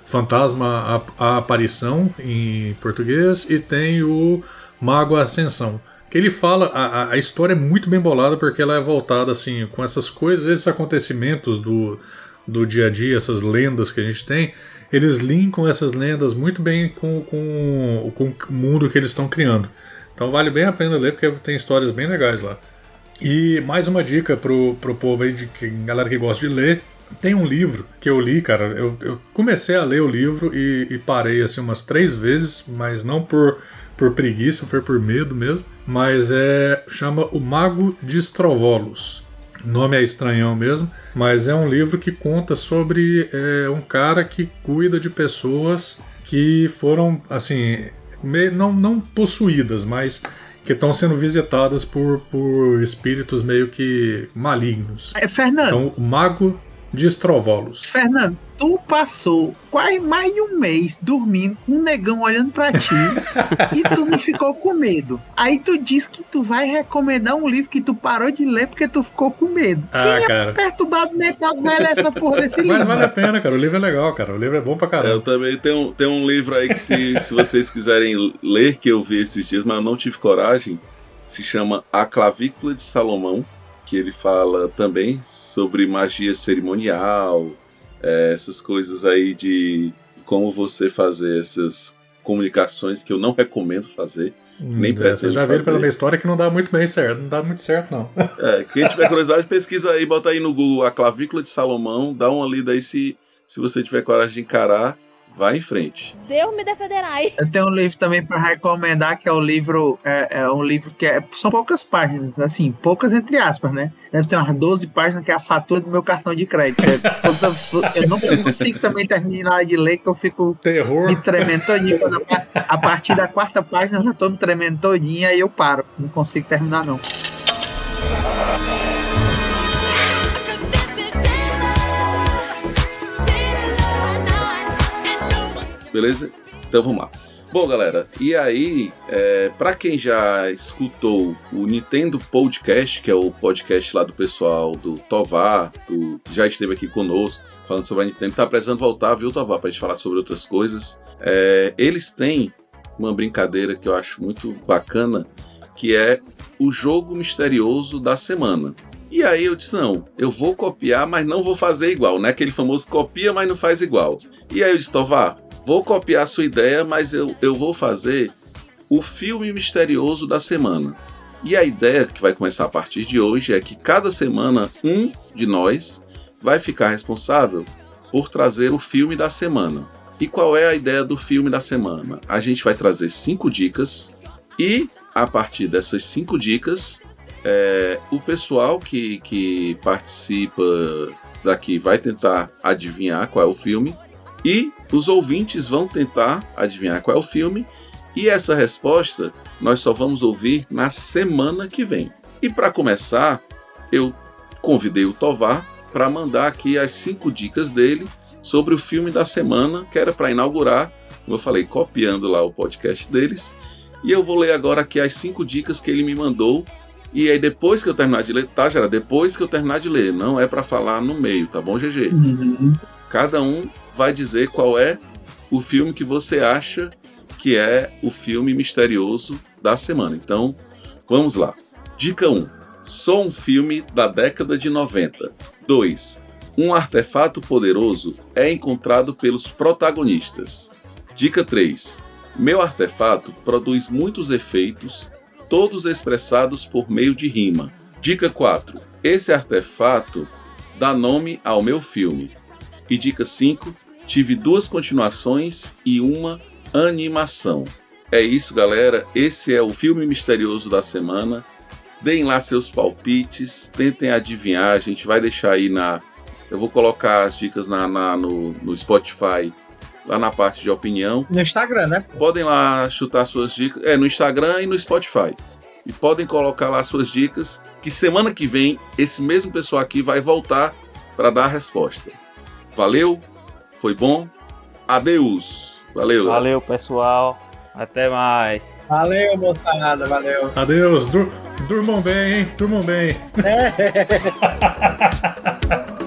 D: Fantasma a, a Aparição em português, e tem o Mago Ascensão. Que ele fala, a, a- história é muito bem bolada porque ela é voltada assim, com essas coisas, esses acontecimentos do, do dia a dia, essas lendas que a gente tem, eles linkam essas lendas muito bem com, com, com o mundo que eles estão criando. Então vale bem a pena ler porque tem histórias bem legais lá. E mais uma dica pro, pro povo aí, de que, galera que gosta de ler. Tem um livro que eu li, cara. Eu, eu comecei a ler o livro e, e parei assim umas três vezes, mas não por, por preguiça, foi por medo mesmo. Mas é chama O Mago de Strovolos. O nome é estranhão mesmo, mas é um livro que conta sobre é, um cara que cuida de pessoas que foram, assim, meio, não, não possuídas, mas que estão sendo visitadas por, por espíritos meio que malignos.
B: É, Fernando.
D: Então, o Mago de Estrovolos.
B: Fernando, tu passou quase mais de um mês dormindo com um negão olhando pra ti e tu não ficou com medo. Aí tu diz que tu vai recomendar um livro que tu parou de ler porque tu ficou com medo.
D: Ah,
B: Quem é
D: cara.
B: perturbado mental vai ler essa porra desse
D: Mas
B: livro?
D: vale a pena, cara. O livro é legal, cara. O livro é bom pra caramba.
A: eu também tenho, tenho um livro aí que, se, se vocês quiserem ler, que eu vi esses dias, mas eu não tive coragem, se chama A Clavícula de Salomão, que ele fala também sobre magia cerimonial, é, essas coisas aí de como você fazer essas comunicações que eu não recomendo fazer. Nem
D: É,
A: pretendo
D: Vocês já viram pela minha história que não dá muito bem certo. Não dá muito certo, não.
A: É, quem tiver curiosidade, pesquisa aí, bota aí no Google a clavícula de Salomão, dá uma lida aí se, se você tiver coragem de encarar, vai em frente.
T: Deus me defenderai.
B: Eu tenho um livro também para recomendar, que é o livro. É, é um livro que é, são poucas páginas, assim, poucas entre aspas, né? Deve ter umas 12 páginas, que é a fatura do meu cartão de crédito. É eu não consigo também terminar de ler, que eu fico
D: Terror.
B: me tremendo todinho. Quando a, a partir da quarta página eu já tô me tremendo todinho, aí eu paro. Não consigo terminar, não.
A: Beleza? Então vamos lá. Bom, galera, e aí, é, para quem já escutou o Nintendo Podcast, que é o podcast lá do pessoal do Tovar, do, que já esteve aqui conosco, falando sobre a Nintendo, tá precisando voltar, viu, Tovar, pra gente falar sobre outras coisas. É, eles têm uma brincadeira que eu acho muito bacana, que é o jogo misterioso da semana. E aí eu disse, não, eu vou copiar, mas não vou fazer igual, né? Aquele famoso copia, mas não faz igual. E aí eu disse, Tovar, vou copiar sua ideia, mas eu, eu vou fazer o filme misterioso da semana. E a ideia que vai começar a partir de hoje é que cada semana um de nós vai ficar responsável por trazer o filme da semana. E qual é a ideia do filme da semana? A gente vai trazer cinco dicas e a partir dessas cinco dicas, é, o pessoal que, que participa daqui vai tentar adivinhar qual é o filme e os ouvintes vão tentar adivinhar qual é o filme. E essa resposta nós só vamos ouvir na semana que vem. E para começar, eu convidei o Tovar para mandar aqui as cinco dicas dele sobre o filme da semana, que era para inaugurar, como eu falei, copiando lá o podcast deles. E eu vou ler agora aqui as cinco dicas que ele me mandou. E aí depois que eu terminar de ler, tá, Gera? Depois que eu terminar de ler, não é para falar no meio, tá bom, GG? Cada um vai dizer qual é o filme que você acha que é o filme misterioso da semana. Então, vamos lá. Dica 1. Sou um filme da década de 90. 2. Um artefato poderoso é encontrado pelos protagonistas. Dica 3. Meu artefato produz muitos efeitos, todos expressados por meio de rima. Dica 4. Esse artefato dá nome ao meu filme. E dica 5. Tive duas continuações e uma animação. É isso, galera. Esse é o filme misterioso da semana. Deem lá seus palpites, tentem adivinhar. A gente vai deixar aí na. Eu vou colocar as dicas na, na- no, no Spotify, lá na parte de opinião.
B: No Instagram, né?
A: Podem lá chutar suas dicas. É, no Instagram e no Spotify. E podem colocar lá suas dicas, que semana que vem esse mesmo pessoal aqui vai voltar para dar a resposta. Valeu? Foi bom? Adeus. Valeu.
C: Valeu, pessoal. Até mais.
B: Valeu, moçada, valeu.
D: Adeus, dur durmam bem, hein? Durmam bem.